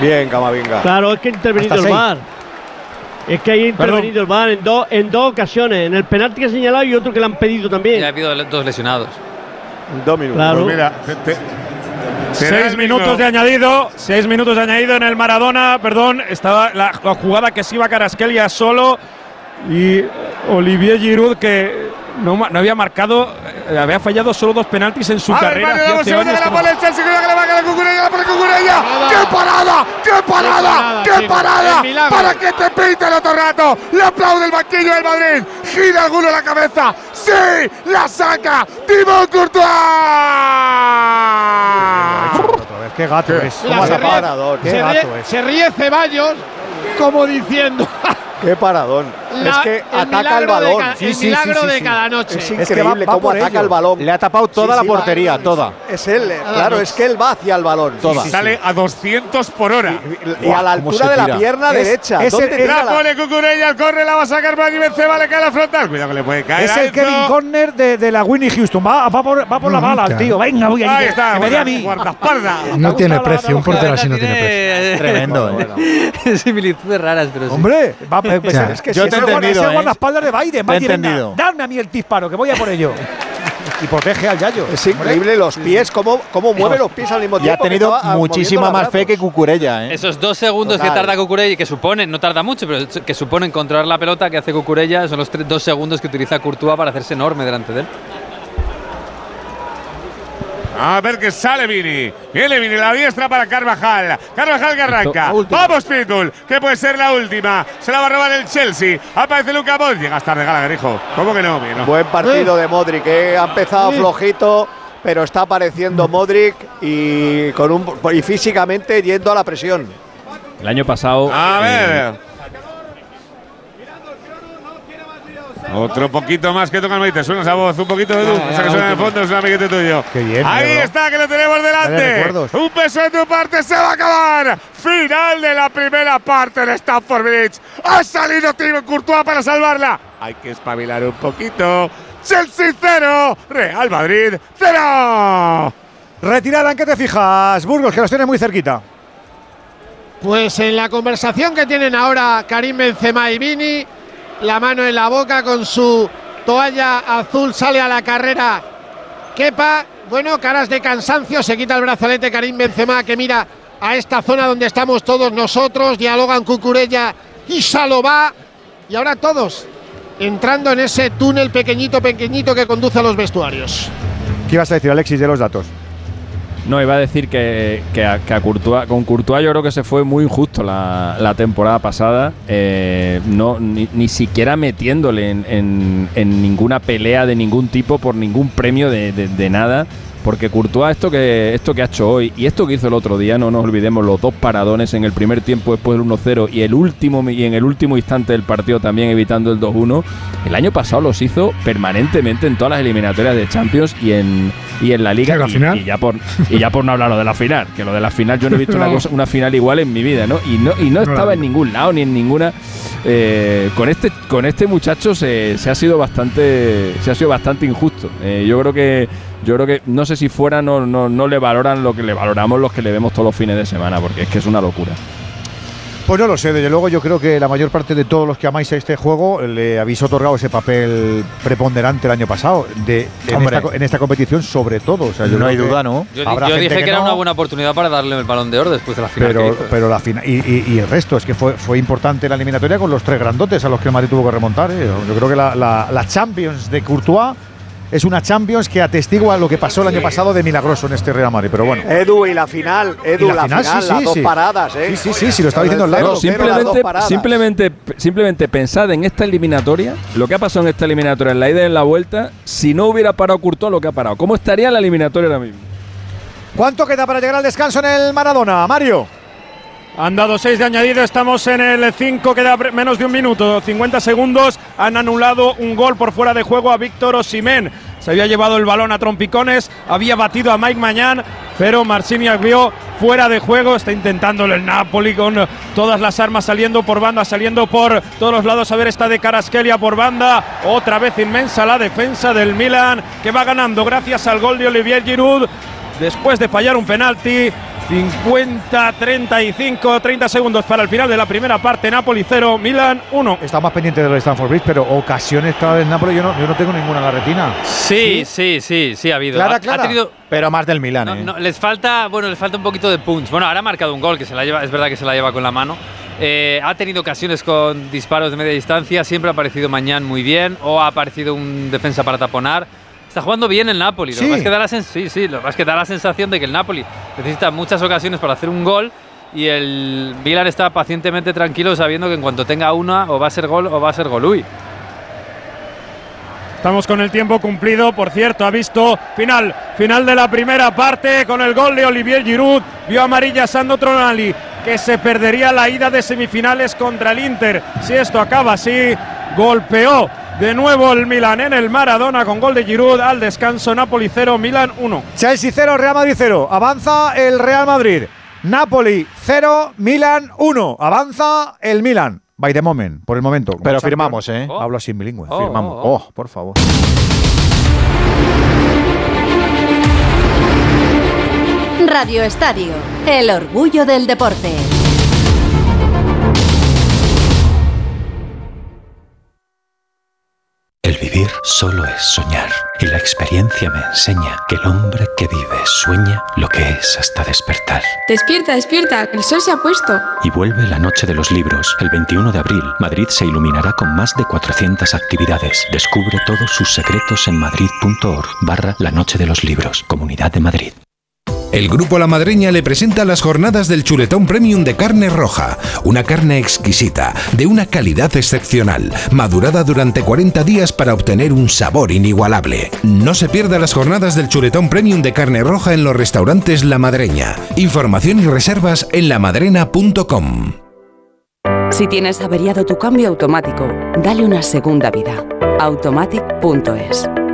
Bien, Camavinga. Claro, es que ha intervenido el seis. Es que hay intervenido el VAR en, dos en dos ocasiones. En el penalti que ha señalado y otro que le han pedido también. Ya ha habido dos lesionados. Dos minutos. Claro. Pues mira, te- te- será Seis minutos de añadido, seis minutos de añadido en el Maradona, perdón, estaba la, la jugada que se iba Carasquelia solo y Olivier Giroud que no, ma- no había marcado, eh, había fallado solo dos penaltis en su A ver, carrera. Mario, hacía damos 11 segundo que años la que no- pone el Chelsea, cuidado que le va a caer Cucurella, la pone Cucurella. Nada. ¡Qué parada! ¡Qué parada! parada, ¡Qué parada! Para que te pinte el otro rato. Le aplaude el banquillo del Madrid. Gira alguno la cabeza. ¡Sí! ¡La saca! ¡Thibaut Courtois! Otra vez, qué gato es. Mira, ¿Cómo se, ríe, parador? Qué se gato ríe- es. se ríe Ceballos como diciendo Qué paradón. La- es que ataca el balón. ca- Sí, el sí, milagro sí, sí, de sí. cada noche. Es Es que va- increíble va cómo ataca ello. el balón. Le ha tapado toda Sí, la va- portería, toda. Es él, eh, claro, es que él va hacia el balón. Toda. Sí, sí, Sale a 200 por hora. Y, y a la altura de la pierna Es- derecha. es ¿Dónde el- La pone Cucurella, el corre, la va a sacar para Benzema, le cae la frontal. Cuidado que le puede caer. Es el. Kevin Corner de, de la Winnie Houston. Va, va por, va por la bala, el tío. Venga, voy Ahí ahí. está, me a mí. guardaespaldas. No tiene precio, un portero así no tiene precio. Tremendo, ¿eh? Similitudes raras, pero sí. Hombre, va, O sea, es que yo entendido. el ¿eh? guardaespaldas de Biden. Te entendido. Dame a mí el disparo, que voy a por ello. y protege al Yayo. Es increíble los pies, cómo, cómo mueve los pies al mismo Y tiempo. ha que tenido ah, muchísima más fe que. Cucurella, ¿eh? Esos dos segundos Total. que tarda Cucurella, que suponen, no tarda mucho, pero que suponen controlar la pelota que hace Cucurella, son los tres- dos segundos que utiliza Courtois para hacerse enorme delante de él. A ver que sale Vini. Viene Vini, la diestra para Carvajal. Carvajal que arranca. Vamos, Pitbull, que puede ser la última. Se la va a robar el Chelsea. Aparece Luca Modric. Llegas tarde, Gallagher, hijo. ¿Cómo que no? Mira. Buen partido de Modric, que ha empezado flojito, pero está apareciendo Modric y, con un, y físicamente yendo a la presión. El año pasado. A eh, ver. Otro poquito más que toca el. ¿Te suena esa voz? Un poquito de luz. Ah, Esa que suena en el fondo es un amiguete tuyo. Qué bien, Ahí está, que lo tenemos delante. Un peso de tu parte se va a acabar. Final de la primera parte del Stamford Bridge. Ha salido Thibaut Courtois para salvarla. Hay que espabilar un poquito. Chelsea 0, Real Madrid 0. Retirada, ¿en qué te fijas, Burgos? Que los tienes muy cerquita. Pues en la conversación que tienen ahora Karim Benzema y Vini, la mano en la boca con su toalla azul sale a la carrera. Kepa, bueno, caras de cansancio, se quita el brazalete Karim Benzema que mira a esta zona donde estamos todos nosotros, dialogan Cucurella y Salobá y ahora todos entrando en ese túnel pequeñito pequeñito que conduce a los vestuarios. ¿Qué ibas a decir, Alexis, de los datos? No, iba a decir que, que a, que a Courtois- con Courtois yo creo que se fue muy injusto la, la temporada pasada, eh, no, ni, ni siquiera metiéndole en, en- ninguna pelea de ningún tipo por ningún premio de nada. Porque Courtois, esto que, esto que ha hecho hoy y esto que hizo el otro día, no nos olvidemos los dos paradones en el primer tiempo después del 1-0 y el último y en el último instante del partido también evitando el 2-1. El año pasado los hizo permanentemente en todas las eliminatorias de Champions y en, y en la Liga. ¿Y la y- final? y ya por y ya por no hablar lo de la final, que lo de la final yo no he visto una cosa, una final igual en mi vida, ¿no? Y no y no, estaba en ningún lado ni en ninguna eh, con este con este muchacho se, se ha sido bastante se ha sido bastante injusto. Eh, yo creo que yo creo que no sé si fuera no, no, no le valoran lo que le valoramos los que le vemos todos los fines de semana, porque es que es una locura. Pues no lo sé, desde luego yo creo que la mayor parte de todos los que amáis a este juego le habéis otorgado ese papel preponderante el año pasado, de, en, esta, en esta competición sobre todo. O sea, yo No hay duda, ¿no? Yo, dije que, era no, una buena oportunidad para darle el balón de oro después de la final. Pero, pero la final y, y- y el resto es que fue, fue importante la eliminatoria con los tres grandotes a los que el Madrid tuvo que remontar. ¿eh? Yo creo que la, la- la Champions de Courtois es una Champions que atestigua lo que pasó el año pasado de milagroso en este Real Madrid. Pero bueno. Edu y la final, Edu, Y la la, final, final, sí, las sí, dos sí. paradas, ¿eh? Sí, sí, sí, sí, lo estaba diciendo el simplemente, simplemente, simplemente pensad en esta eliminatoria, lo que ha pasado en esta eliminatoria, en la ida y en la vuelta, si no hubiera parado Courtois lo que ha parado. ¿Cómo estaría la eliminatoria ahora mismo? ¿Cuánto queda para llegar al descanso en el Maradona, Mario? Han dado 6 de añadido, estamos en el 5, queda menos de un minuto, 50 segundos. Han anulado un gol por fuera de juego a Víctor Osimén. Se había llevado el balón a trompicones, había batido a Mike Mañán, pero Marcini vio fuera de juego. Está intentándolo el Napoli con todas las armas saliendo por banda, saliendo por todos los lados. A ver, está de Caraskelia por banda. Otra vez inmensa la defensa del Milan, que va ganando gracias al gol de Olivier Giroud después de fallar un penalti. 50, 35, 30 segundos para el final de la primera parte. Napoli 0, Milan 1. Está más pendiente del Stanford Bridge, pero ocasiones clara del Napoli yo no, yo no tengo ninguna en la retina. Sí, sí, sí, sí ha habido. Clara, Ha- ha clara. tenido- Pero más del Milan, No, ¿eh? no, les falta, bueno, les falta un poquito de punch. Bueno, ahora ha marcado un gol que se la lleva, es verdad que se la lleva con la mano. Eh, ha tenido ocasiones con disparos de media distancia, siempre ha aparecido Mañán muy bien o ha aparecido un defensa para taponar. Está jugando bien el Napoli. Lo Sí. que da la sens- sí, sí, lo que es que da la sensación de que el Napoli necesita muchas ocasiones para hacer un gol y el Milan está pacientemente tranquilo sabiendo que en cuanto tenga una o va a ser gol o va a ser golui. Estamos con el tiempo cumplido, por cierto, ha visto final, final de la primera parte con el gol de Olivier Giroud, vio amarilla a Sandro Tronali, que se perdería la ida de semifinales contra el Inter. Si esto acaba así, golpeó de nuevo el Milan en el Maradona con gol de Giroud al descanso Napoli 0, Milan 1. Chelsea 0, Real Madrid 0. Avanza el Real Madrid. Napoli 0, Milan 1. Avanza el Milan. By the moment, por el momento. Pero firmamos, ¿eh? Hablo así en bilingüe. Oh, firmamos. oh, Oh, por favor. Radio Estadio, el orgullo del deporte. Vivir solo es soñar y la experiencia me enseña que el hombre que vive sueña lo que es hasta despertar. Despierta, despierta, el sol se ha puesto. Y vuelve la noche de los libros. El 21 de abril, Madrid se iluminará con más de 400 actividades. Descubre todos sus secretos en madrid.org barra la noche de los libros. Comunidad de Madrid. El Grupo La Madreña le presenta las jornadas del chuletón premium de carne roja, una carne exquisita, de una calidad excepcional, madurada durante 40 días para obtener un sabor inigualable. No se pierda las jornadas del chuletón premium de carne roja en los restaurantes La Madreña. Información y reservas en lamadrena.com. Si tienes averiado tu cambio automático, dale una segunda vida. Automatic.es.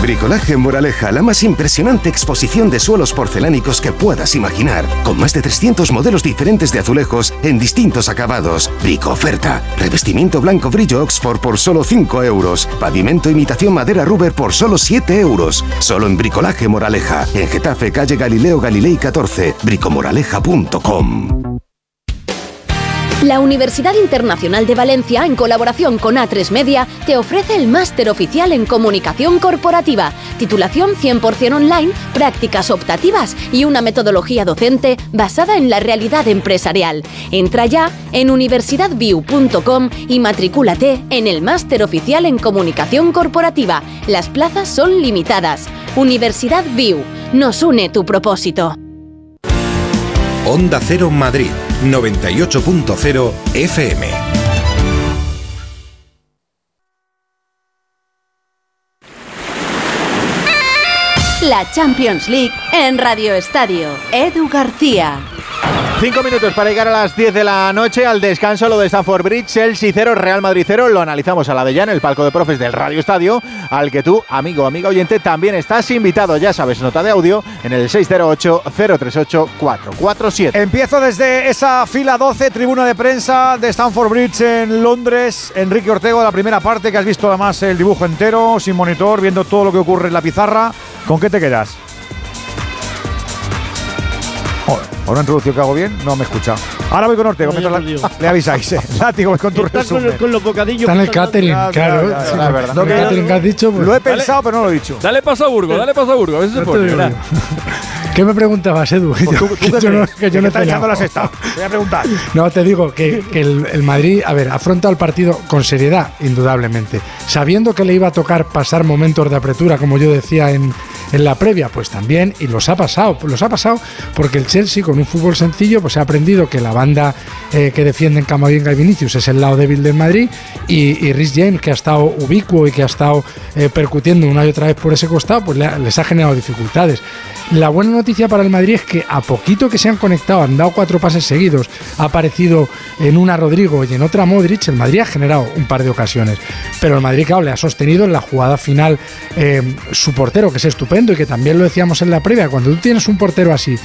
Bricolaje Moraleja, la más impresionante exposición de suelos porcelánicos que puedas imaginar, con más de 300 modelos diferentes de azulejos en distintos acabados. Brico oferta, revestimiento blanco brillo Oxford por solo 5 euros, pavimento imitación madera Ruber por solo 7 euros. Solo en Bricolaje Moraleja, en Getafe, calle Galileo Galilei 14, bricomoraleja.com. La Universidad Internacional de Valencia, en colaboración con A3 Media, te ofrece el máster oficial en comunicación corporativa, titulación 100% online, prácticas optativas y una metodología docente basada en la realidad empresarial. Entra ya en universidadview.com y matricúlate en el máster oficial en comunicación corporativa. Las plazas son limitadas. Universidad View, nos une tu propósito. Onda Cero Madrid, 98.0 FM. La Champions League en Radio Estadio. Edu García. Cinco minutos para llegar a las 10 de la noche al descanso, lo de Stanford Bridge, Chelsea 0, Real Madrid 0. Lo analizamos a la de ya en el palco de profes del Radio Estadio, al que tú, amigo, amiga oyente, también estás invitado. Ya sabes, nota de audio en el 608-038-447. Empiezo desde esa fila 12, tribuna de prensa de Stanford Bridge en Londres. Enrique Ortego, la primera parte, que has visto además el dibujo entero, sin monitor, viendo todo lo que ocurre en la pizarra. ¿Con qué te quedas? Joder, ¿Ahora introducción que hago bien? No me escucha. Ahora voy con Ortego, No, mientras la- le avisáis. Eh. Látigo, voy con tu Está con, resumen. con los bocadillos. Está en el catering, dando. claro. claro, sí, la verdad. Lo que, catering que has dicho, pues, Lo he pensado, pero no lo he dicho. Dale paso a Burgo, dale paso a Burgo, a ver si se pone. ¿Qué me preguntabas, Edu? Pues ¿Tú, tú Que yo no, que yo no he está echando la sexta. Voy a preguntar. No, te digo que, que el, el Madrid, a ver, afronta el partido con seriedad, indudablemente. Sabiendo que le iba a tocar pasar momentos de apretura, como yo decía en, en la previa, pues también, y los ha pasado. Los ha pasado porque el Chelsea, con un fútbol sencillo, pues ha aprendido que la banda eh, que defienden Camavinga y Vinicius es el lado débil del Madrid, y, y Rhys James, que ha estado ubicuo y que ha estado eh, percutiendo una y otra vez por ese costado, pues le les ha generado dificultades. La buena noticia para el Madrid es que a poquito que se han conectado, han dado cuatro pases seguidos, ha aparecido en una Rodrigo y en otra Modric, el Madrid ha generado un par de ocasiones. Pero el Madrid, claro, le ha sostenido en la jugada final eh, su portero, que es estupendo y que también lo decíamos en la previa, cuando tú tienes un portero así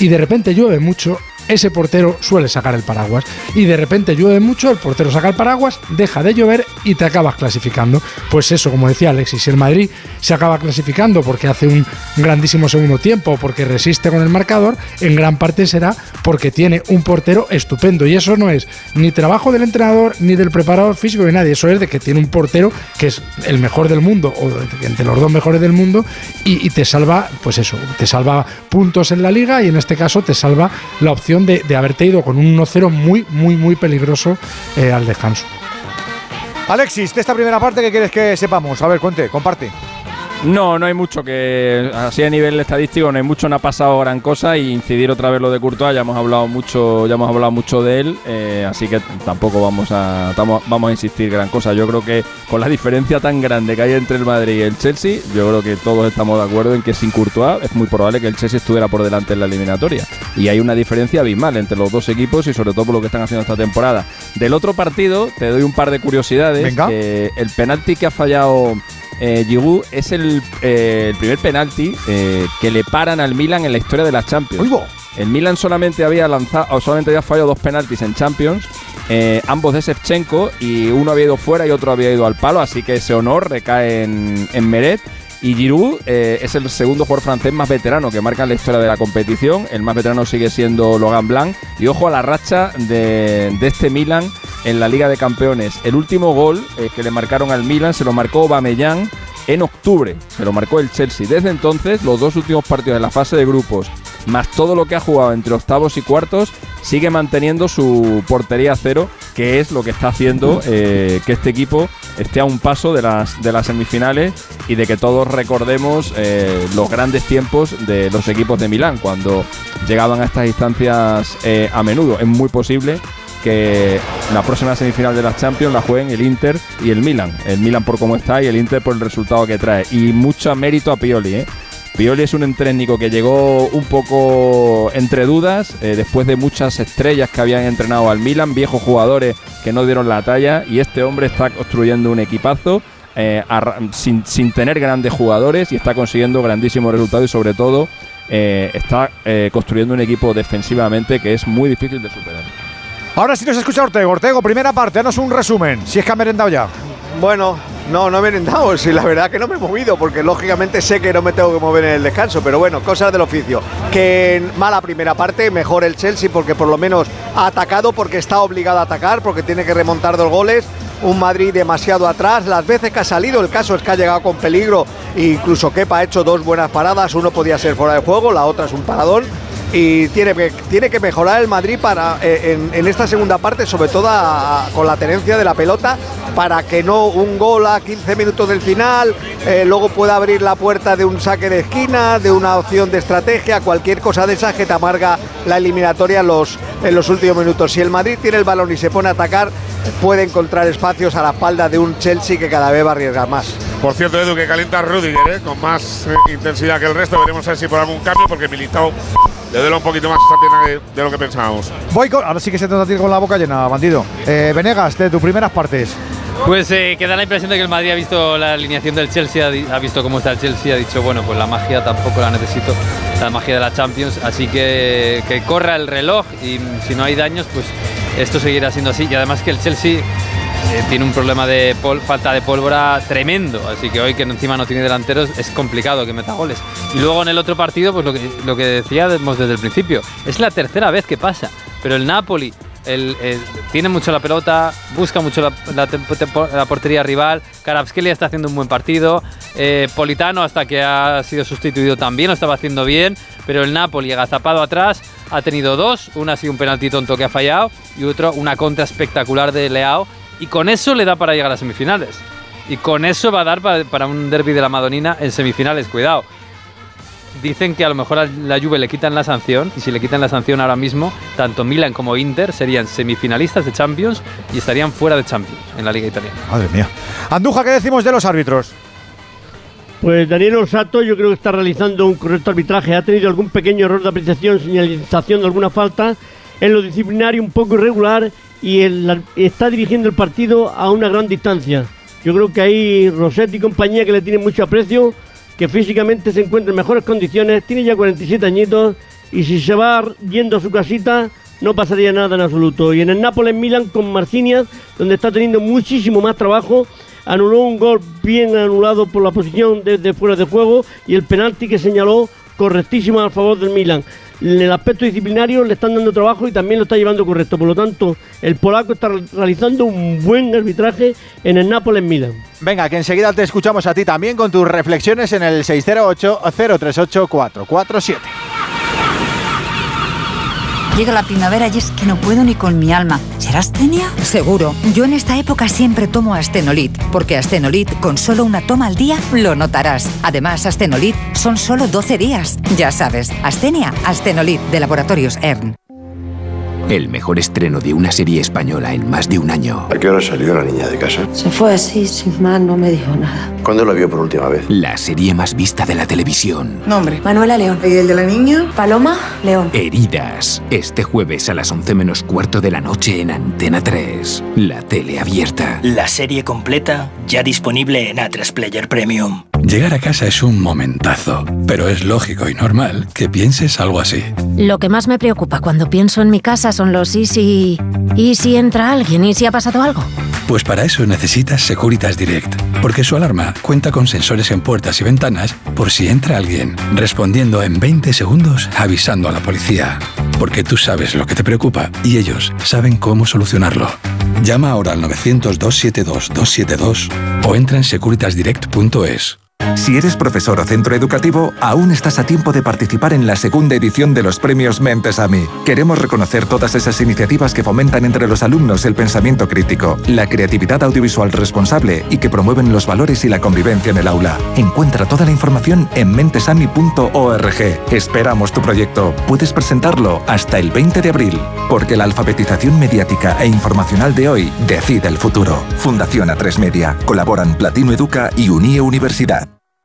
y de repente llueve mucho, ese portero suele sacar el paraguas. Y de repente llueve mucho, el portero saca el paraguas, deja de llover y te acabas clasificando. Pues eso, como decía Alexis, el Madrid se acaba clasificando porque hace un grandísimo segundo tiempo porque resiste con el marcador, en gran parte será porque tiene un portero estupendo. Y eso no es ni trabajo del entrenador ni del preparador físico ni nadie. Eso es de que tiene un portero que es el mejor del mundo o entre los dos mejores del mundo y, y te salva, pues eso, te salva puntos en la liga y en este caso te salva la opción de, haberte ido con un 1-0 muy, muy, muy peligroso eh, al descanso. Alexis, de esta primera parte, ¿qué quieres que sepamos? A ver, cuente, comparte. No, no hay mucho que. Así a nivel estadístico, no hay mucho, no ha pasado gran cosa. Y incidir otra vez lo de Courtois, ya hemos hablado mucho, ya hemos hablado mucho de él. eh, así que tampoco vamos a, tamo- vamos a insistir gran cosa. Yo creo que con la diferencia tan grande que hay entre el Madrid y el Chelsea, yo creo que todos estamos de acuerdo en que sin Courtois es muy probable que el Chelsea estuviera por delante en la eliminatoria. Y hay una diferencia abismal entre los dos equipos y sobre todo por lo que están haciendo esta temporada. Del otro partido, te doy un par de curiosidades. Venga. Eh, el penalti que ha fallado eh, Giroud es el, eh, el primer penalti eh, que le paran al Milan en la historia de la Champions. El Milan solamente había lanzado, o solamente había fallado dos penaltis en Champions, eh, ambos de Shevchenko, y uno había ido fuera y otro había ido al palo, así que ese honor recae en, en Meret. Y Giroud eh, es el segundo jugador francés más veterano que marca en la historia de la competición. El más veterano sigue siendo Logan Blanc. Y ojo a la racha de, este Milan en la Liga de Campeones. El último gol eh, que le marcaron al Milan se lo marcó Aubameyang en octubre. Se lo marcó el Chelsea. Desde entonces, los dos últimos partidos de la fase de grupos, más todo lo que ha jugado entre octavos y cuartos, sigue manteniendo su portería a cero, que es lo que está haciendo eh, que este equipo esté a un paso de las, de las semifinales y de que todos recordemos eh, los grandes tiempos de los equipos de Milán cuando llegaban a estas instancias eh, a menudo. Es muy posible que la próxima semifinal de las Champions la jueguen el Inter y el Milan. El Milan por cómo está y el Inter por el resultado que trae. Y mucho mérito a Pioli, ¿eh? Pioli es un técnico que llegó un poco entre dudas, eh, después de muchas estrellas que habían entrenado al Milan, viejos jugadores que no dieron la talla, y este hombre está construyendo un equipazo eh, sin, sin tener grandes jugadores y está consiguiendo grandísimos resultados y sobre todo eh, está construyendo un equipo defensivamente que es muy difícil de superar. Ahora sí nos escucha Ortego. Ortego, primera parte, danos un resumen. Si es que ha merendado ya. Bueno, no, no me he merendado. Sí, la verdad que no me he movido, porque lógicamente sé que no me tengo que mover en el descanso. Pero bueno, cosas del oficio. Que mala primera parte, mejor el Chelsea, porque por lo menos ha atacado, porque está obligado a atacar, porque tiene que remontar dos goles. Un Madrid demasiado atrás. Las veces que ha salido, el caso es que ha llegado con peligro. E incluso Kepa ha hecho dos buenas paradas. Uno podía ser fuera de juego, la otra es un paradón y tiene que, tiene que mejorar el Madrid para eh, en, esta segunda parte, sobre todo con la tenencia de la pelota, para que no un gol a 15 minutos del final, eh, luego pueda abrir la puerta de un saque de esquina, de una opción de estrategia, cualquier cosa de esas que te amarga la eliminatoria en los, últimos minutos. Si el Madrid tiene el balón y se pone a atacar, puede encontrar espacios a la espalda de un Chelsea que cada vez va a arriesgar más. Por cierto, Edu, que calienta Rudiger, ¿eh? con más intensidad que el resto. Veremos a ver si por algún cambio, porque Militao le duele un poquito más esa pierna de, lo que pensábamos. Voy con, ahora sí que se trata de con la boca llena, bandido. Eh, Venegas, de tus primeras partes. Pues eh, queda la impresión de que el Madrid ha visto la alineación del Chelsea, ha, visto cómo está el Chelsea, ha dicho, bueno, pues la magia tampoco la necesito, la magia de la Champions, así que que corra el reloj y si no hay daños, pues esto seguirá siendo así. Y además que el Chelsea eh, tiene un problema de falta de pólvora tremendo, así que hoy que encima no tiene delanteros es complicado que meta goles. Y luego en el otro partido, pues lo que, lo decíamos desde el principio, es la tercera vez que pasa, pero el Napoli tiene mucho la pelota, busca mucho la, portería rival. Karabskeli está haciendo un buen partido. Eh, Politano, hasta que ha sido sustituido también, lo estaba haciendo bien. Pero el Napoli, agazapado atrás, ha tenido dos. Una ha sido un penalti tonto que ha fallado y otro una contra espectacular de Leao. Y con eso le da para llegar a las semifinales. Y con eso va a dar para, para un derby de la Madonina en semifinales. Cuidado dicen que a lo mejor a la Juve le quitan la sanción y si le quitan la sanción ahora mismo, tanto Milan como Inter serían semifinalistas de Champions y estarían fuera de Champions en la Liga Italiana. Madre mía. Anduja, ¿qué decimos de los árbitros? Pues Daniel Orsato yo creo que está realizando un correcto arbitraje. Ha tenido algún pequeño error de apreciación, señalización de alguna falta en lo disciplinario un poco irregular y está dirigiendo el partido a una gran distancia. Yo creo que ahí Rossetti y compañía que le tienen mucho aprecio que físicamente se encuentra en mejores condiciones, tiene ya 47 añitos y si se va yendo a su casita no pasaría nada en absoluto. Y en el Nápoles Milan con Marcinias, donde está teniendo muchísimo más trabajo, anuló un gol bien anulado por la posición desde fuera de juego y el penalti que señaló correctísimo a favor del Milan el aspecto disciplinario le están dando trabajo y también lo está llevando correcto. Por lo tanto, el polaco está realizando un buen arbitraje en el Nápoles Milan. Venga, que enseguida te escuchamos a ti también con tus reflexiones en el 608 038 447. Llega la primavera y es que no puedo ni con mi alma. ¿Será astenia? Seguro. Yo en esta época siempre tomo Astenolit, porque Astenolit con solo una toma al día lo notarás. Además, Astenolit son solo 12 días. Ya sabes, Astenia, Astenolit de Laboratorios ERN. El mejor estreno de una serie española en más de un año. ¿A qué hora salió la niña de casa? Se fue así, sin más, no me dijo nada. ¿Cuándo la vio por última vez? La serie más vista de la televisión. Nombre. Manuela León. ¿Y el de la niña? Paloma León. Heridas. Este jueves a las 11 menos cuarto de la noche en Antena 3. La tele abierta. La serie completa ya disponible en A3 Player Premium. Llegar a casa es un momentazo, pero es lógico y normal que pienses algo así. Lo que más me preocupa cuando pienso en mi casa son los y si... ¿Y si entra alguien? ¿Y si ha pasado algo? Pues para eso necesitas Securitas Direct, porque su alarma cuenta con sensores en puertas y ventanas por si entra alguien, respondiendo en 20 segundos avisando a la policía. Porque tú sabes lo que te preocupa y ellos saben cómo solucionarlo. Llama ahora al 900-272-272 o entra en securitasdirect.es. Si eres profesor o centro educativo, aún estás a tiempo de participar en la segunda edición de los premios Mentes a mí. Queremos reconocer todas esas iniciativas que fomentan entre los alumnos el pensamiento crítico, la creatividad audiovisual responsable y que promueven los valores y la convivencia en el aula. Encuentra toda la información en mentesami.org. Esperamos tu proyecto. Puedes presentarlo hasta el 20 de abril, porque la alfabetización mediática e informacional de hoy decide el futuro. Fundación A3 Media. Colaboran Platino Educa y Unie Universidad.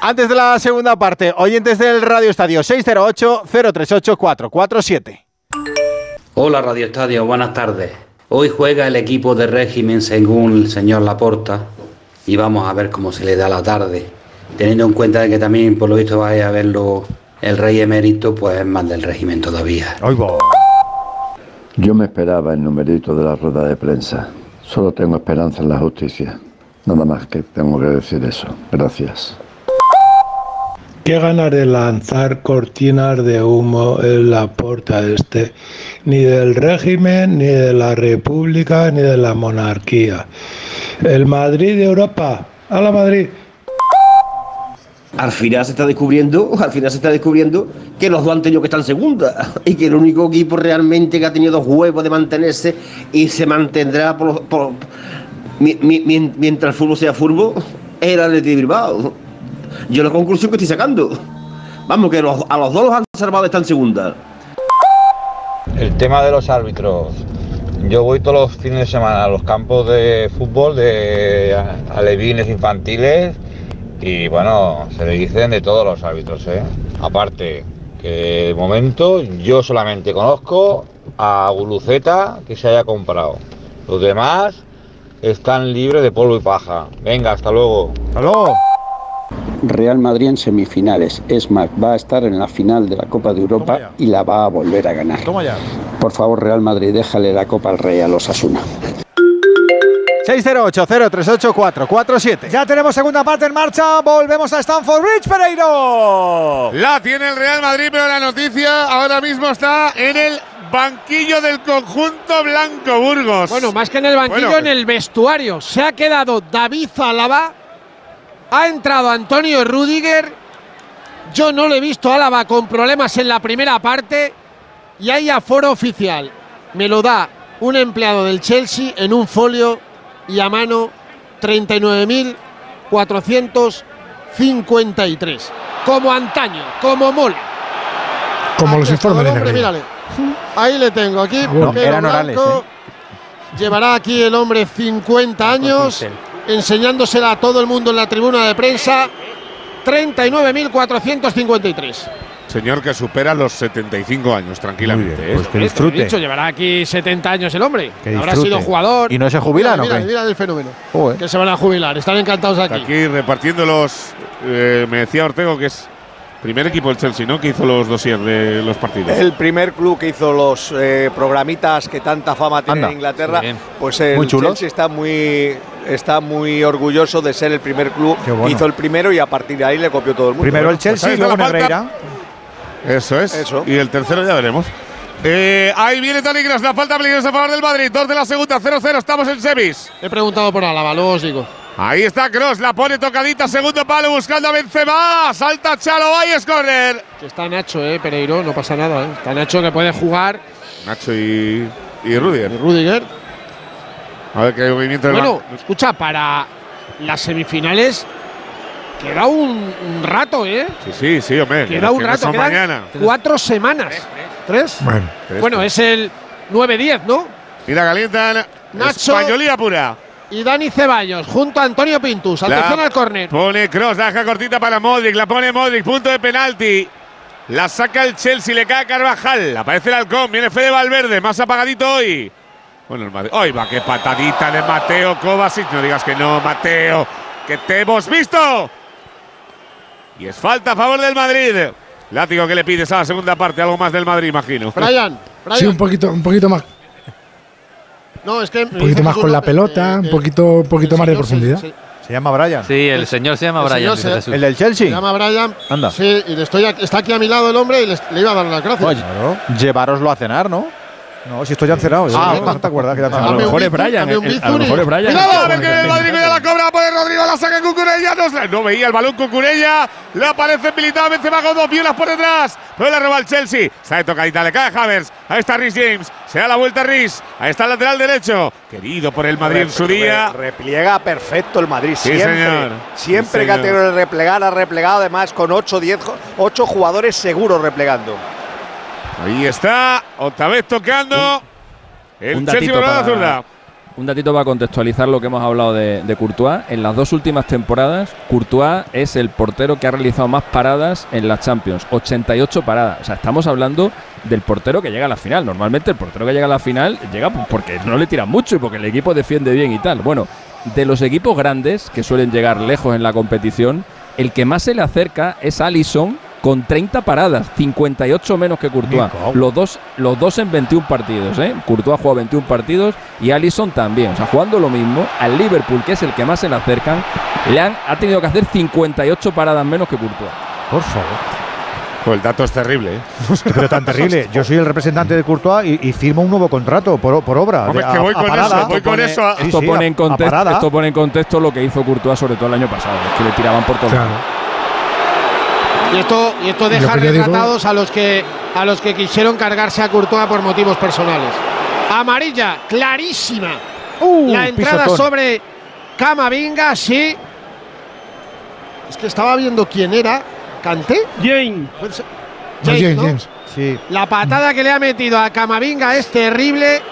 Antes de la segunda parte, oyentes del Radio Estadio 608-038-447. Hola Radio Estadio, buenas tardes. Hoy juega el equipo de régimen según el señor Laporta y vamos a ver cómo se le da la tarde. Teniendo en cuenta que también por lo visto va a verlo el rey emérito, pues es más del régimen todavía. Yo me esperaba el numerito de la rueda de prensa. Solo tengo esperanza en la justicia. Nada más que tengo que decir eso. Gracias. Qué ganas de lanzar cortinas de humo en la puerta este, ni del régimen, ni de la república, ni de la monarquía. El Madrid de Europa, a la Madrid. al final se está descubriendo, al final se está descubriendo que los dos tenido que estar en segunda y que el único equipo realmente que ha tenido huevos de mantenerse y se mantendrá mientras el fútbol sea fútbol era el de Bilbao. Yo la conclusión que estoy sacando. Vamos, que los- a los dos los han salvado de estar en segunda. El tema de los árbitros. Yo voy todos los fines de semana a los campos de fútbol de alevines infantiles y bueno, se le dicen de todos los árbitros, ¿eh? Aparte, que de momento yo solamente conozco a Guluceta que se haya comprado. Los demás están libres de polvo y paja. Venga, hasta luego. Hasta luego. Real Madrid en semifinales. Es más, va a estar en la final de la Copa de Europa y la va a volver a ganar. Toma ya. Por favor, Real Madrid, déjale la Copa al Rey a los Asuna. 608-038-447. Ya tenemos segunda parte en marcha. Volvemos a Stanford Bridge, Pereiro. La tiene el Real Madrid, pero la noticia ahora mismo está en el banquillo del conjunto blanco Burgos. Bueno, más que en el banquillo, Bueno, en el vestuario. Se ha quedado David Álava. Ha entrado Antonio Rudiger. Yo no le he visto a Álava con problemas en la primera parte. Y hay aforo oficial. Me lo da un empleado del Chelsea en un folio y a mano 39.453. Como antaño, como mola. Como los informes de Hombre, mírale. Ahí le tengo, aquí. bueno. pelo Eran orales, blanco. Llevará aquí el hombre 50 años, enseñándosela a todo el mundo en la tribuna de prensa. 39.453. Señor que supera los 75 años tranquilamente. pues que disfrute. dicho, llevará aquí 70 años el hombre. Que Habrá sido jugador. ¿Y no se jubilan Mira, o mira, qué? mira el fenómeno. Joder. Que se van a jubilar. Están encantados Está aquí. aquí repartiendo los. eh, me decía Ortego que es primer equipo del Chelsea, ¿no? Que hizo los dossiers de los partidos. El primer club que hizo los eh, programitas que tanta fama tiene Anda. en Inglaterra, Sí. pues el Muy chulos. Chelsea está muy, está muy orgulloso de ser el primer club bueno. que hizo el primero y a partir de ahí le copió todo el mundo. Primero el pues Chelsea ahí y luego. Negreira. Eso es. Eso. Y el tercero ya veremos. Eh, ahí viene Toni Kroos, la falta peligrosa a favor del Madrid. Dos de la segunda, 0-0, estamos en semis. He preguntado por Álava, luego os digo. Ahí está Cross, la pone tocadita, segundo palo buscando a Benzema. Salta Chalo, ahí es córner. Que está Nacho, eh, Pereiro, no pasa nada. eh. Está Nacho que puede jugar. Nacho y, y Rudiger. Rudiger. A ver qué movimiento Bueno, escucha, para las semifinales queda un, un rato, ¿eh? Sí, sí, sí, hombre. Queda que un no rato, quedan mañana. cuatro semanas. ¿Tres? Bueno. Tres, Bueno, tres. es el 9-10, ¿no? Mira, calientan. Nacho. Españolía pura. Y Dani Ceballos junto a Antonio Pintus. Atención La al córner. Pone Cross, la deja cortita para Modric, la pone Modric, punto de penalti. La saca el Chelsea, le cae a Carvajal. Aparece el halcón, viene Fede Valverde, más apagadito hoy. Bueno, el Madrid. ¡Ay, va! ¡Qué patadita de Mateo Kovacic! No digas que no, Mateo, que te hemos visto. Y es falta a favor del Madrid. Látigo que le pides a la segunda parte, algo más del Madrid, imagino. Brian, Brian. Sí, un poquito, un poquito más, No, es que. un poquito más con la pelota, un poquito, un poquito más de profundidad. Se llama Brian. Sí, el señor se llama El Brian. señor se-. ¿El del Se Chelsea? llama Brian. Anda. Sí, y le estoy aquí- está aquí a mi lado el hombre y les- le iba a dar las gracias. Oye, llevároslo a cenar, ¿no? No, si esto ya han cerrado. Ah, ¿no te acuerdas que ya han A cerrado? lo mejor es Brian. el- a lo mejor es Brian. A que el Madrid cuida la cobra, pone Rodrigo, la saca Cucurella. No, no veía el balón Cucurella. Le aparece Militao, Benzema con dos violas por detrás. Pero la roba el Chelsea. Está de tocadita, le cae Havers. Ahí está Rhys James. Se da la vuelta Rhys. Ahí está el lateral derecho. Querido por el Madrid en su día. Re- repliega perfecto el Madrid, Sí, siempre. señor. Siempre Sí, que ha tenido que replegar, ha replegado además con 8, 10, 8 jugadores seguros replegando. Ahí está. Otra vez tocando. El un Chelsea para- zurda. Un datito para contextualizar lo que hemos hablado de, de Courtois. En las dos últimas temporadas, Courtois es el portero que ha realizado más paradas en las Champions. 88 paradas. O sea, estamos hablando del portero que llega a la final. Normalmente el portero que llega a la final llega porque no le tiran mucho y porque el equipo defiende bien y tal. Bueno, de los equipos grandes que suelen llegar lejos en la competición, el que más se le acerca es Alisson con 30 paradas, 58 menos que Courtois. Los dos, los dos en 21 partidos, ¿eh? Courtois jugado 21 partidos y Alisson también. O sea, jugando lo mismo, al Liverpool, que es el que más se le acercan, le han, ha tenido que hacer 58 paradas menos que Courtois. Por favor. Pues el dato es terrible. ¿eh? Pero tan terrible. Yo soy el representante de Courtois y, y firmo un nuevo contrato por, por obra. Hombre, de- que voy con parada. eso, voy con eso a- Esto, Sí, sí, pone en contexto, esto pone en contexto lo que hizo Courtois, sobre todo el año pasado, es que le tiraban por lados. Y esto, y esto deja digo- retratados a los que a los que quisieron cargarse a Courtois por motivos personales. Amarilla, clarísima. la entrada pisotón. sobre Camavinga, sí. Es que estaba viendo quién era. ¿Canté? James. No, James, James, ¿no? James. Sí. La patada que le ha metido a Camavinga es terrible.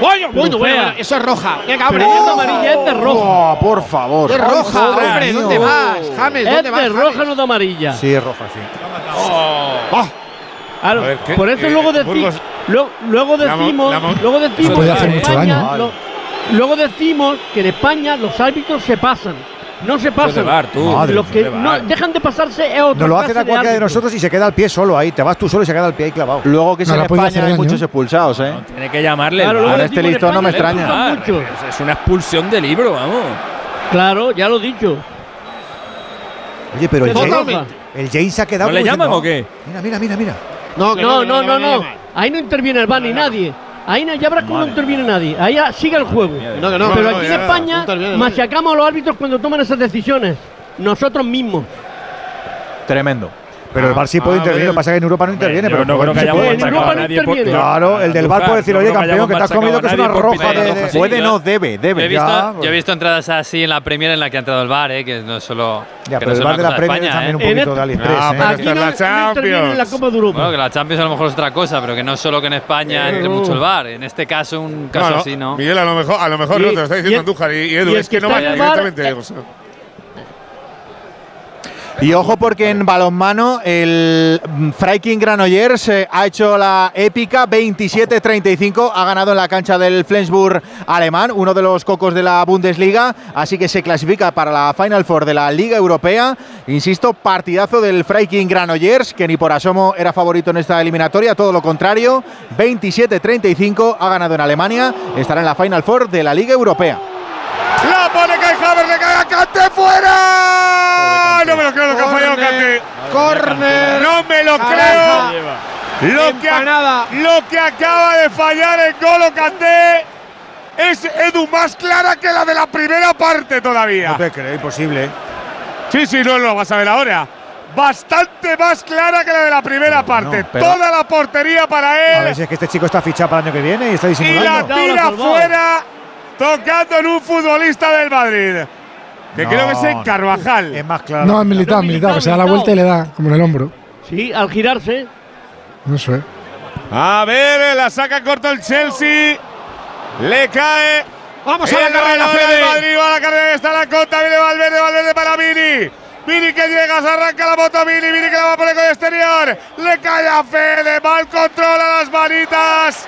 Bueno, bueno, bueno, eso es roja. Venga, hombre. Pero esta amarilla es de roja. Oh, por favor. Es roja, hombre. ¿Dónde vas, James? Es ¿Dónde vas? de roja, no de amarilla. Sí, es roja, sí. Claro, A ver, ¿qué? por eso Eh, luego, deci- Burgos- luego, luego decimos, la luego decimos que en España, lo- luego decimos que en España los árbitros se pasan. No se pasan. de VAR, tú. Los que de no dejan de pasarse es otra Nos lo hacen a cualquiera de nosotros y se queda al pie solo ahí. Te vas tú solo y se queda al pie ahí clavado. Luego que No, en España hacer hay daño. muchos expulsados, ¿eh? Tiene que llamarle. Claro, el este listón no me extraña. Es- una expulsión de libro, vamos. Claro, ya lo he dicho. Oye, pero el James, el James se ha quedado. ¿No le llaman diciendo, o qué? Mira, mira, mira, mira. No, No, no, no, no. Ahí no interviene el VAR ni nadie. Ahí no, ya verás cómo no interviene nadie. Ahí sigue el juego. No, que no. Pero no, aquí en no, España machacamos a los árbitros cuando toman esas decisiones. Nosotros mismos. Tremendo. Pero el VAR sí Ah, puede a intervenir. Lo que pasa es que en Europa no interviene. Pero no creo que se hayamos machacado a nadie. Claro, el del VAR puede decir, oye, campeón, que te has comido que es una nadie roja de. Puede, yo- no, debe, Yo debe. he, visto, ya, yo he visto entradas así en la Premier en la que ha entrado el VAR, ¿eh? que no es solo. Ya, pero no el VAR de la Premier también un ¿eh? En poquito de AliExpress. Ah, ¿eh? pero es la en la Champions. Copa de Europa. Bueno, que la Champions a lo mejor es otra cosa, pero que no es solo que en España entre mucho el VAR. En este caso, un caso así, ¿no? Miguel, a lo mejor, a lo mejor Y- no te lo está diciendo Andújar y, Edu, es que no va directamente. Y ojo porque en balonmano el Freiking Granollers eh, ha hecho la épica 27-35, ha ganado en la cancha del Flensburg alemán, uno de los cocos de la Bundesliga, así que se clasifica para la Final Four de la Liga Europea. Insisto, partidazo del Freiking Granollers, que ni por asomo era favorito en esta eliminatoria, todo lo contrario, 27-35, ha ganado en Alemania, estará en la Final Four de la Liga Europea. La pone le. No me lo creo lo que ha fallado Kanté. Corner. No me lo Naranja. creo. Lo que, a- lo que acaba de fallar en Golo Kanté es Edu más clara que la de la primera parte todavía. No te creo, imposible. Sí, sí, no lo vas a ver ahora. Bastante más clara que la de la primera parte. pero- Toda la portería para A él. ver si es que este chico está fichado para el año que viene y está y la disimulando. tira fuera, tocando en un futbolista del Madrid. Que No, creo que es en no. Carvajal. Es más claro. No, es militar, militar, que se da la vuelta y le da, como en el hombro. Sí, al girarse. Eso es. A ver, la saca corto el Chelsea. Le cae. Vamos a la el carrera, Fede. Madrid, va a la carrera, está la conta, viene Valverde, Valverde para Vini. Vini que llega, se arranca la moto Vini, Vini que la va a poner con exterior. Le cae a Fede, mal control a las manitas.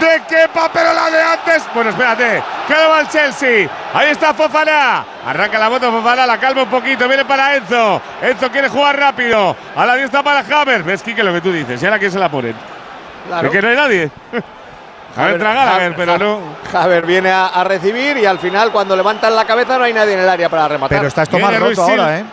De Kepa, pero la de antes. Bueno, espérate, que lo va el Chelsea. Ahí está Fofana. Arranca la moto Fofana, la calma un poquito. Viene para Enzo. Enzo quiere jugar rápido. A la diestra para Haver. ¿Ves, Kike, lo que tú dices? ¿Y ahora quién se la ponen? Claro. Es que no hay nadie. A ver, tragar, a ver, pero no. Javer viene a, a recibir y al final, cuando levantan la cabeza, no hay nadie en el área para rematar. Pero está esto más Luis roto Sil- ahora, ¿eh?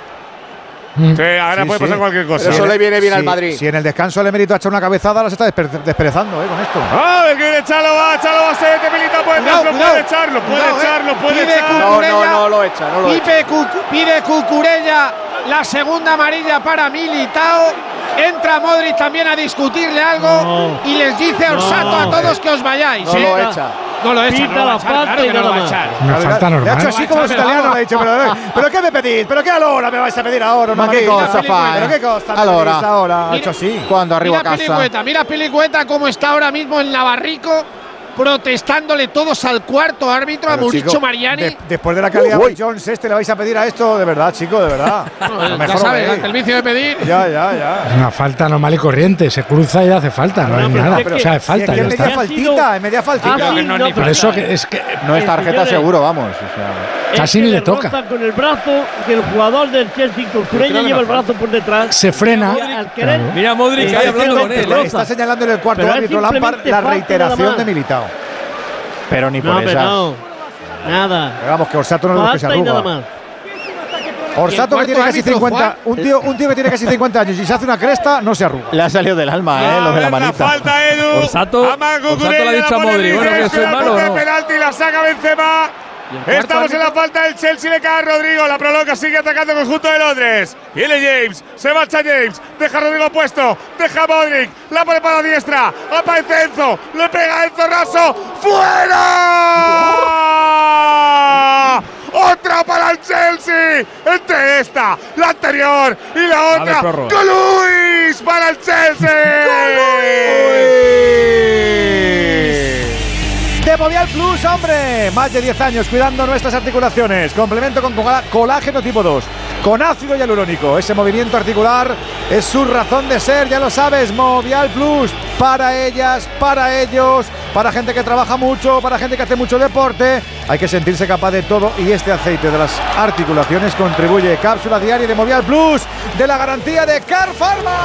Sí, ahora Sí, puede sí. pasar cualquier cosa. Pero eso le viene bien al Si- Madrid. Si en el descanso el emérito ha hecho una cabezada, ahora se está desper- desperezando, ¿eh? Con esto. A ver que viene Chalova, Chalova se mete, Milita puede Cuidado, echarlo, cuidado. puede echarlo, puede Cuidado, eh. echarlo, puede Pide echarlo. No, no, no lo echa, no lo echa. Pide, Cucu- pide Cucurella la segunda amarilla para Militao. Entra Modric también a discutirle algo No. y les dice a Orsato No. a todos que os vayáis. No ¿eh? lo echa. No lo echa, Pita no lo va a echar, claro que no lo va a echar. Una falta Le ha hecho normal. así como los italianos, le ha dicho, pero, ¿pero qué me pedís? ¿Pero qué ahora me vais a pedir ahora? Ma che cosa fai? ¿Pero qué cosa Allora. ahora? Ha Mira- hecho así. Cuando arribo a Mira casa. Pilicueta, mira Pilicueta cómo está ahora mismo en Navarrico protestándole todos al cuarto árbitro, a Pero, Mauricio chico, Mariani. de- después de la calidad de Jones, este le vais a pedir a esto, de verdad, chico, de verdad. A lo ya mejor sabes, el veis. vicio de pedir. Ya, ya, ya. Es una falta normal y corriente. Se cruza y hace falta, no, No, es pero nada. que- o sea, es falta, es que ya es media está. faltita, es media faltita. Ah, sí, no no, Por pero- eso que es que No es tarjeta seguro, vamos. o sea. Casi ni le toca. con el brazo que el jugador del Chelsea, Cucurella, lleva el brazo por detrás. se frena. Claro. Mira Modric Está ahí hablando con él. ¿eh? Está señalando en el cuarto árbitro Lampard la reiteración de Militao. Pero ni por no. Nada. Pero vamos, que Orsato no es lo que se arruga. más. Orsato que tiene casi árbitro, 50, Juan. un tío, un tío que tiene casi 50 años y se hace una cresta, no se arruga. Le ha salido del alma, ¿eh? Lo de la manita. falta Edu. Orsato- Orsato le ha dicho a pone Modric, bueno, que soy malo, ¿no? penalti, la saca Benzema. Estamos en la falta del Chelsea, le cae a Rodrigo. La prolonga sigue atacando el conjunto de Londres. Viene James, se marcha James. Deja a Rodrigo puesto, deja a Modric. La pone para la diestra. Aparece Enzo, le pega a Enzo Raso. ¡Fuera! Otra para el Chelsea. Entre esta, la anterior y la otra. ¡Con Luis para el Chelsea! De Movial Plus, hombre. Más de 10 años cuidando nuestras articulaciones. Complemento con colágeno tipo 2. Con ácido hialurónico. Ese movimiento articular es su razón de ser, ya lo sabes. Movial Plus. Para ellas, para ellos, para gente que trabaja mucho, para gente que hace mucho deporte. Hay que sentirse capaz de todo y este aceite de las articulaciones contribuye. Cápsula diaria de Movial Plus de la garantía de Car Pharma.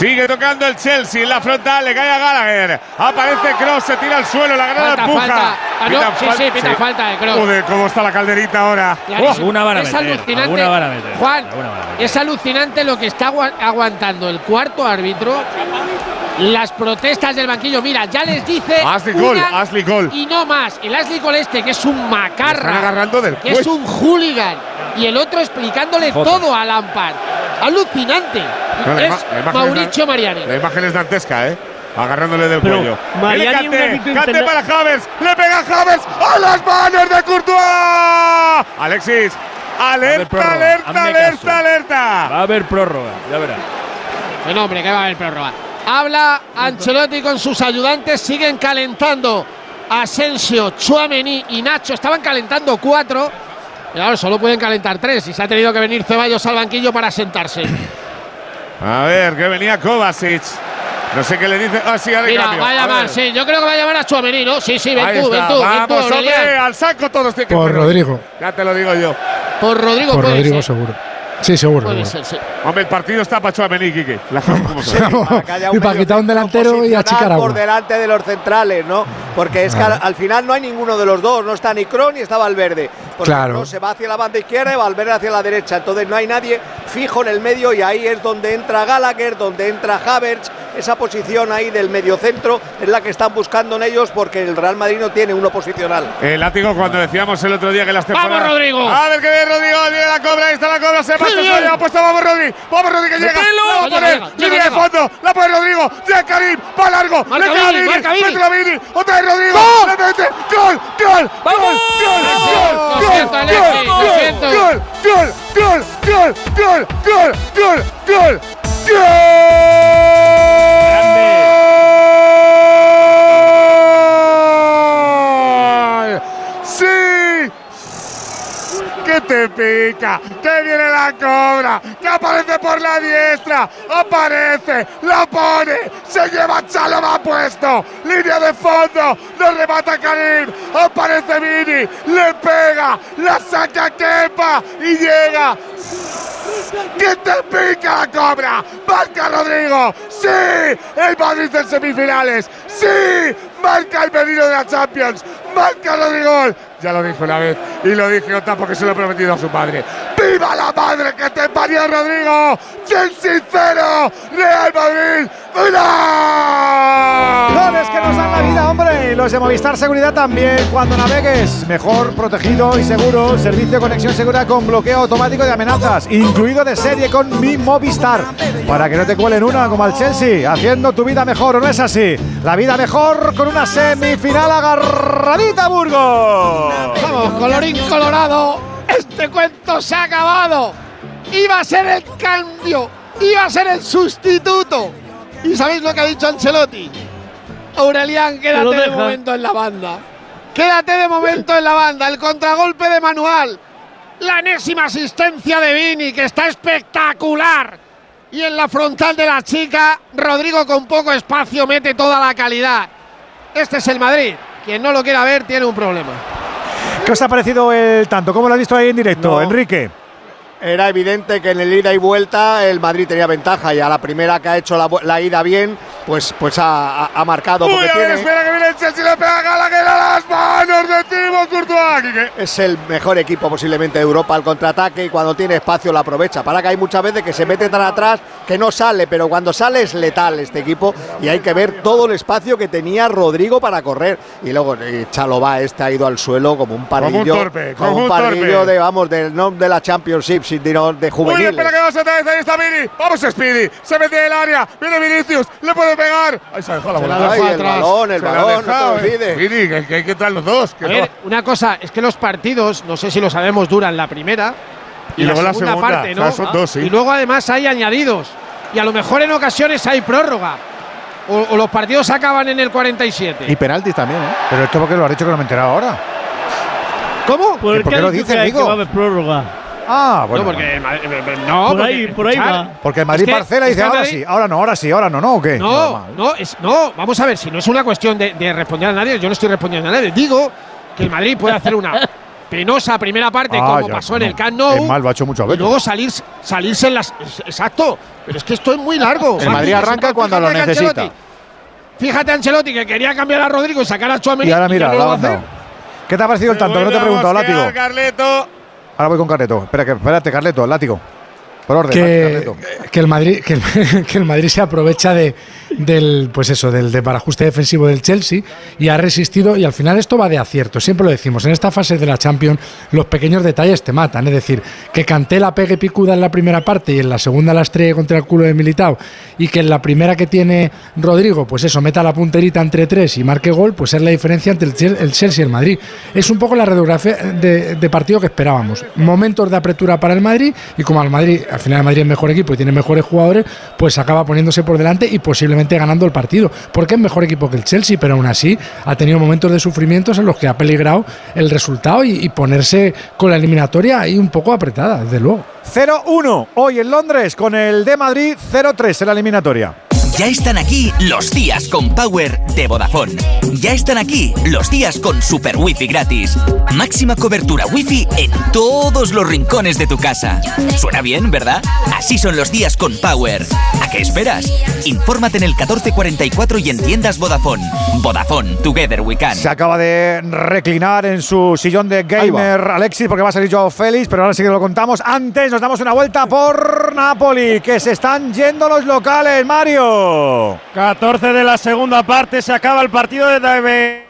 Sigue tocando el Chelsea en la frontal, le cae a Gallagher. Aparece Cross, se tira al suelo, la gran Falta, empuja. falta. Ah, no, sí, fal- sí, pita falta de Kroos. Joder, cómo está la calderita ahora. Clarísimo. Oh. es alucinante. Juan, es alucinante lo que está agua- aguantando el cuarto árbitro. Las protestas del banquillo. Mira, ya les dice. Ashley Cole, Ashley Cole. Y no más. El Ashley Cole este, que es un macarra. Están agarrando del que es un hooligan. Y el otro explicándole Jota. todo a Lampard. Alucinante. No, la es ima- la imagen Mauricio Mariani. La imagen es dantesca, ¿eh? Agarrándole del Pero cuello. Kanté interna- para Havers. Le pega Havers a las manos de Courtois. Alexis. Alerta, alerta, alerta, alerta. Va a haber prórroga, ya verás. El hombre que va a haber prórroga. Habla Ancelotti con sus ayudantes, siguen calentando Asensio, Chuamení y Nacho. Estaban calentando cuatro. Pero ahora solo pueden calentar tres y se ha tenido que venir Ceballos al banquillo para sentarse. A ver, que venía Kovacic. No sé qué le dice. Ah, sí, Mira, cambio. va a llamar, sí. Yo creo que va a llamar a Chuamení, ¿no? Sí, sí, ven Ahí tú, ven está. tú, ven tú, Vamos, hombre, al saco todos. Por. Rodrigo. Ya te lo digo yo. Por Rodrigo Por puede Rodrigo ser. seguro. Sí, seguro. Puede seguro. ser, sí. Hombre, el partido está para Chuamení, Quique. Son. y para quitar un delantero y achicar por agua. delante de los centrales, ¿no? Porque es que al, al final no hay ninguno de los dos, no está ni Kroos ni está Valverde. Porque Claro. Kroos se va hacia la banda izquierda y Valverde hacia la derecha. Entonces no hay nadie fijo en el medio y ahí es donde entra Gallagher, donde entra Havertz. Esa posición ahí del mediocentro es la que están buscando en ellos porque el Real Madrid no tiene uno posicional. El látigo cuando decíamos el otro día que las ¡Vamos, temporadas. Rodrigo! A ver qué viene Rodrigo, viene la cobra, ahí está la cobra, se marcha, se ha puesto, vamos Rodrigo, vamos Rodrigo que llega, la de fondo, la pone Rodrigo, llega Karim, va largo, le queda Vini, Vini, marca Vini. mete la Vini, otra vez Rodrigo, le mete, gol, gol, ¡Vamos! gol, gol, Lo gol, siento, gol, Alexis, lo gol, siento. gol, gol, gol, gol, gol, gol, gol, gol, gol, sí, que te pica, que viene la cobra, que aparece por la diestra, aparece, la pone, se lleva Chalova puesto, línea de fondo, lo remata Karim, aparece Vini, le pega, la saca Kepa y llega. ¡Que te pica la cobra! ¡Marca Rodrigo! ¡Sí! El Madrid en semifinales. ¡Sí! ¡Marca el pedido de la Champions! ¡Marca Rodrigo! Ya lo dijo una vez y lo dije otra porque se lo he prometido a su padre. ¡Viva la madre que te parió Rodrigo! ¡Chelsea cero! ¡Real Madrid! ¡Uno! Goles que nos dan la vida, hombre. Y los de Movistar Seguridad también. Cuando navegues, mejor protegido y seguro. Servicio de conexión segura con bloqueo automático de amenazas. Incluido de serie con mi Movistar. Para que no te cuelen una como al Chelsea. Haciendo tu vida mejor, ¿o no es así? La vida mejor con una semifinal agarradita, Burgos. Vamos, colorín colorado. Este cuento se ha acabado. Iba a ser el cambio. Iba a ser el sustituto. ¿Y sabéis lo que ha dicho Ancelotti? Aurelián, lo quédate de momento en la banda. Quédate de momento en la banda. El contragolpe de Manual. La enésima asistencia de Vini, que está espectacular. Y en la frontal de la chica, Rodrigo con poco espacio mete toda la calidad. Este es el Madrid. Quien no lo quiera ver tiene un problema. ¿Qué os ha parecido el tanto? ¿Cómo lo has visto ahí en directo, No. Enrique? Era evidente que en el ida y vuelta el Madrid tenía ventaja y a la primera que ha hecho la, la ida bien, pues, pues ha, ha- ha marcado. Uy, porque a ver, tiene- espera que viene el Chelsea, le pega a Gallagher a las manos de Timo Courtois. Hola, Quique. Es el mejor equipo posiblemente de Europa al contraataque y cuando tiene espacio lo aprovecha. Para que hay muchas veces que se mete tan atrás que no sale, pero cuando sale es letal este equipo y hay que ver todo el espacio que tenía Rodrigo para correr. Y luego eh, Chalobá este ha ido al suelo como un Como un parrillo. torpe, como como un un parrillo torpe. de, vamos, de, no de la Championship, sino de Muy bien, juveniles. pero que vas otra vez. Ahí está Vini. Vamos, Speedy. Se mete en el área. Viene Vinicius. Le puede pegar. Ahí se ha dejado la bola. Ay, el atrás. balón, el Se balón, no te eh. olvides. Vini, que, que hay que entrar los dos. que A no- ver, una cosa, es que los partidos, no sé si lo sabemos, duran la primera Y luego la segunda, parte, o sea, ¿no? son dos, sí. Y luego además hay añadidos. Y a lo mejor en ocasiones hay prórroga. O, o los partidos acaban en el 47. Y penaltis también, ¿eh? Pero esto porque lo has dicho que no me he enterado ahora. ¿Cómo? ¿Por ¿Y por qué qué lo dices, que va a haber prórroga? Ah, bueno. no, porque no, por porque- ahí, por ahí va. Porque el Madrid Es que- parcela y dice, ahora Madrid- sí, ahora no, ahora sí, ahora no, ¿no? ¿O qué? No, no, es, no, vamos a ver, si no es una cuestión de, de responder a nadie, yo no estoy respondiendo a nadie. Digo que el Madrid puede hacer una penosa primera parte, Ah, como ya, pasó en no. el Camp Nou. Es mal, lo ha hecho muchas y veces. luego salir, salirse en las. es- Exacto, pero es que esto es muy largo. El Madrid arranca cuando lo necesita. Ancelotti- Fíjate, Ancelotti, que quería cambiar a Rodrigo y sacar a Chuamení. Y ahora mira, ya no lo ha va a hacer. ¿Qué te ha parecido el tanto? Que no te he preguntado, látigo. Carleto. Ahora voy con Carleto. Espera, espérate, Carleto, látigo. Por orden, que, el Madrid que el, que el Madrid se aprovecha de del pues eso del desbarajuste defensivo del Chelsea y ha resistido y al final esto va de acierto. Siempre lo decimos en esta fase de la Champions los pequeños detalles te matan. Es decir que Kanté la pegue picuda en la primera parte y en la segunda la estrelle contra el culo de Militao y que en la primera que tiene Rodrigo pues eso meta la punterita entre tres y marque gol pues es la diferencia entre el Chelsea y el Madrid. Es un poco la radiografía de, de partido que esperábamos. Momentos de apertura para el Madrid y como al Madrid al final el Madrid es mejor equipo y tiene mejores jugadores pues acaba poniéndose por delante y posiblemente ganando el partido porque es mejor equipo que el Chelsea pero aún así ha tenido momentos de sufrimientos en los que ha peligrado el resultado y, y ponerse con la eliminatoria ahí un poco apretada desde luego 0-1 hoy en Londres con el de Madrid 0-3 en la eliminatoria. Ya están aquí los días con Power de Vodafone. Ya están aquí los días con Super Wi-Fi gratis. Máxima cobertura Wi-Fi en todos los rincones de tu casa. Suena bien, ¿verdad? Así son los días con Power. ¿A qué esperas? Infórmate en el 1444 y en tiendas Vodafone. Vodafone, Together We Can. Se acaba de reclinar en su sillón de gamer Alexis porque va a salir Joao Félix, pero ahora sí que lo contamos. Antes nos damos una vuelta por Napoli, que se están yendo los locales, Mario. 14 de la segunda parte, se acaba el partido de David.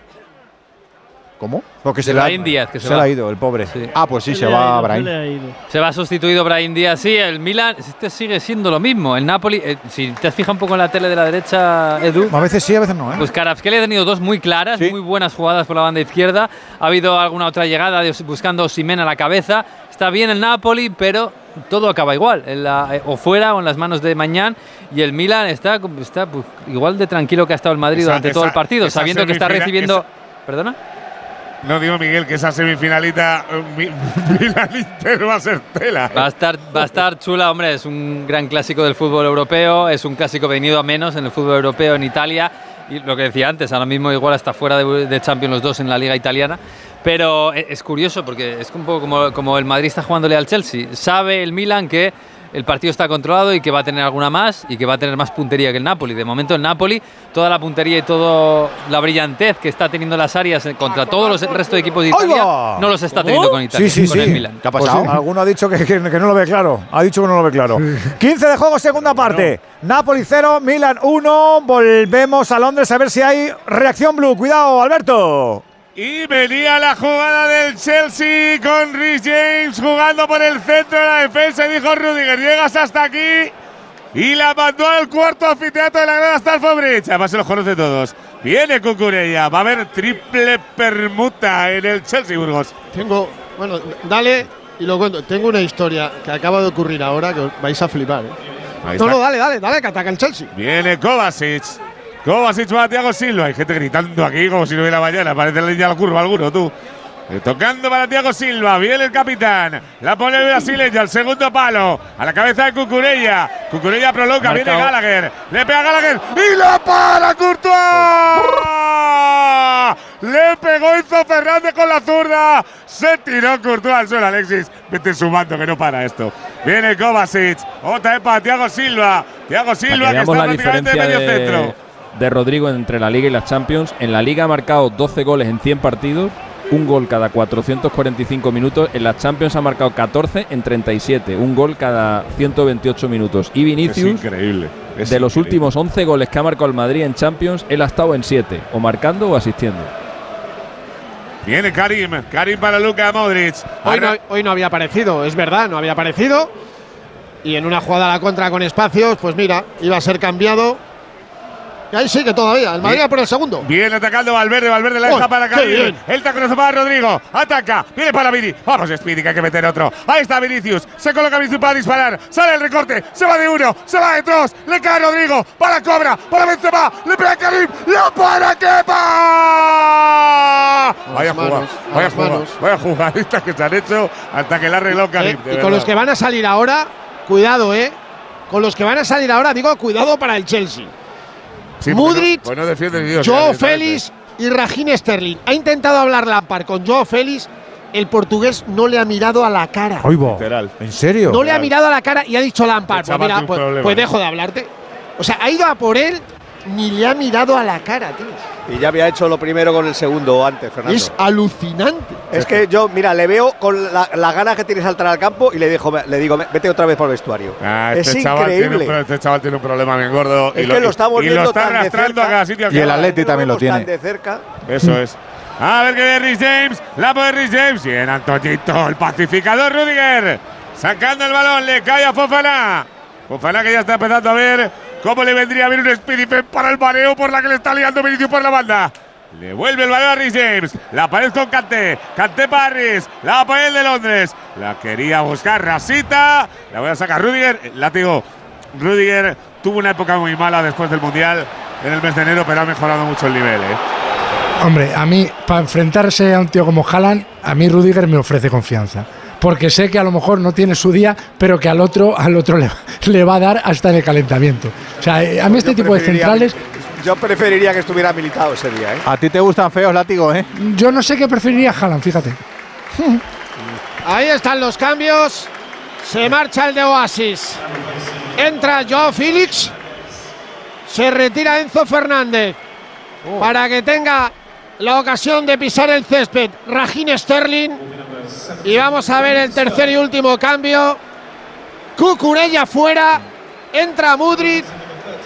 ¿Cómo? Porque se, le ha- Brahim Díaz, que se se va. le ha ido, el pobre. Ah, pues sí, Se se va ido, Brahim. se le ha ido. Se va sustituido Brahim Díaz, sí, el Milan, este sigue siendo lo mismo. El Napoli, eh, si te has fijado un poco en la tele de la derecha, Edu, A veces sí, a veces no, ¿eh? pues Kvaratskhelia ha tenido dos muy claras, muy buenas jugadas por la banda izquierda. Ha habido alguna otra llegada de- buscando Simen a la cabeza. Está bien el Napoli, pero todo acaba igual, en la- eh, o fuera o en las manos de Mañán. Y el Milan está, está pues, igual de tranquilo que ha estado el Madrid Esa- durante todo el esa- partido, esa sabiendo que está recibiendo. esa- ¿Perdona? No digo, Miguel, que esa semifinalita eh, Mi- Milan-Inter va a ser tela. Va a, estar, va a estar chula, hombre, es un gran clásico del fútbol europeo, es un clásico venido a menos en el fútbol europeo en Italia, y lo que decía antes, ahora mismo igual está fuera de, Champions los dos en la liga italiana, pero e- es curioso porque es un poco como, como el Madrid está jugándole al Chelsea, sabe el Milan que el partido está controlado y que va a tener alguna más y que va a tener más puntería que el Napoli. De momento el Napoli, toda la puntería y toda la brillantez que está teniendo las áreas contra todos los el resto de equipos de ¡Ahí Italia, no los está teniendo con Italia, Sí, sí, con sí. el Milan. Pues sí, alguno ha dicho que, que- que no lo ve claro. Ha dicho que no lo ve claro. 15 de juego, segunda parte. Napoli 0, Milan 1. Volvemos a Londres a ver si hay reacción blue. Cuidado, Alberto. Y venía la jugada del Chelsea con Rhys James jugando por el centro de la defensa y dijo Rudiger, llegas hasta aquí y la mandó al cuarto anfiteatro de la Gran Stamford Bridge. Además se los conoce todos. Viene Cucurella, va a haber triple permuta en el Chelsea Burgos. Tengo, bueno, dale y lo cuento. Tengo una historia que acaba de ocurrir ahora que vais a flipar. ¿eh? No, no, dale, dale, dale, que ataca el Chelsea. Viene Kovacic. Kovacic va a Thiago Silva. Hay gente gritando aquí como si no hubiera mañana. Parece la línea de la curva alguno, tú. Eh, Tocando para Thiago Silva, viene el capitán. La pone el brasileño al segundo palo. A la cabeza de Cucurella. Cucurella prolonga, viene. Gallagher. Le pega Gallagher y la para Courtois. Le pegó Enzo Fernández con la zurda. Se tiró Courtois al suelo, Alexis. Vete sumando que no para esto. Viene Kovacic. Otra vez para Thiago Silva. Thiago Para Silva que está prácticamente de diferencia medio de, centro. De Rodrigo entre la Liga y las Champions. En la Liga ha marcado 12 goles en 100 partidos un gol cada 445 minutos. En la Champions ha marcado 14 en 37, un gol cada 128 minutos. Y Vinicius, Es increíble. es de los últimos 11 goles que ha marcado el Madrid en Champions, él ha estado en 7, o marcando o asistiendo. Viene Karim. Karim para Luka Modric. Hoy no, hoy no había aparecido, es verdad, no había aparecido. Y en una jugada a la contra con espacios, pues mira, iba a ser cambiado. Y ahí sigue todavía, el Madrid Bien. va por el segundo. Viene atacando Valverde, Valverde la ¡Uy, deja para Karim. bien! El taconazo para Rodrigo. Ataca, viene para Vini. Vamos, Speedy, que hay que meter otro. Ahí está Vinicius. Se coloca Vinicius para disparar. Sale el recorte. Se va de uno. Se va de dos. Le cae Rodrigo. Para Cobra. Para Benzema. Le pega Karim. ¡La para Kepa! Vaya jugada. Vaya jugada. Vaya jugadita que se han hecho hasta que la arregló Karim. Eh, de y con los que van a salir ahora, cuidado, ¿eh? Con los que van a salir ahora, digo, cuidado para el Chelsea. Sí, Pues. Joao ya, directamente. Félix y Raheem Sterling. Ha intentado hablar Lampard con Joao Félix. El portugués no le ha mirado a la cara. Oigo. Literal. ¿En serio? No le ha mirado a la cara y ha dicho Lampard, pues mira, pues, pues dejo de hablarte. O sea, ha ido a por él ni le ha mirado a la cara, tío. Y ya había hecho lo primero con el segundo antes, Fernando. Es alucinante. Es que yo, mira, le veo con la, la gana que tiene de saltar al campo y le, digo, le digo, vete otra vez por el vestuario. Ah, es este chaval tiene un increíble. pro- este chaval tiene un problema bien gordo. Es y que lo está y volviendo lo está tan de arrastrando cerca. a cada sitio al Y el. Atleti también lo tan tiene. de cerca. Eso es. A ver qué de Rhys James. La de Rhys James. Bien, Antoñito, el pacificador Rudiger. Sacando el balón, le cae a Fofana. Fofana que ya está empezando a ver cómo le vendría bien un Speedy Pen para el mareo por la que le está liando Vinicius por la banda. Le vuelve el balón a Rhys James. La pared con Kanté. Kanté para. La a el de Londres. La quería buscar Rasita. La voy a sacar Rudiger. Eh, Látigo. Rudiger tuvo una época muy mala después del Mundial en el mes de enero, pero ha mejorado mucho el nivel. ¿eh? Hombre, a mí, para enfrentarse a un tío como Haaland, a mí Rudiger me ofrece confianza. Porque sé que a lo mejor no tiene su día, pero que al otro, al otro le, le va a dar hasta en el calentamiento. O sea, eh, a mí este Yo tipo de preferiría- centrales, Yo preferiría que estuviera militado ese día, ¿eh? A ti te gustan feos látigos, ¿eh? yo no sé qué preferiría Haaland, fíjate. Ahí están los cambios. Se marcha el de Oasis. Entra Joao Félix. Se retira Enzo Fernández. Para que tenga la ocasión de pisar el césped. Raheem Sterling. Y vamos a ver el tercer y último cambio. Cucurella fuera. Entra Mudrik.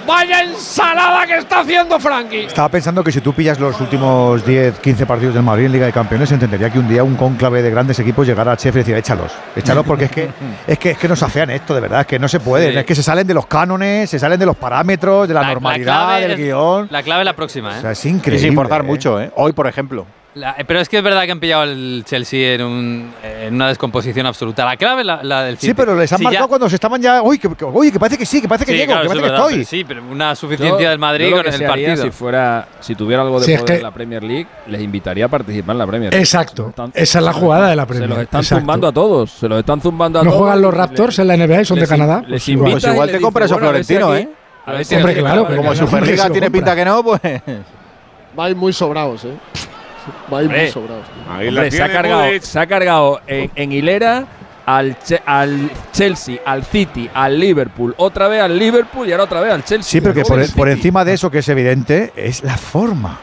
Vaya ensalada que está haciendo Frankie. Estaba pensando que si tú pillas los últimos 10, 15 partidos del Madrid en Liga de Campeones, entendería que un día un cónclave de grandes equipos llegara a Chef y decir, échalos, échalos porque es que, es que es que nos afean esto, de verdad, es que no se pueden, Sí. es que se salen de los cánones, se salen de los parámetros, de la, normalidad, clave del es- guion. La clave es la próxima, ¿eh? O sea, es Y increíble. sin forzar ¿eh? mucho, ¿eh? Hoy, por ejemplo. La- eh, pero es que es verdad que han pillado el Chelsea en, un- en una descomposición absoluta. La clave es la, la del City. Sí, pero les han Si marcado ya- cuando se estaban ya. Uy, que, que- oye, que parece que sí, que parece que Sí, llego, claro, que parece que estoy. pero Sí, pero una suficiencia del Madrid con el se partido. Si fuera, si tuviera algo de Sí, es poder que- en la Premier League, les invitaría a participar en la Premier League. Exacto. Están- Esa es la se jugada de la Se Premier. los están Exacto. zumbando a todos. Se los están zumbando a ¿No todos. juegan los Raptors le- en la NBA y son de les Canadá? les Pues igual. Pues te le compra dice, eso bueno, a Florentino, ¿eh? Hombre, claro, Como Superliga se tiene pinta que no, pues. Vais muy sobrados, ¿eh? Vais muy Hombre. sobrados. Ahí Hombre, la se, ha cargado, se ha cargado en, en hilera al, Che- al Chelsea, al City, al Liverpool, otra vez al Liverpool y ahora otra vez al Chelsea. Sí, pero que por, encima de eso, que es evidente, es la forma.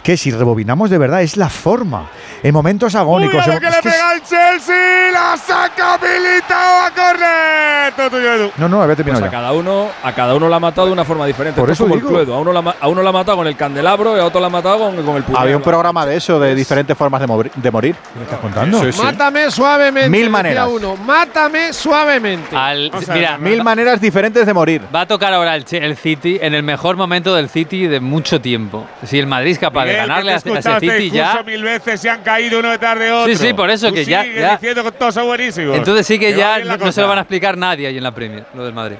Es que si rebobinamos de verdad, es la forma. En momentos Uy, agónicos. a ver en- que es le que es- pega el Chelsea. La saca Militao a córner. Todo tuyo, Edu. no, no, había Pues terminado a ya. cada uno, a cada uno la ha matado de una forma diferente. Por eso como digo. el Cluedo. A uno, la, a uno la ha matado con el candelabro y a otro la ha matado con, con el puñal. Había un programa de eso, de diferentes formas de, morir- de morir. ¿Me estás contando? Sí, sí. Mátame suavemente. Mil maneras. uno. Mátame suavemente. Al- a mira, Mil maneras diferentes de morir. va a tocar ahora el, el City en el mejor momento del City de mucho tiempo. Si el Madrid es capaz Miguel, ganarle que a, ese este City discurso ya, mil veces se han caído uno detrás de otro. Sí, sí, por eso Tú que ya- ya- diciendo que todos son buenísimos. entonces sí que ya no, no se lo van a explicar nadie ahí en la Premier, lo del Madrid.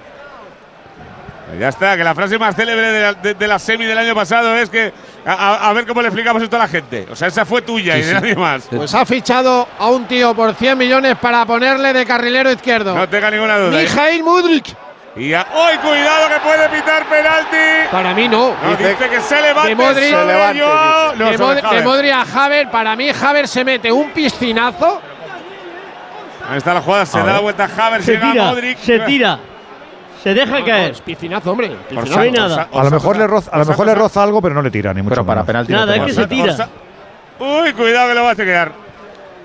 Ya está, que la frase más célebre de la, de- de la semi del año pasado es que a, ver cómo le explicamos esto a la gente. O sea, esa fue tuya y de nadie más. Pues ha fichado a un tío por 100 millones para ponerle de carrilero izquierdo. No tenga ninguna duda. ¿eh? Mijail Mudrik. Y a- ¡Hoy cuidado que puede pitar penalti! Para mí no. No, dice, que se levante de sobre se levante. No, de, Mod- de. Modric a Haver, para mí Haver se mete un piscinazo. Ahí está la jugada, se A da ver. la vuelta a Havertz, Se llega tira, Modric. se tira. Se deja No, no, caer. es piscinazo, hombre. Por No hay nada. o A lo mejor o le roza, a lo o sea, mejor le roza algo, pero no le tira ni mucho Pero para menos. penalti. Nada, no es que se tira. Uy, cuidado que lo va a chequear.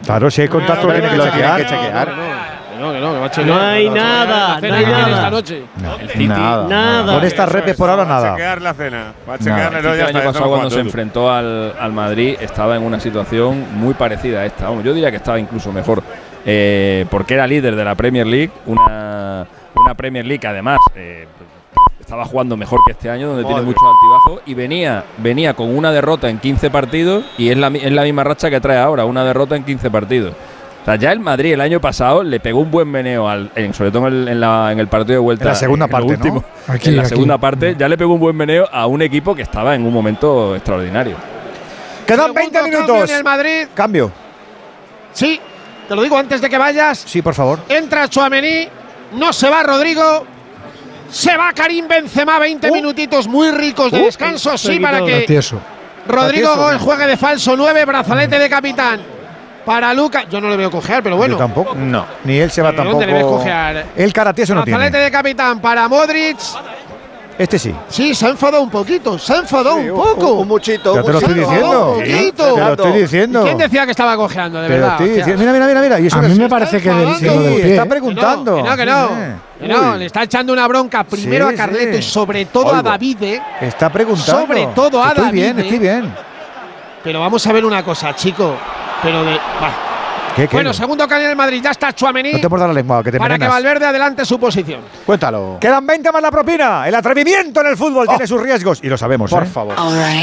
Claro, si hay contacto, No, tiene que no, no, chequear. No, chequear. No, que no, que va a chequear. No hay nada, no hay nada. esta noche. Nada. Nada. Con estas repes es, por ahora Va a nada. chequear la cena. Va a Nada, chequearle, el año pasado cuando se enfrentó al, al Madrid estaba en una situación muy parecida a esta. Vamos, yo diría que estaba incluso mejor, eh, porque era líder de la Premier League, una, una Premier League que además eh, estaba jugando mejor que este año, donde tiene Madre. mucho altibajo, y venía, venía con una derrota en 15 partidos, y es la, es la misma racha que trae ahora, una derrota en 15 partidos. O sea, ya el Madrid el año pasado le pegó un buen meneo, al, en- sobre todo en el, en la- en el partido de vuelta. En la segunda parte, ¿no? último. Aquí, en la aquí. segunda parte ya le pegó un buen meneo a un equipo que estaba en un momento extraordinario. Quedan 20 Segundo cambio minutos. En el Madrid. Cambio. Sí, te lo digo antes de que vayas. Sí, por favor. Entra Chuamení, no se va Rodrigo. Se va Karim Benzema, 20 minutitos muy ricos de Uh, descanso, sí, para que tieso. Rodrigo juegue de falso 9, brazalete de capitán. Para Lucas, yo no le veo cojear, pero bueno. Yo tampoco. No. Ni él se va ¿De dónde tampoco. le ves cojear? El karate eso no Brazalete tiene. de capitán para Modric. Este sí. Sí, se ha enfadado un poquito, se ha enfadado un poco. Un muchito. Ya te lo Se estoy ha enfadado diciendo. un Te poquito. lo estoy diciendo. ¿Quién decía que estaba cojeando, de Te lo verdad? estoy. Mira, mira, mira, mira. Y eso A que mí sí. me parece que del, está preguntando. Que no, que no. Que no, le está echando una bronca primero Sí, a Carleto sí. y sobre todo a Oigo. David, ¿eh? Está preguntando. Sobre todo a Estoy David, bien, ¿eh? estoy bien. Pero vamos a ver una cosa, chico. Pero de. va. ¿Qué, qué? Bueno, segundo cambio del Madrid, ya está Chuamení. No te mordas la lengua, que te para que. Valverde adelante su posición. Cuéntalo. Quedan 20 más la propina. El atrevimiento en el fútbol tiene sus riesgos. Y lo sabemos, Por ¿eh? favor.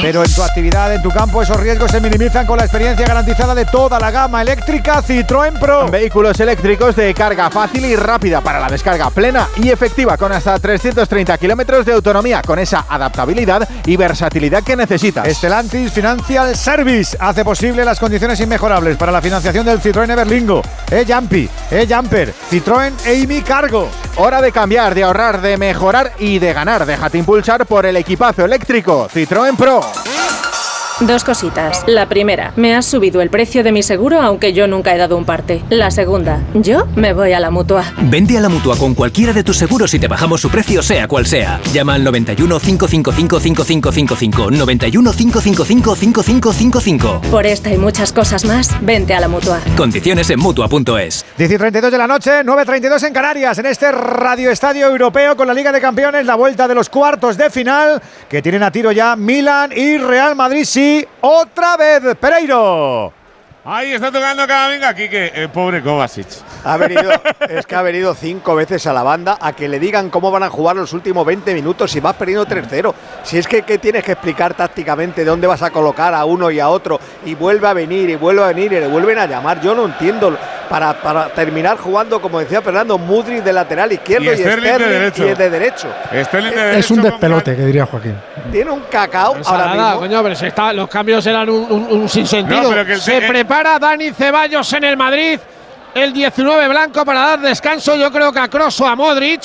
Pero en tu actividad, en tu campo, esos riesgos se minimizan con la experiencia garantizada de toda la gama eléctrica Citroën Pro. Vehículos eléctricos de carga fácil y rápida para la descarga plena y efectiva con hasta 330 kilómetros de autonomía, con esa adaptabilidad y versatilidad que necesitas. Estelantis Financial Service hace posible las condiciones inmejorables para la financiación del Citroën Everlingo, E-Jumpy, E-Jumper, Citroën Amy Cargo. Hora de cambiar, de ahorrar, de mejorar y de ganar. Déjate impulsar por el equipazo eléctrico Citroën Pro. Dos cositas. La primera, me has subido el precio de mi seguro aunque yo nunca he dado un parte. La segunda, yo me voy a la mutua. Vende a la mutua con cualquiera de tus seguros y te bajamos su precio, sea cual sea. Llama al 91 555 5555. 91 555 5555. Por esta y muchas cosas más, vente a la mutua. Condiciones en mutua.es. 10 y 32 de la noche, 9.32 en Canarias, en este Radio Estadio Europeo con la Liga de Campeones, la vuelta de los cuartos de final, que tienen a tiro ya Milan y Real Madrid, sí, otra vez, Pereiro. Ahí está tocando Camavinga, Quique. El pobre Kovacic. Ha venido, es que ha venido cinco veces a la banda a que le digan cómo van a jugar los últimos 20 minutos si vas perdiendo 3-0. Si es que, que tienes que explicar tácticamente dónde vas a colocar a uno y a otro y vuelve a venir y vuelve a venir y le vuelven a llamar. Yo no entiendo. Para, para terminar jugando, como decía Fernando, Mudri de lateral izquierdo Y y, Sterling de derecho. y de derecho. Sterling de Es un despelote, que diría Joaquín. Tiene un cacao ahora nada, mismo. coño, pero si está, los cambios eran un, un- un sinsentido. No, pero que el Se prepara Dani Ceballos en el Madrid, el 19 blanco para dar descanso, yo creo que a Kroos o a Modric.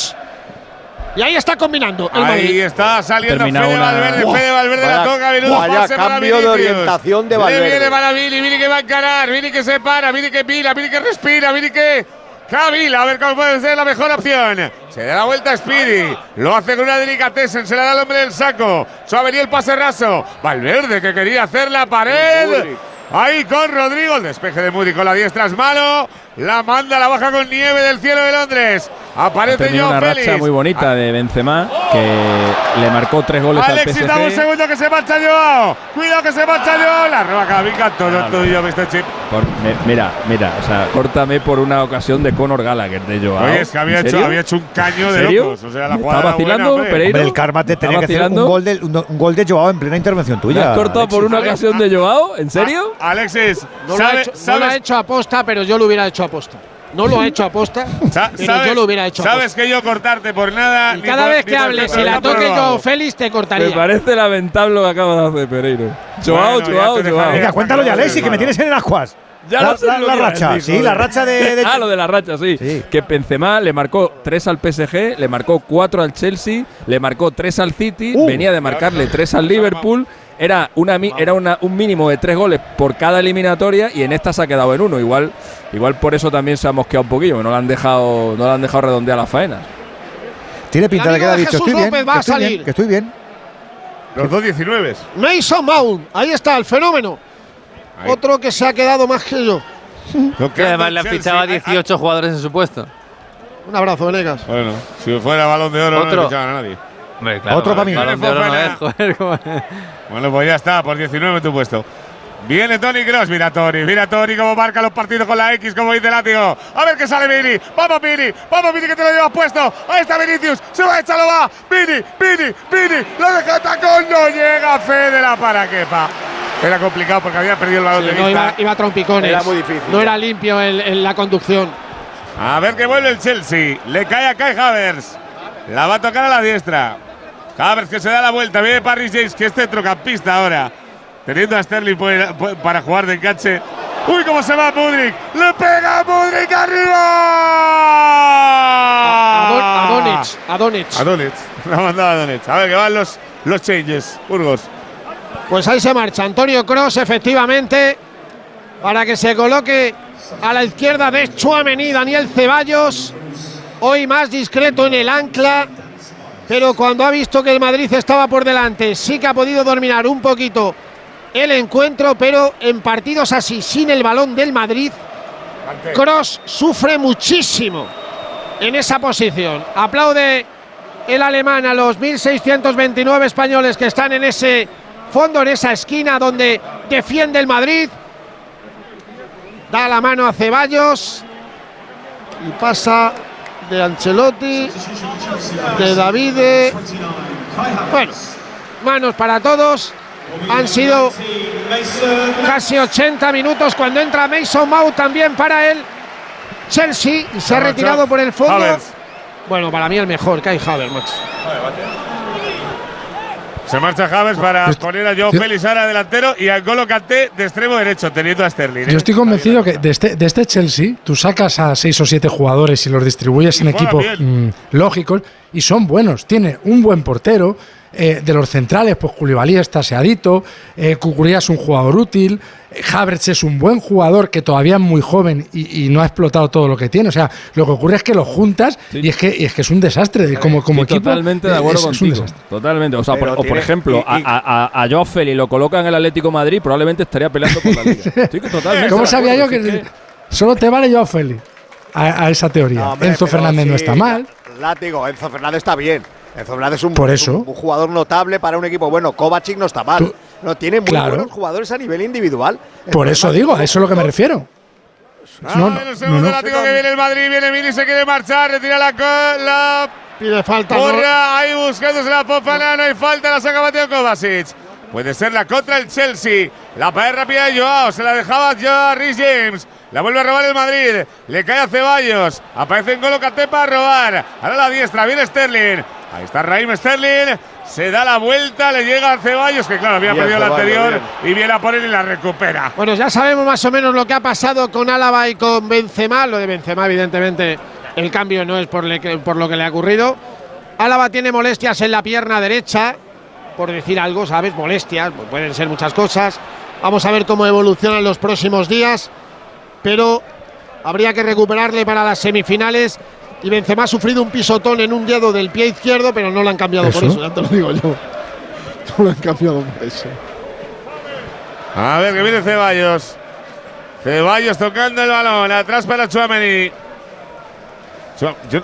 Y ahí está combinando el Ahí Madrid. está saliendo Termina Fede una- Valverde. Fede Valverde vaya- la toca. Menudo vaya pase para cambio de Vinicius. orientación de Le Valverde. viene para Vini. Vini que va a encarar. Vini que se para. Vini que pila. Vini que respira. Vini que. Cavila, a ver cuál puede ser la mejor opción. Se da la vuelta a Speedy. Lo hace con una delicatessen. Se la da al hombre del saco. Suavería el pase raso. Valverde que quería hacer la pared. Ahí con Rodrigo. El despeje de Moody con la diestra es malo. La manda, la baja con nieve del cielo de Londres. Ha Aparece tenido Joao una Félix. racha muy bonita de Benzema que le marcó tres goles Alexis, al dame un PSG. segundo que se marcha Joao. Cuidado que se marcha Joao. La roba Camavinga. Todo tuyo, Mr. Chip. Por- me- mira, mira, o sea, córtame por una ocasión de Conor Gallagher de Joao. Oye, es que había ¿En hecho, serio? había hecho un caño ¿En de serio? locos. O sea, la ¿Me jugada está buena, vacilando. Pereiro? Hombre, el karma te ¿Está tenía que hacer un gol, de, un, un gol de Joao en plena intervención ¿Me tuya. has cortado por una ocasión de Joao? ¿En serio? A- Alexis, No, lo ha ¿sabe- hecho, no sabes, lo ha hecho aposta, pero yo lo hubiera hecho aposta. No lo ha hecho aposta, pero sabes- yo lo hubiera hecho Sabes aposta. que yo cortarte por nada. Y cada por- vez que hables y la toque Joao Félix, te Me cortaría. parece lamentable lo que acabas de hacer, Pereiro. Joao, Joao, Joao. Venga, cuéntalo ya, Alexis, que me tienes en el ascuas. Ya la, sé racha, decir, sí, la racha de, de- ah, lo de la racha, sí. Sí. Que Benzema le marcó 3 al PSG, le marcó 4 al Chelsea, le marcó 3 al City, Uh. venía de marcarle 3 al Liverpool. Era, una, era una- un mínimo de 3 goles por cada eliminatoria y en esta se ha quedado en uno. Igual, igual por eso también se ha mosqueado un poquillo, que no le han dejado, no le han dejado redondear las faenas. Tiene pinta de que ha dicho, Jesús estoy bien, López va que a estoy bien, salir. que estoy bien. Los dos 19. Mason Mount, ahí está el fenómeno. Otro que se ha quedado más que yo. Que además le han fichado a 18 jugadores en su puesto. Un abrazo, Venegas. Bueno, si fuera balón de oro no le fichaban a nadie. Hombre, claro, Otro para. Bueno, pues ya está, por 19 tu puesto. Viene Tony Cross, mira Tony, mira Tony cómo marca los partidos con la X, como dice Látigo. A ver qué sale Vini, vamos Vini, vamos Vini que te lo llevas puesto. Ahí está Vinicius, se va a echar, lo va. Vini, Vini, Vini, lo deja tacón, no llega Fede la para quepa. Era complicado porque había perdido el balón Sí, de no, vista. iba, iba a trompicones. Era muy difícil. No era limpio el- el- la conducción. A ver que vuelve el Chelsea. Le cae a Kai Havers. La va a tocar a la diestra. Havers que se da la vuelta. Viene Paris James, que es centrocampista ahora. Teniendo a Sterling para jugar de enganche. ¡Uy, cómo se va Mudrik! ¡Le pega Mudrik arriba! A Donich, a Donich. A Donich. La mandaba a Donich. A ver que van los, los changes. Burgos. Pues ahí se marcha Antonio Cross, efectivamente, para que se coloque a la izquierda de Chuamení, Daniel Ceballos, hoy más discreto en el ancla, pero cuando ha visto que el Madrid estaba por delante, sí que ha podido dominar un poquito el encuentro, pero en partidos así, sin el balón del Madrid, Cross sufre muchísimo en esa posición. Aplaude el alemán a los 1.629 españoles que están en ese fondo, en esa esquina donde defiende el Madrid. Da la mano a Ceballos y pasa de Ancelotti, de Davide. Bueno, manos para todos. Han sido casi 80 minutos cuando entra Mason Mount también para el Chelsea y se ha retirado por el fondo. Bueno, para mí el mejor, Kai Havertz, macho. Se marcha Havers para poner a Joe yo- Félix ahora delantero y a Golo Kanté de extremo derecho, teniendo a Sterling. ¿eh? Yo estoy convencido que de este, de este Chelsea tú sacas a seis o siete jugadores y los distribuyes en juegan equipos bien. mm, lógicos y son buenos. Tiene un buen portero. Eh, de los centrales, pues Koulibaly está aseadito, eh, Cucuría es un jugador útil, eh, Havertz es un buen jugador que todavía es muy joven y, y no ha explotado todo lo que tiene. O sea, lo que ocurre es que lo juntas y, es que, y es que es un desastre. Como, como equipo, totalmente de eh, acuerdo es- es un contigo. desastre. Totalmente. O sea, por, o por ejemplo, y- y- a, a, a Joao Félix lo colocan en el Atlético de Madrid, probablemente estaría peleando por la liga. Estoy totalmente ¿Cómo sabía yo que, solo te vale Joao a, a esa teoría? No, hombre, Enzo Fernández no está mal. Látigo, Enzo Fernández está bien. Enzo Fernández es un, Por es eso. un- un jugador notable para un equipo bueno. Kovacic no está mal. Tú- no tiene muy Claro. buenos jugadores a nivel individual. El Por eso digo, a eso es lo que me refiero. Ah, No, no, el no, segundo no. látigo que viene el Madrid, viene Vini, se quiere marchar, retira la, la Pide falta. ¿no? porra, ahí buscándose la Fofana, no hay falta, la saca Mateo Kovacic. Puede ser la contra el Chelsea. La pared rápida de Joao, se la dejaba ya a Rhys James. La vuelve a robar el Madrid. Le cae a Ceballos. Aparece en Golo Kanté para robar. Ahora la diestra, viene Sterling. Ahí está Raheem Sterling. Se da la vuelta, le llega a Ceballos, que claro, había Bien, perdido la anterior. bien. Y viene a por él y la recupera. Bueno, ya sabemos más o menos lo que ha pasado con Álava y con Benzema. Lo de Benzema, evidentemente, el cambio no es por, le- por lo que le ha ocurrido. Álava tiene molestias en la pierna derecha, por decir algo, ¿sabes? Molestias, pues pueden ser muchas cosas. Vamos a ver cómo evolucionan los próximos días, pero habría que recuperarle para las semifinales. Y Benzema ha sufrido un pisotón en un dedo del pie izquierdo, pero no lo han cambiado por ¿Eso? ya te lo digo yo. No lo han cambiado por eso. A ver que viene Ceballos. Ceballos tocando el balón. Atrás para Chuameni. Chua- yo-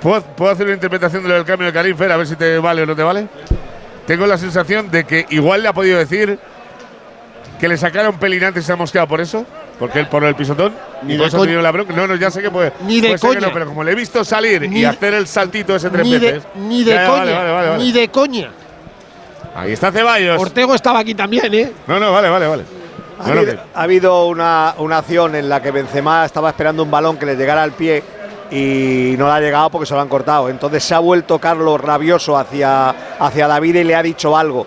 ¿puedo, puedo hacer una interpretación de lo del cambio de Karim Fer? A ver si te vale o no te vale. Tengo la sensación de que igual le ha podido decir que le sacaron pelín antes y se ha mosqueado por eso. Porque él por el pisotón. Ni y de eso ha coña. tenido la bronca. No, no, ya sé que puede. Ni de puede coña. no, pero como le he visto salir Ni- y hacer el saltito ese tres Ni de, veces. ni de Ya, coña, vale, vale, vale, vale. ni de coña. Ahí está Ceballos. Ortego estaba aquí también, ¿eh? No, no, vale, vale, vale. Ha Bueno, habido, ha habido una, una acción en la que Benzema estaba esperando un balón que le llegara al pie y no le ha llegado porque se lo han cortado. Entonces se ha vuelto Carlos rabioso hacia, hacia David y le ha dicho algo.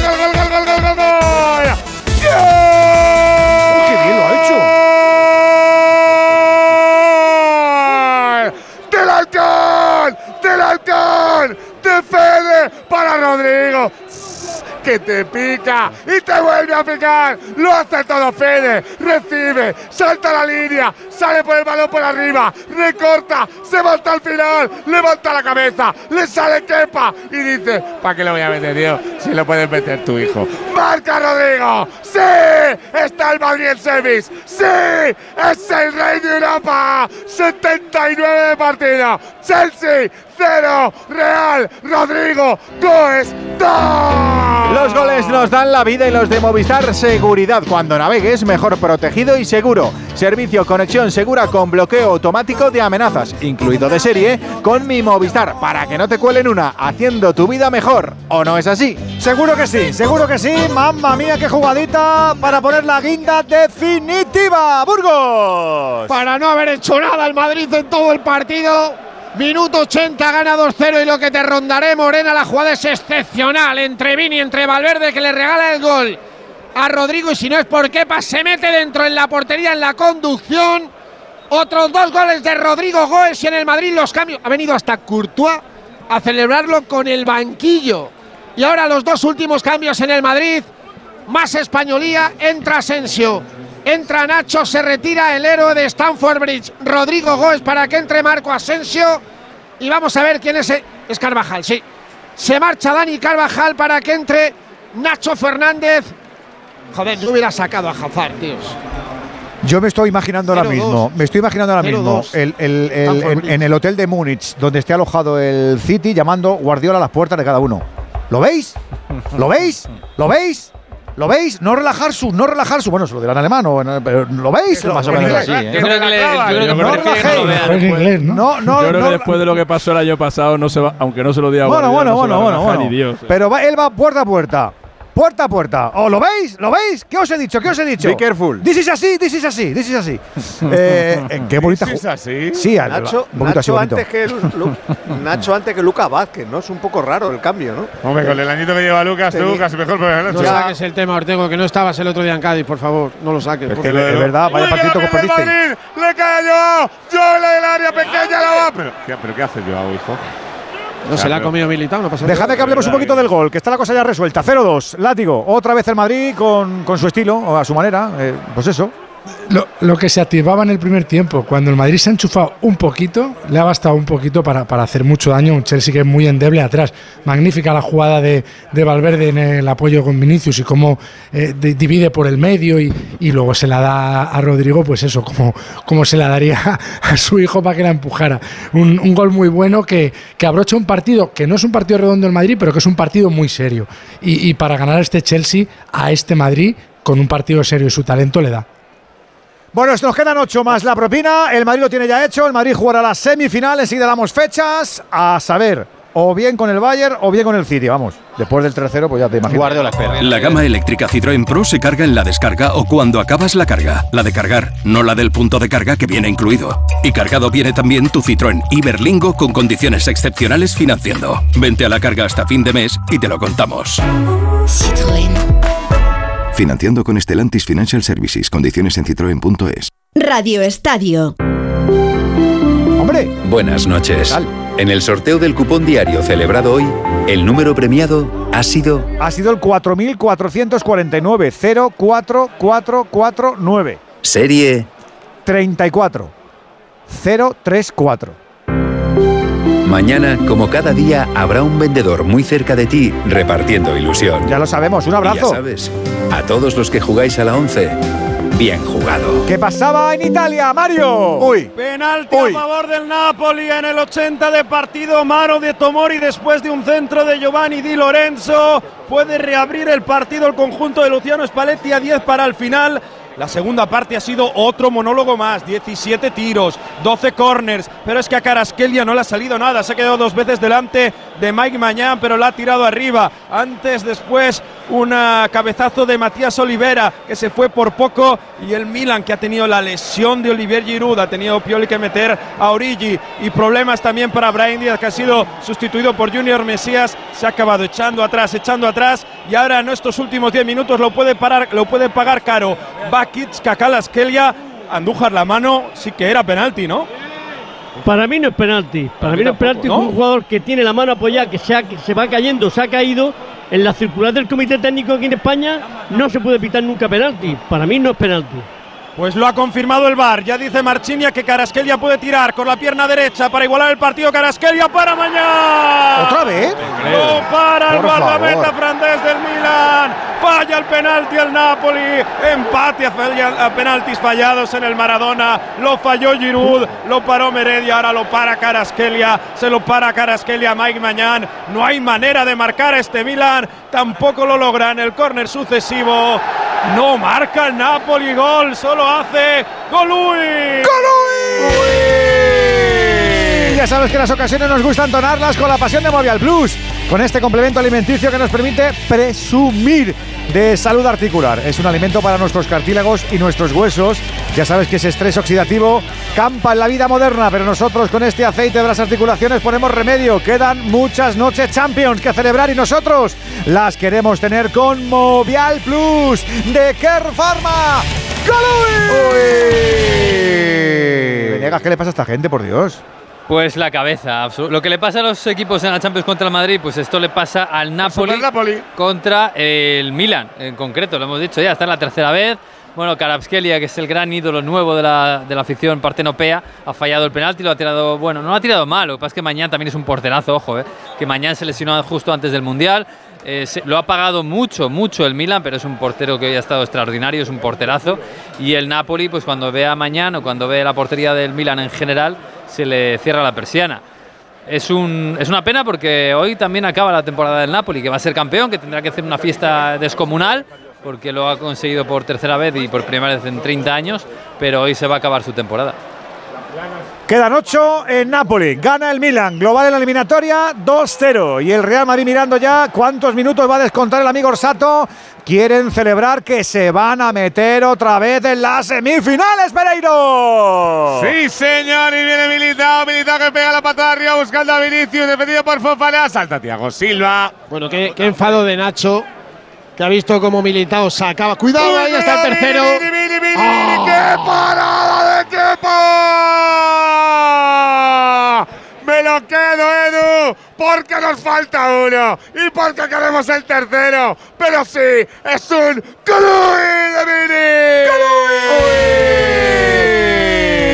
Rodrigo! que te pica y te vuelve a picar. Lo hace todo Fede. Recibe, salta la línea, sale por el balón por arriba, recorta, se volta al final, levanta la cabeza, le sale Kepa y dice, ¿para qué lo voy a meter yo? Si lo puedes meter tu hijo. ¡Marca Rodrigo! ¡Sí! Está el Madrid en semis. ¡Sí! ¡Es el rey de Europa! 79 de partida. Chelsea, Real, Rodrigo, dos. Los goles nos dan la vida y los de Movistar seguridad. Cuando navegues, mejor protegido y seguro. Servicio conexión segura con bloqueo automático de amenazas, incluido de serie, con mi Movistar, para que no te cuelen una, haciendo tu vida mejor. ¿O no es así? Seguro que sí, seguro que sí. Mamma mía, qué jugadita para poner la guinda definitiva. Burgos. Para no haber hecho nada el Madrid en todo el partido. Minuto 80, gana 2-0 y lo que te rondaré, Morena, la jugada es excepcional entre Vini, entre Valverde, que le regala el gol a Rodrigo y si no es por Kepa, se mete dentro en la portería, en la conducción. Otros dos goles de Rodrigo Goes y en el Madrid los cambios. Ha venido hasta Courtois a celebrarlo con el banquillo. Y ahora los dos últimos cambios en el Madrid. Más españolía, entra Asensio. Entra Nacho, se retira el héroe de Stanford Bridge, Rodrigo Goes, para que entre Marco Asensio. Y vamos a ver quién es. Es Carvajal, sí. Se marcha Dani Carvajal para que entre Nacho Fernández. Joder, yo hubiera sacado a Hazard, tíos. Yo me estoy imaginando ahora 0-2. mismo, me estoy imaginando ahora mismo 0-2. el- el- en, en el hotel de Múnich, donde esté alojado el City, llamando Guardiola a las puertas de cada uno. ¿Lo veis? ¿Lo veis? ¿Lo veis? ¿Lo veis? No relajar su, no relajar su. Bueno, se lo dirán alemán, o en- pero ¿lo veis? Más o En menos así, ¿eh? Yo creo que, le, yo creo no lo en ¿no? No, no, Yo creo no- que después de lo que pasó el año pasado, no se va, aunque no se lo diga a Bueno, bueno, bueno, lo bueno, bueno. ni Dios. Pero va- él va puerta a puerta. Puerta a puerta. ¿O lo veis? ¿Lo veis? ¿Qué os he dicho? ¿Qué os he dicho? Be careful. This is así, this is así, this is así. eh, eh, qué bonita ¿Es ju- así? Sí, al- Nacho, así Nacho bonito. antes que Lu- Nacho antes que Lucas Vázquez, ¿no? Es un poco raro el cambio, ¿no? Hombre, con el añito que lleva Lucas, tú casi mejor por la No saques el tema, Ortego, que no estabas el otro día en Cádiz, por favor. No lo saques. Es que de verdad, vaya Uy, partidito que perdiste. Le. Joao en la del área pequeña la va. Pero, ¿qué, pero ¿qué hace Joao, hijo? No se la ha comido Militao, no pasa nada. Dejadme que hablemos un poquito del gol, que está la cosa ya resuelta. 0-2, látigo. Otra vez el Madrid con, con su estilo, o a su manera. eh, pues eso. Lo, que se activaba en el primer tiempo, cuando el Madrid se ha enchufado un poquito, le ha bastado un poquito para, hacer mucho daño. Un Chelsea que es muy endeble atrás. Magnífica la jugada de, de Valverde en el apoyo con Vinicius y cómo eh, de- divide por el medio y, luego se la da a Rodrigo, pues eso, como, se la daría a su hijo para que la empujara. Un, gol muy bueno que, abrocha un partido que no es un partido redondo en Madrid, pero que es un partido muy serio. Y, para ganar a este Chelsea, a este Madrid, con un partido serio y su talento le da. Bueno, nos quedan ocho más la propina. El Madrid lo tiene ya hecho. El Madrid jugará la semifinal. Enseguida damos fechas. A saber, o bien con el Bayern o bien con el City. Vamos, después del tercero, pues ya te imaginas. la espera. La gama eléctrica Citroën Pro se carga en la descarga o cuando acabas la carga. La de cargar, no la del punto de carga que viene incluido. Y cargado viene también tu Citroën Iberlingo con condiciones excepcionales financiando. Vente a la carga hasta fin de mes y te lo contamos. Financiando con Stellantis Financial Services. Condiciones en citroen.es. Radio Estadio. ¡Hombre! Buenas noches. En el sorteo del cupón diario celebrado hoy, el número premiado ha sido Ha sido el 4449. 04449. serie 34. 034. Mañana, como cada día, habrá un vendedor muy cerca de ti repartiendo ilusión. Ya lo sabemos, un Y abrazo. ya sabes, a todos los que jugáis a la 11, bien jugado. ¿Qué pasaba en Italia, Mario? Uy. Penalti Uy. a favor del Napoli en el 80 de partido. Mano de Tomori después de un centro de Giovanni Di Lorenzo. Puede reabrir el partido el conjunto de Luciano Spalletti a 10 para el final. La segunda parte ha sido otro monólogo más, 17 tiros, 12 corners, pero es que a Caraskelia no le ha salido nada, se ha quedado dos veces delante de Mike Mañán, pero la ha tirado arriba. Antes, después, un cabezazo de Matías Olivera, que se fue por poco, y el Milan, que ha tenido la lesión de Olivier Giroud, ha tenido Pioli que meter a Origi, y problemas también para Brian Díaz, que ha sido sustituido por Junior Mesías, se ha acabado echando atrás, echando atrás, y ahora en estos últimos 10 minutos lo puede, parar, lo puede pagar caro. Bakic, Kakalaskelia, Andújar la mano, sí que era penalti, ¿no? Para mí no es penalti. Para mí no es penalti. ¿no? Un jugador que tiene la mano apoyada, que se, ha- que se va cayendo, se ha caído en la circular del comité técnico aquí en España no se puede pitar nunca penalti. Para mí no es penalti. Pues lo ha confirmado el VAR. Ya dice Marchinia que Carasquelia puede tirar con la pierna derecha para igualar el partido. Carasquelia para mañana. ¿Otra vez? No para el Por guardameta favor. francés del Milan. Falla el penalti al Napoli. Empate a, falla- a penaltis fallados en el Maradona. Lo falló Giroud. Lo paró Meredia. Ahora lo para Carasquelia. Se lo para Carasquelia Mike Mañán. No hay manera de marcar a este Milan. Tampoco lo logra en el córner sucesivo. No marca el Napoli gol. Solo hace Golui. Y ya sabes que las ocasiones nos gusta entonarlas con la pasión de Movial Plus, con este complemento alimenticio que nos permite presumir de salud articular. Es un alimento para nuestros cartílagos y nuestros huesos. Ya sabes que ese estrés oxidativo campa en la vida moderna, pero nosotros con este aceite de las articulaciones ponemos remedio. Quedan muchas noches Champions que celebrar y nosotros las queremos tener con Movial Plus de Care Pharma. ¡Golui! Venegas, ¿qué le pasa a esta gente, por Dios? Pues la cabeza. Lo que le pasa a los equipos en la Champions contra el Madrid, pues esto le pasa al Napoli, contra el Milan, en concreto, lo hemos dicho ya, está en la tercera vez. Bueno, Karabskelia, que es el gran ídolo nuevo de la, de la afición partenopea, ha fallado el penalti, lo ha tirado, bueno, no lo ha tirado mal, lo que pasa es que mañana también es un porterazo, ojo, eh, que mañana se lesionó justo antes del Mundial. Eh, se- lo ha pagado mucho, mucho el Milan, pero es un portero que hoy ha estado extraordinario, es un porterazo. Y el Napoli, pues cuando vea mañana o cuando ve la portería del Milan en general, se le cierra la persiana. Es, un, es una pena porque hoy también acaba la temporada del Napoli, que va a ser campeón, que tendrá que hacer una fiesta descomunal, porque lo ha conseguido por tercera vez y por primera vez en 30 años, pero hoy se va a acabar su temporada. Quedan 8 en Nápoles. Gana el Milan. Global en la eliminatoria 2-0. Y el Real Madrid mirando ya cuántos minutos va a descontar el amigo Orsato. Quieren celebrar que se van a meter otra vez en las semifinales, Pereiro. Sí, señor, y viene Militao, Militao que pega la patada arriba buscando a Vinicius, defendido por Fofana, salta Thiago Silva. Bueno, qué, qué enfado de Nacho, que ha visto como Militao sacaba. ¡Cuidado! Ahí está el tercero. ¡Ah! ¡Qué parada de Kepa! Me lo quedo, Edu, porque nos falta uno y porque queremos el tercero. Pero sí, es un Colui de Vini.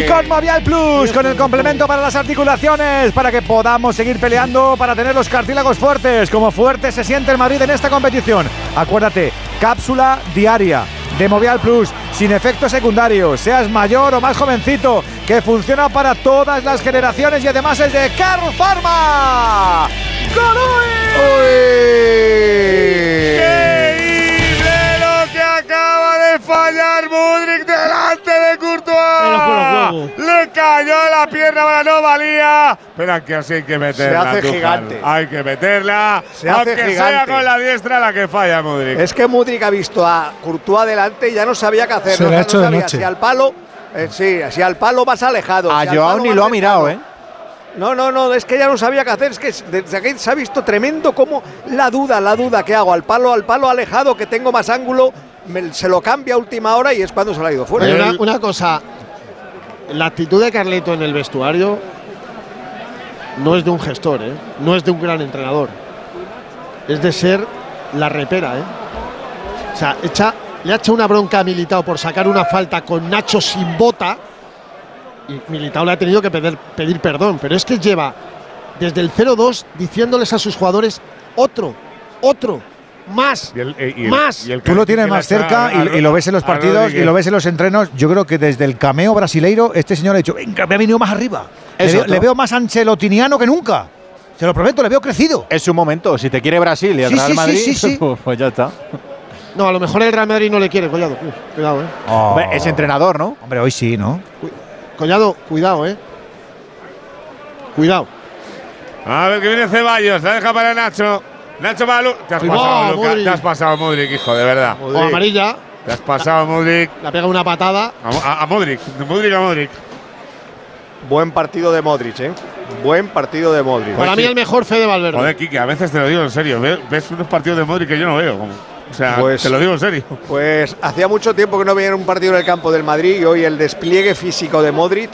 Y con Movial Plus, con el complemento para las articulaciones, para que podamos seguir peleando, para tener los cartílagos fuertes, como fuerte se siente el Madrid en esta competición. Acuérdate, cápsula diaria de Movial Plus, sin efectos secundarios, seas mayor o más jovencito, que funciona para todas las generaciones y además es de Car Pharma. Increíble lo que acaba de fallar Mudrik delante de Courtois. Le cayó la pierna, ahora no valía. Pero que así hay que meterla. Se hace Tuchel. gigante. Hay que meterla. Se hace aunque sea gigante. con la diestra la que falla Mudrik. Es que Mudrik ha visto a Courtois delante y ya no sabía qué hacer. Se no, le ha no hecho de noche. si al palo, eh, sí, si al palo vas alejado. A si Joao ni lo ha mirado, ¿eh? No, no, no, es que ya no sabía qué hacer. Es que desde aquí se ha visto tremendo como la duda, la duda que hago. Al palo, al palo alejado, que tengo más ángulo, me- se lo cambia a última hora y es cuando se lo ha ido fuera. Una, una cosa, la actitud de Carleto en el vestuario no es de un gestor, ¿eh? no es de un gran entrenador. Es de ser la repera. ¿eh? O sea, le ha hecho una bronca a Militao por sacar una falta con Nacho sin bota y Militao le ha tenido que pedir perdón. Pero es que lleva desde el 0-2 diciéndoles a sus jugadores otro, otro, más, más. Tú lo tienes más cerca y, y lo ves en los partidos y lo ves en los entrenos. Yo creo que desde el cameo brasileiro, este señor ha dicho, venga, me ha venido más arriba. Le veo, Exacto. le veo más ancelotiniano que nunca. Se lo prometo, le veo crecido. Es su momento. Si te quiere Brasil y el Sí, Real sí, sí, Madrid, sí, sí. pues ya está. No, a lo mejor el Real Madrid no le quiere, Collado. Cuidado, eh. Hombre, es entrenador, ¿no? Hombre, hoy sí, ¿no? Collado, cuidado, eh. Cuidado. A ver que viene Ceballos, la deja para Nacho. Nacho Lu- Te has pasado, va, Luca. Modric. Te has pasado, Modric, hijo, de verdad. O amarilla. Te has pasado, Modric. La pega una patada. A, a- a Modric, de Modric a Modric. Buen partido de Modric, ¿eh? Buen partido de Modric. Para mí el mejor Fede Valverde. Joder, Kike, a veces te lo digo en serio. ve- Ves unos partidos de Modric que yo no veo. como- o sea, Pues- te lo digo en serio. Pues hacía mucho tiempo que no veía un partido en el campo del Madrid y hoy el despliegue físico de Modric,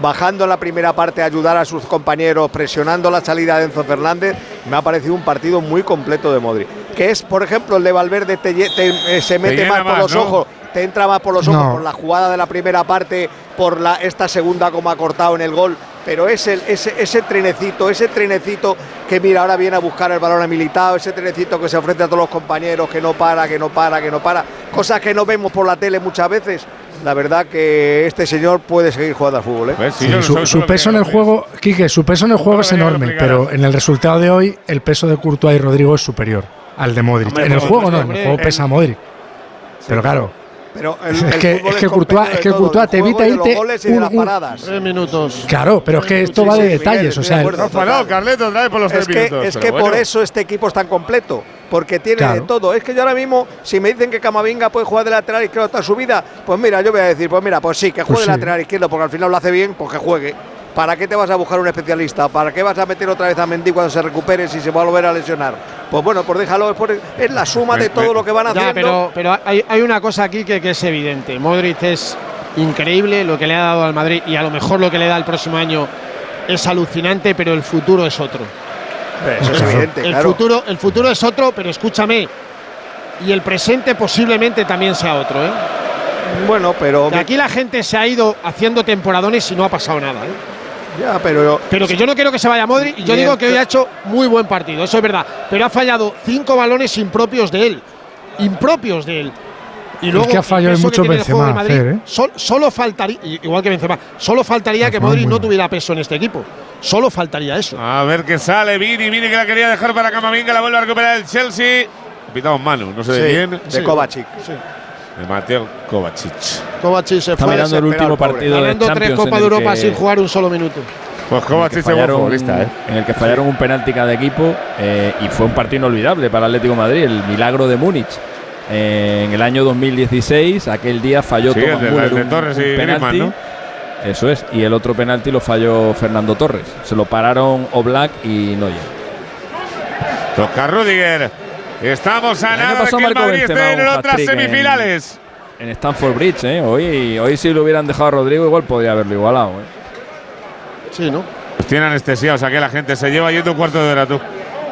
bajando en la primera parte a ayudar a sus compañeros, presionando la salida de Enzo Fernández, me ha parecido un partido muy completo de Modric. que es, por ejemplo, el de Valverde te, lle- te, eh, se mete más por más, los ¿no? ojos, te entra más por los ojos No. por la jugada de la primera parte, por la esta segunda como ha cortado en el gol, pero es el, ese, ese trenecito, ese trenecito que mira, ahora viene a buscar el balón a Militao, ese trenecito que se ofrece a todos los compañeros, que no para, que no para, que no para, cosas que no vemos por la tele muchas veces. La verdad que este señor puede seguir jugando al fútbol. ¿eh? Sí, su, su peso en el juego, Quique, su peso en el juego es enorme, pero en el resultado de hoy el peso de Courtois y Rodrigo es superior al de Modric. Hombre, en el juego no, en el juego pesa Modric. Pero claro, Pero el, Es el que- fútbol es que Courtois- de es que Courtois te evita y de los irte un- las un- paradas. Tres minutos. claro, pero es que esto Sí, va de detalles. O sea, el-. No, Carleto, otra por los es tres que, minutos. es que por eso este equipo es tan completo, porque tiene Claro. de todo. Es que yo ahora mismo, si me dicen que Camavinga puede jugar de lateral izquierdo toda su vida, pues mira, yo voy a decir, pues mira, pues sí, que juegue Pues de lateral izquierdo, porque al final lo hace bien, pues que juegue. ¿Para qué te vas a buscar un especialista? ¿Para qué vas a meter otra vez a Mendy cuando se recupere si se va a volver a lesionar? Pues bueno, pues déjalo, es, la suma de todo lo que van haciendo. Ya, pero, pero hay, hay una cosa aquí que, que es evidente. Modric es increíble lo que le ha dado al Madrid y a lo mejor lo que le da el próximo año es alucinante, pero el futuro es otro. Eso es evidente, el, claro. futuro, el futuro es otro, pero escúchame. Y el presente posiblemente también sea otro. ¿eh? Bueno, pero. Aquí la gente se ha ido haciendo temporadones y no ha pasado nada. ¿eh? Ya, pero. Pero que yo no quiero que se vaya Modric y yo digo que hoy ha hecho muy buen partido, eso es verdad. Pero ha fallado cinco balones impropios de él. Impropios de él. Y Es luego que ha fallado en mucho Benzema, Madrid, ¿eh? sol- solo faltaría, igual que Benzema, solo faltaría que Modric no tuviera peso en este equipo. Solo faltaría eso. A ver qué sale Vini, Vini que la quería dejar para Camavinga, la vuelve a recuperar el Chelsea. Pitamos mano, no sé Sí, quién. de Kovacic. De Mateo Kovacic. Kovacic se Está fue mirando el último partido de ganando tres Champions Copas de Europa sin jugar un solo minuto. Pues Kovacic fallaron- futbolista, ¿eh? En el que fallaron un penalti cada equipo eh, y fue un partido inolvidable para Atlético de Madrid, el milagro de Múnich. Eh, en el año 2016, aquel día falló Sí, Thomas el de- Müller el de un- Torres un y Griezmann, penalti. ¿no? Eso es, y el otro penalti lo falló Fernando Torres. Se lo pararon Oblak y Neuer. Toca Rudiger. Estamos a nada que el marcó Madrid esté en otras hat-trick en- semifinales. En Stamford Bridge, ¿eh? Hoy, hoy si lo hubieran dejado a Rodrigo, igual podría haberlo igualado. ¿eh? Sí, ¿no? Pues tiene anestesia, o sea que la gente se lleva yendo un cuarto de hora tú.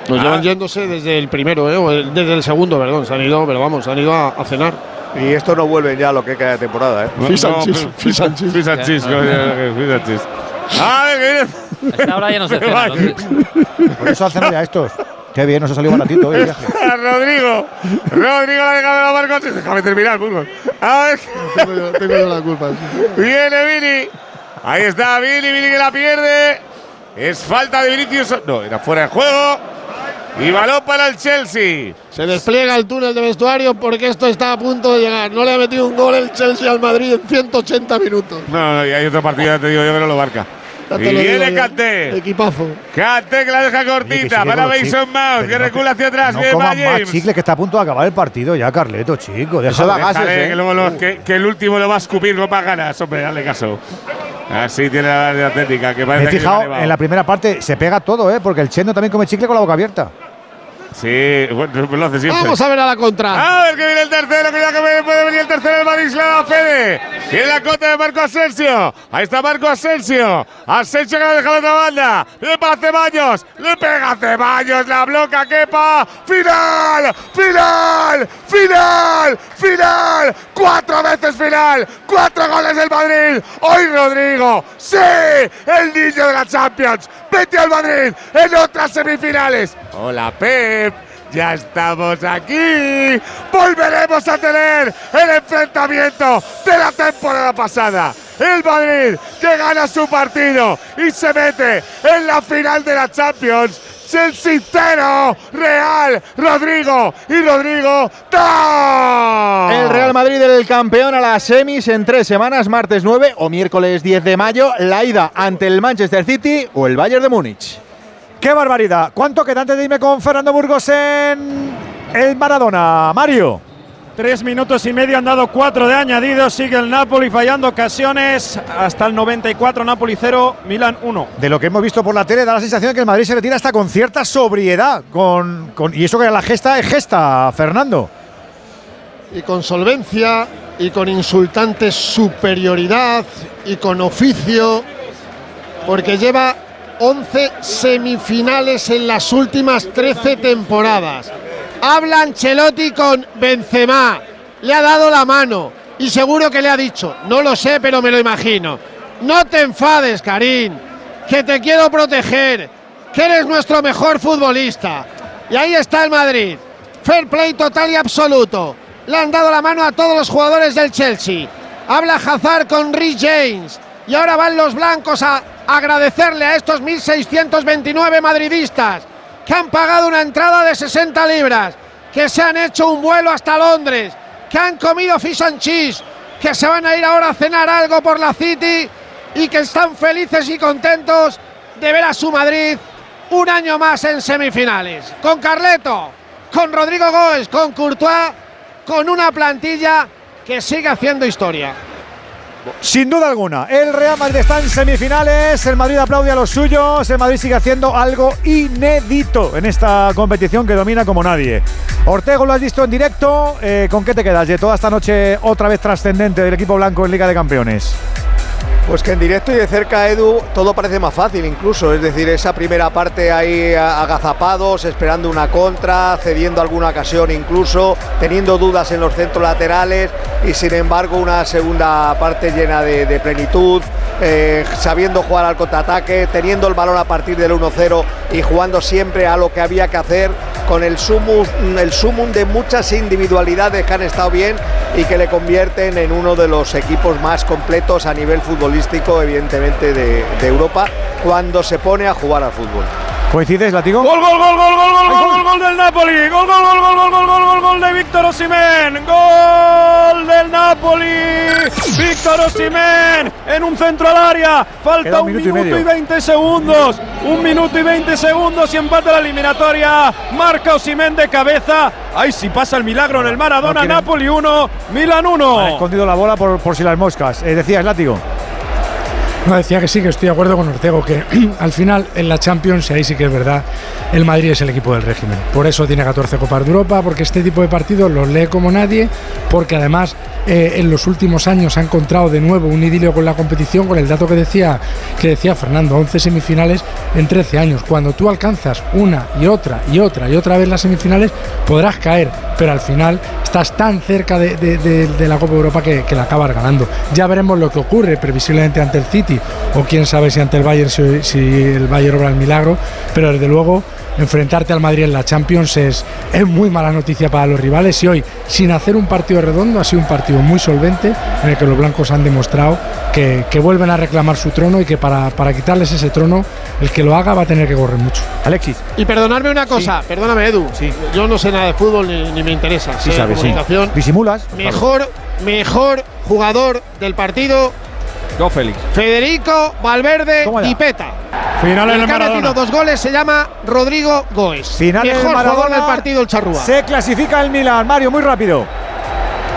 Nos Ah. llevan yéndose desde el primero, ¿eh? o desde el segundo, perdón. Se han ido, pero vamos, se han ido a, a cenar. Y esto no vuelve ya a lo que queda de temporada, ¿eh? Fish and fi- fish and chips. Fish and chips, Ya, como no, dice- fish and chips. A ver, que viene. A esta hora ya no se cena, ¿no? Por eso hacen ya estos. Qué bien, nos ha salido baratito hoy el viaje. A Rodrigo. Rodrigo la deja de la Marcos. Déjame terminar, Burgos. A ver. Tengo yo, tengo yo la culpa. Viene Vini. Ahí está Vini, Vini que la pierde. Es falta de Vinicius. No, era fuera de juego. Y balón para el Chelsea. Se despliega el túnel de vestuario porque esto está a punto de llegar. No le ha metido un gol el Chelsea al Madrid en 180 minutos. No, no, y hay otro partido, ya te digo yo que no lo marca. Viene yo. Kanté. Equipazo. Kanté que la deja cortita para Mason Mount, que recula hacia atrás. No Bien, coman más chicle que está a punto de acabar el partido ya, Carleto, chico. Eso da gases, ¿eh? que, luego lo- que, que el último lo va a escupir con más ganas, hombre, dale caso. Así tiene la de atlética, que Me parece he fijado, en la primera parte se pega todo, ¿eh? Porque el Chendo también come chicle con la boca abierta. Sí, bueno, lo hace siempre. Vamos a ver a la contra. A ver que viene el tercero, cuidado que viene- puede venir el tercero del Madrid, se la da Fede. Tiene la cota de Marco Asensio. Ahí está Marco Asensio. Asensio que la deja la otra banda. Le para Ceballos. Le pega a Ceballos. La bloca Kepa. Final. Final. Final. Final. Cuatro veces final. Cuatro goles del Madrid. Hoy Rodrigo. Sí. El niño de la Champions. Vete al Madrid en otras semifinales. Hola Ya estamos aquí. Volveremos a tener el enfrentamiento de la temporada pasada. El Madrid que gana su partido y se mete en la final de la Champions. Chelsea cero, Real, Rodrigo y Rodrigo. El Real Madrid el campeón a las semis en tres semanas, martes 9 o miércoles 10 de mayo, la ida ante el Manchester City o el Bayern de Múnich. ¡Qué barbaridad! ¿Cuánto queda antes de irme con Fernando Burgos en el Maradona? Mario. Tres minutos y medio han dado cuatro de añadido. Sigue el Napoli fallando ocasiones. Hasta el 94, Napoli 0, Milan 1. De lo que hemos visto por la tele, da la sensación de que el Madrid se retira hasta con cierta sobriedad. Con, con- y eso que la gesta es gesta, Fernando. Y con solvencia, y con insultante superioridad, y con oficio, porque lleva 11 semifinales en las últimas 13 temporadas. Habla Ancelotti con Benzema. Le ha dado la mano y seguro que le ha dicho, no lo sé, pero me lo imagino. No te enfades, Karim, que te quiero proteger, que eres nuestro mejor futbolista. Y ahí está el Madrid. Fair play total y absoluto. Le han dado la mano a todos los jugadores del Chelsea. Habla Hazard con Rich James. Y ahora van los blancos a agradecerle a estos 1.629 madridistas que han pagado una entrada de 60 libras, que se han hecho un vuelo hasta Londres, que han comido fish and cheese, que se van a ir ahora a cenar algo por la City y que están felices y contentos de ver a su Madrid un año más en semifinales. Con Carleto, con Rodrigo Góez, con Courtois, con una plantilla que sigue haciendo historia. Sin duda alguna, el Real Madrid está en semifinales, el Madrid aplaude a los suyos, el Madrid sigue haciendo algo inédito en esta competición que domina como nadie. Ortego lo has visto en directo, eh, ¿con qué te quedas de toda esta noche otra vez trascendente del equipo blanco en Liga de Campeones? Pues que en directo y de cerca, Edu, todo parece más fácil incluso. Es decir, esa primera parte ahí agazapados, esperando una contra, cediendo alguna ocasión incluso, teniendo dudas en los centros laterales y sin embargo una segunda parte llena de, plenitud, eh, sabiendo jugar al contraataque, teniendo el balón a partir del 1-0 y jugando siempre a lo que había que hacer con el sumum, el sumum de muchas individualidades que han estado bien y que le convierten en uno de los equipos más completos a nivel futbolístico evidentemente, de, Europa cuando se pone a jugar al fútbol. ¿Coincides, Latigo? Gol, gol, gol, gol, gol, gol, gol, gol, del Napoli. Gol, gol, gol, gol, gol, gol, gol, gol, gol de Víctor Osimhen. Gol del Napoli. Víctor Osimhen en un centro al área. Falta un, minuto, y, 20 segundos. Un minuto y 20 segundos y empate la eliminatoria. Marca Osimhen de cabeza. Ahí sí pasa el milagro en el Maradona. Napoli 1, Milan 1. Ha escondido la bola por, por si las moscas. Eh, decías, Látigo. No, decía que sí, que estoy de acuerdo con Ortego, que al final en la Champions, y ahí sí que es verdad, el Madrid es el equipo del régimen. Por eso tiene 14 Copas de Europa, porque este tipo de partidos los lee como nadie, porque además eh, en los últimos años ha encontrado de nuevo un idilio con la competición, con el dato que decía, que decía Fernando, 11 semifinales en 13 años. Cuando tú alcanzas una y otra y otra y otra vez las semifinales, podrás caer, pero al final estás tan cerca de, la Copa de Europa que, que la acabas ganando. Ya veremos lo que ocurre previsiblemente ante el City o quién sabe si ante el Bayern si, el Bayern obra el milagro, pero desde luego enfrentarte al Madrid en la Champions es, es muy mala noticia para los rivales y hoy, sin hacer un partido redondo, ha sido un partido muy solvente en el que los blancos han demostrado que, vuelven a reclamar su trono y que para, quitarles ese trono, el que lo haga va a tener que correr mucho. Alexis. Y perdonadme una cosa, perdóname Edu, sí. yo no sé nada de fútbol ni, me interesa. Sí, sabes, sí. Disimulas. Mejor, mejor jugador del partido Félix. Federico Valverde y Peta. Final en el, Maradona. dos goles se llama Rodrigo Goes. Final Mejor en el jugador del partido el Charrúa. Se clasifica el Milan. Mario, muy rápido.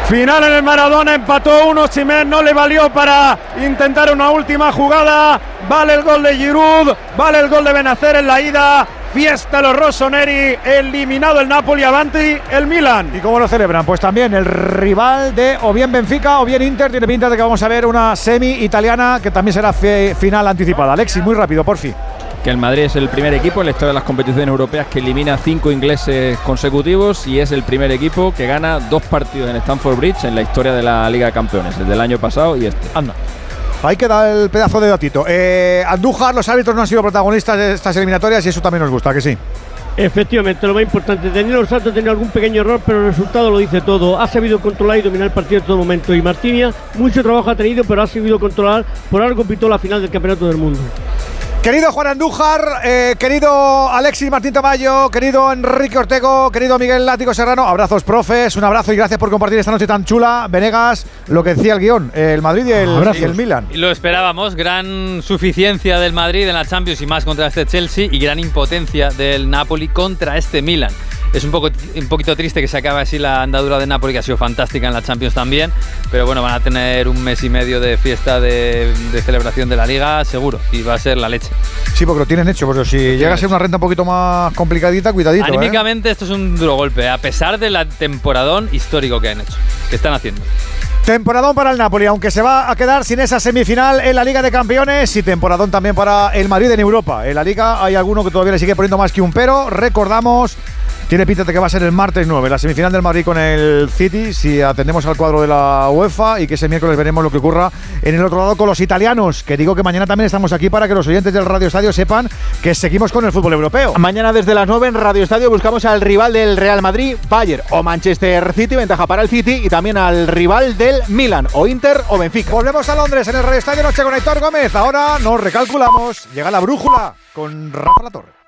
Final en el Maradona, empató uno, Simen no le valió para intentar una última jugada. Vale el gol de Giroud, vale el gol de Benacer en la ida. Fiesta los Rossoneri, eliminado el Napoli, avanti el Milan. ¿Y cómo lo celebran? Pues también el rival de o bien Benfica o bien Inter. Tiene pinta de que vamos a ver una semi italiana que también será final anticipada. Alexis, muy rápido, por fin que el Madrid es el primer equipo en la historia de las competiciones europeas que elimina cinco ingleses consecutivos y es el primer equipo que gana dos partidos en Stamford Bridge en la historia de la Liga de Campeones, desde el año pasado y este. Anda. Ahí queda el pedazo de datito. Eh, Andújar, los árbitros no han sido protagonistas de estas eliminatorias y eso también nos gusta, que sí. Efectivamente, lo más importante, Daniel Santos tenido algún pequeño error, pero el resultado lo dice todo. Ha sabido controlar y dominar el partido en todo momento. Y Martinia, mucho trabajo ha tenido, pero ha sabido controlar. Por algo pitó la final del Campeonato del Mundo. Querido Juan Andújar, eh, querido Alexis Martín Tamayo, querido Enrique Ortego, querido Miguel Látigo Serrano, abrazos, profes, un abrazo y gracias por compartir esta noche tan chula. Venegas, lo que decía el guion, el Madrid y el, y el Milan. Y lo esperábamos, gran suficiencia del Madrid en la Champions y más contra este Chelsea y gran impotencia del Napoli contra este Milan. Es un, poco, un poquito triste que se acabe así la andadura de Napoli, que ha sido fantástica en la Champions también, pero bueno, van a tener un mes y medio de fiesta de, celebración de la liga, seguro, y va a ser la leche. Sí, porque lo tienen hecho, pero si llega a ser una renta un poquito más complicadita, cuidadito. ¿eh? Anímicamente esto es un duro golpe, a pesar del temporadón histórico que han hecho, que están haciendo. Temporadón para el Napoli, aunque se va a quedar sin esa semifinal en la Liga de Campeones y temporadón también para el Madrid en Europa. En la Liga hay alguno que todavía le sigue poniendo más que un pero. Recordamos Tiene pinta de que va a ser el martes 9, la semifinal del Madrid con el City, si atendemos al cuadro de la UEFA y que ese miércoles veremos lo que ocurra en el otro lado con los italianos, que digo que mañana también estamos aquí para que los oyentes del Radio Estadio sepan que seguimos con el fútbol europeo. Mañana desde las 9 en Radio Estadio buscamos al rival del Real Madrid, Bayern o Manchester City, ventaja para el City y también al rival del Milan o Inter o Benfica. Volvemos a Londres en el Radio Estadio Noche con Héctor Gómez. Ahora nos recalculamos. Llega la brújula con Rafa La Torre.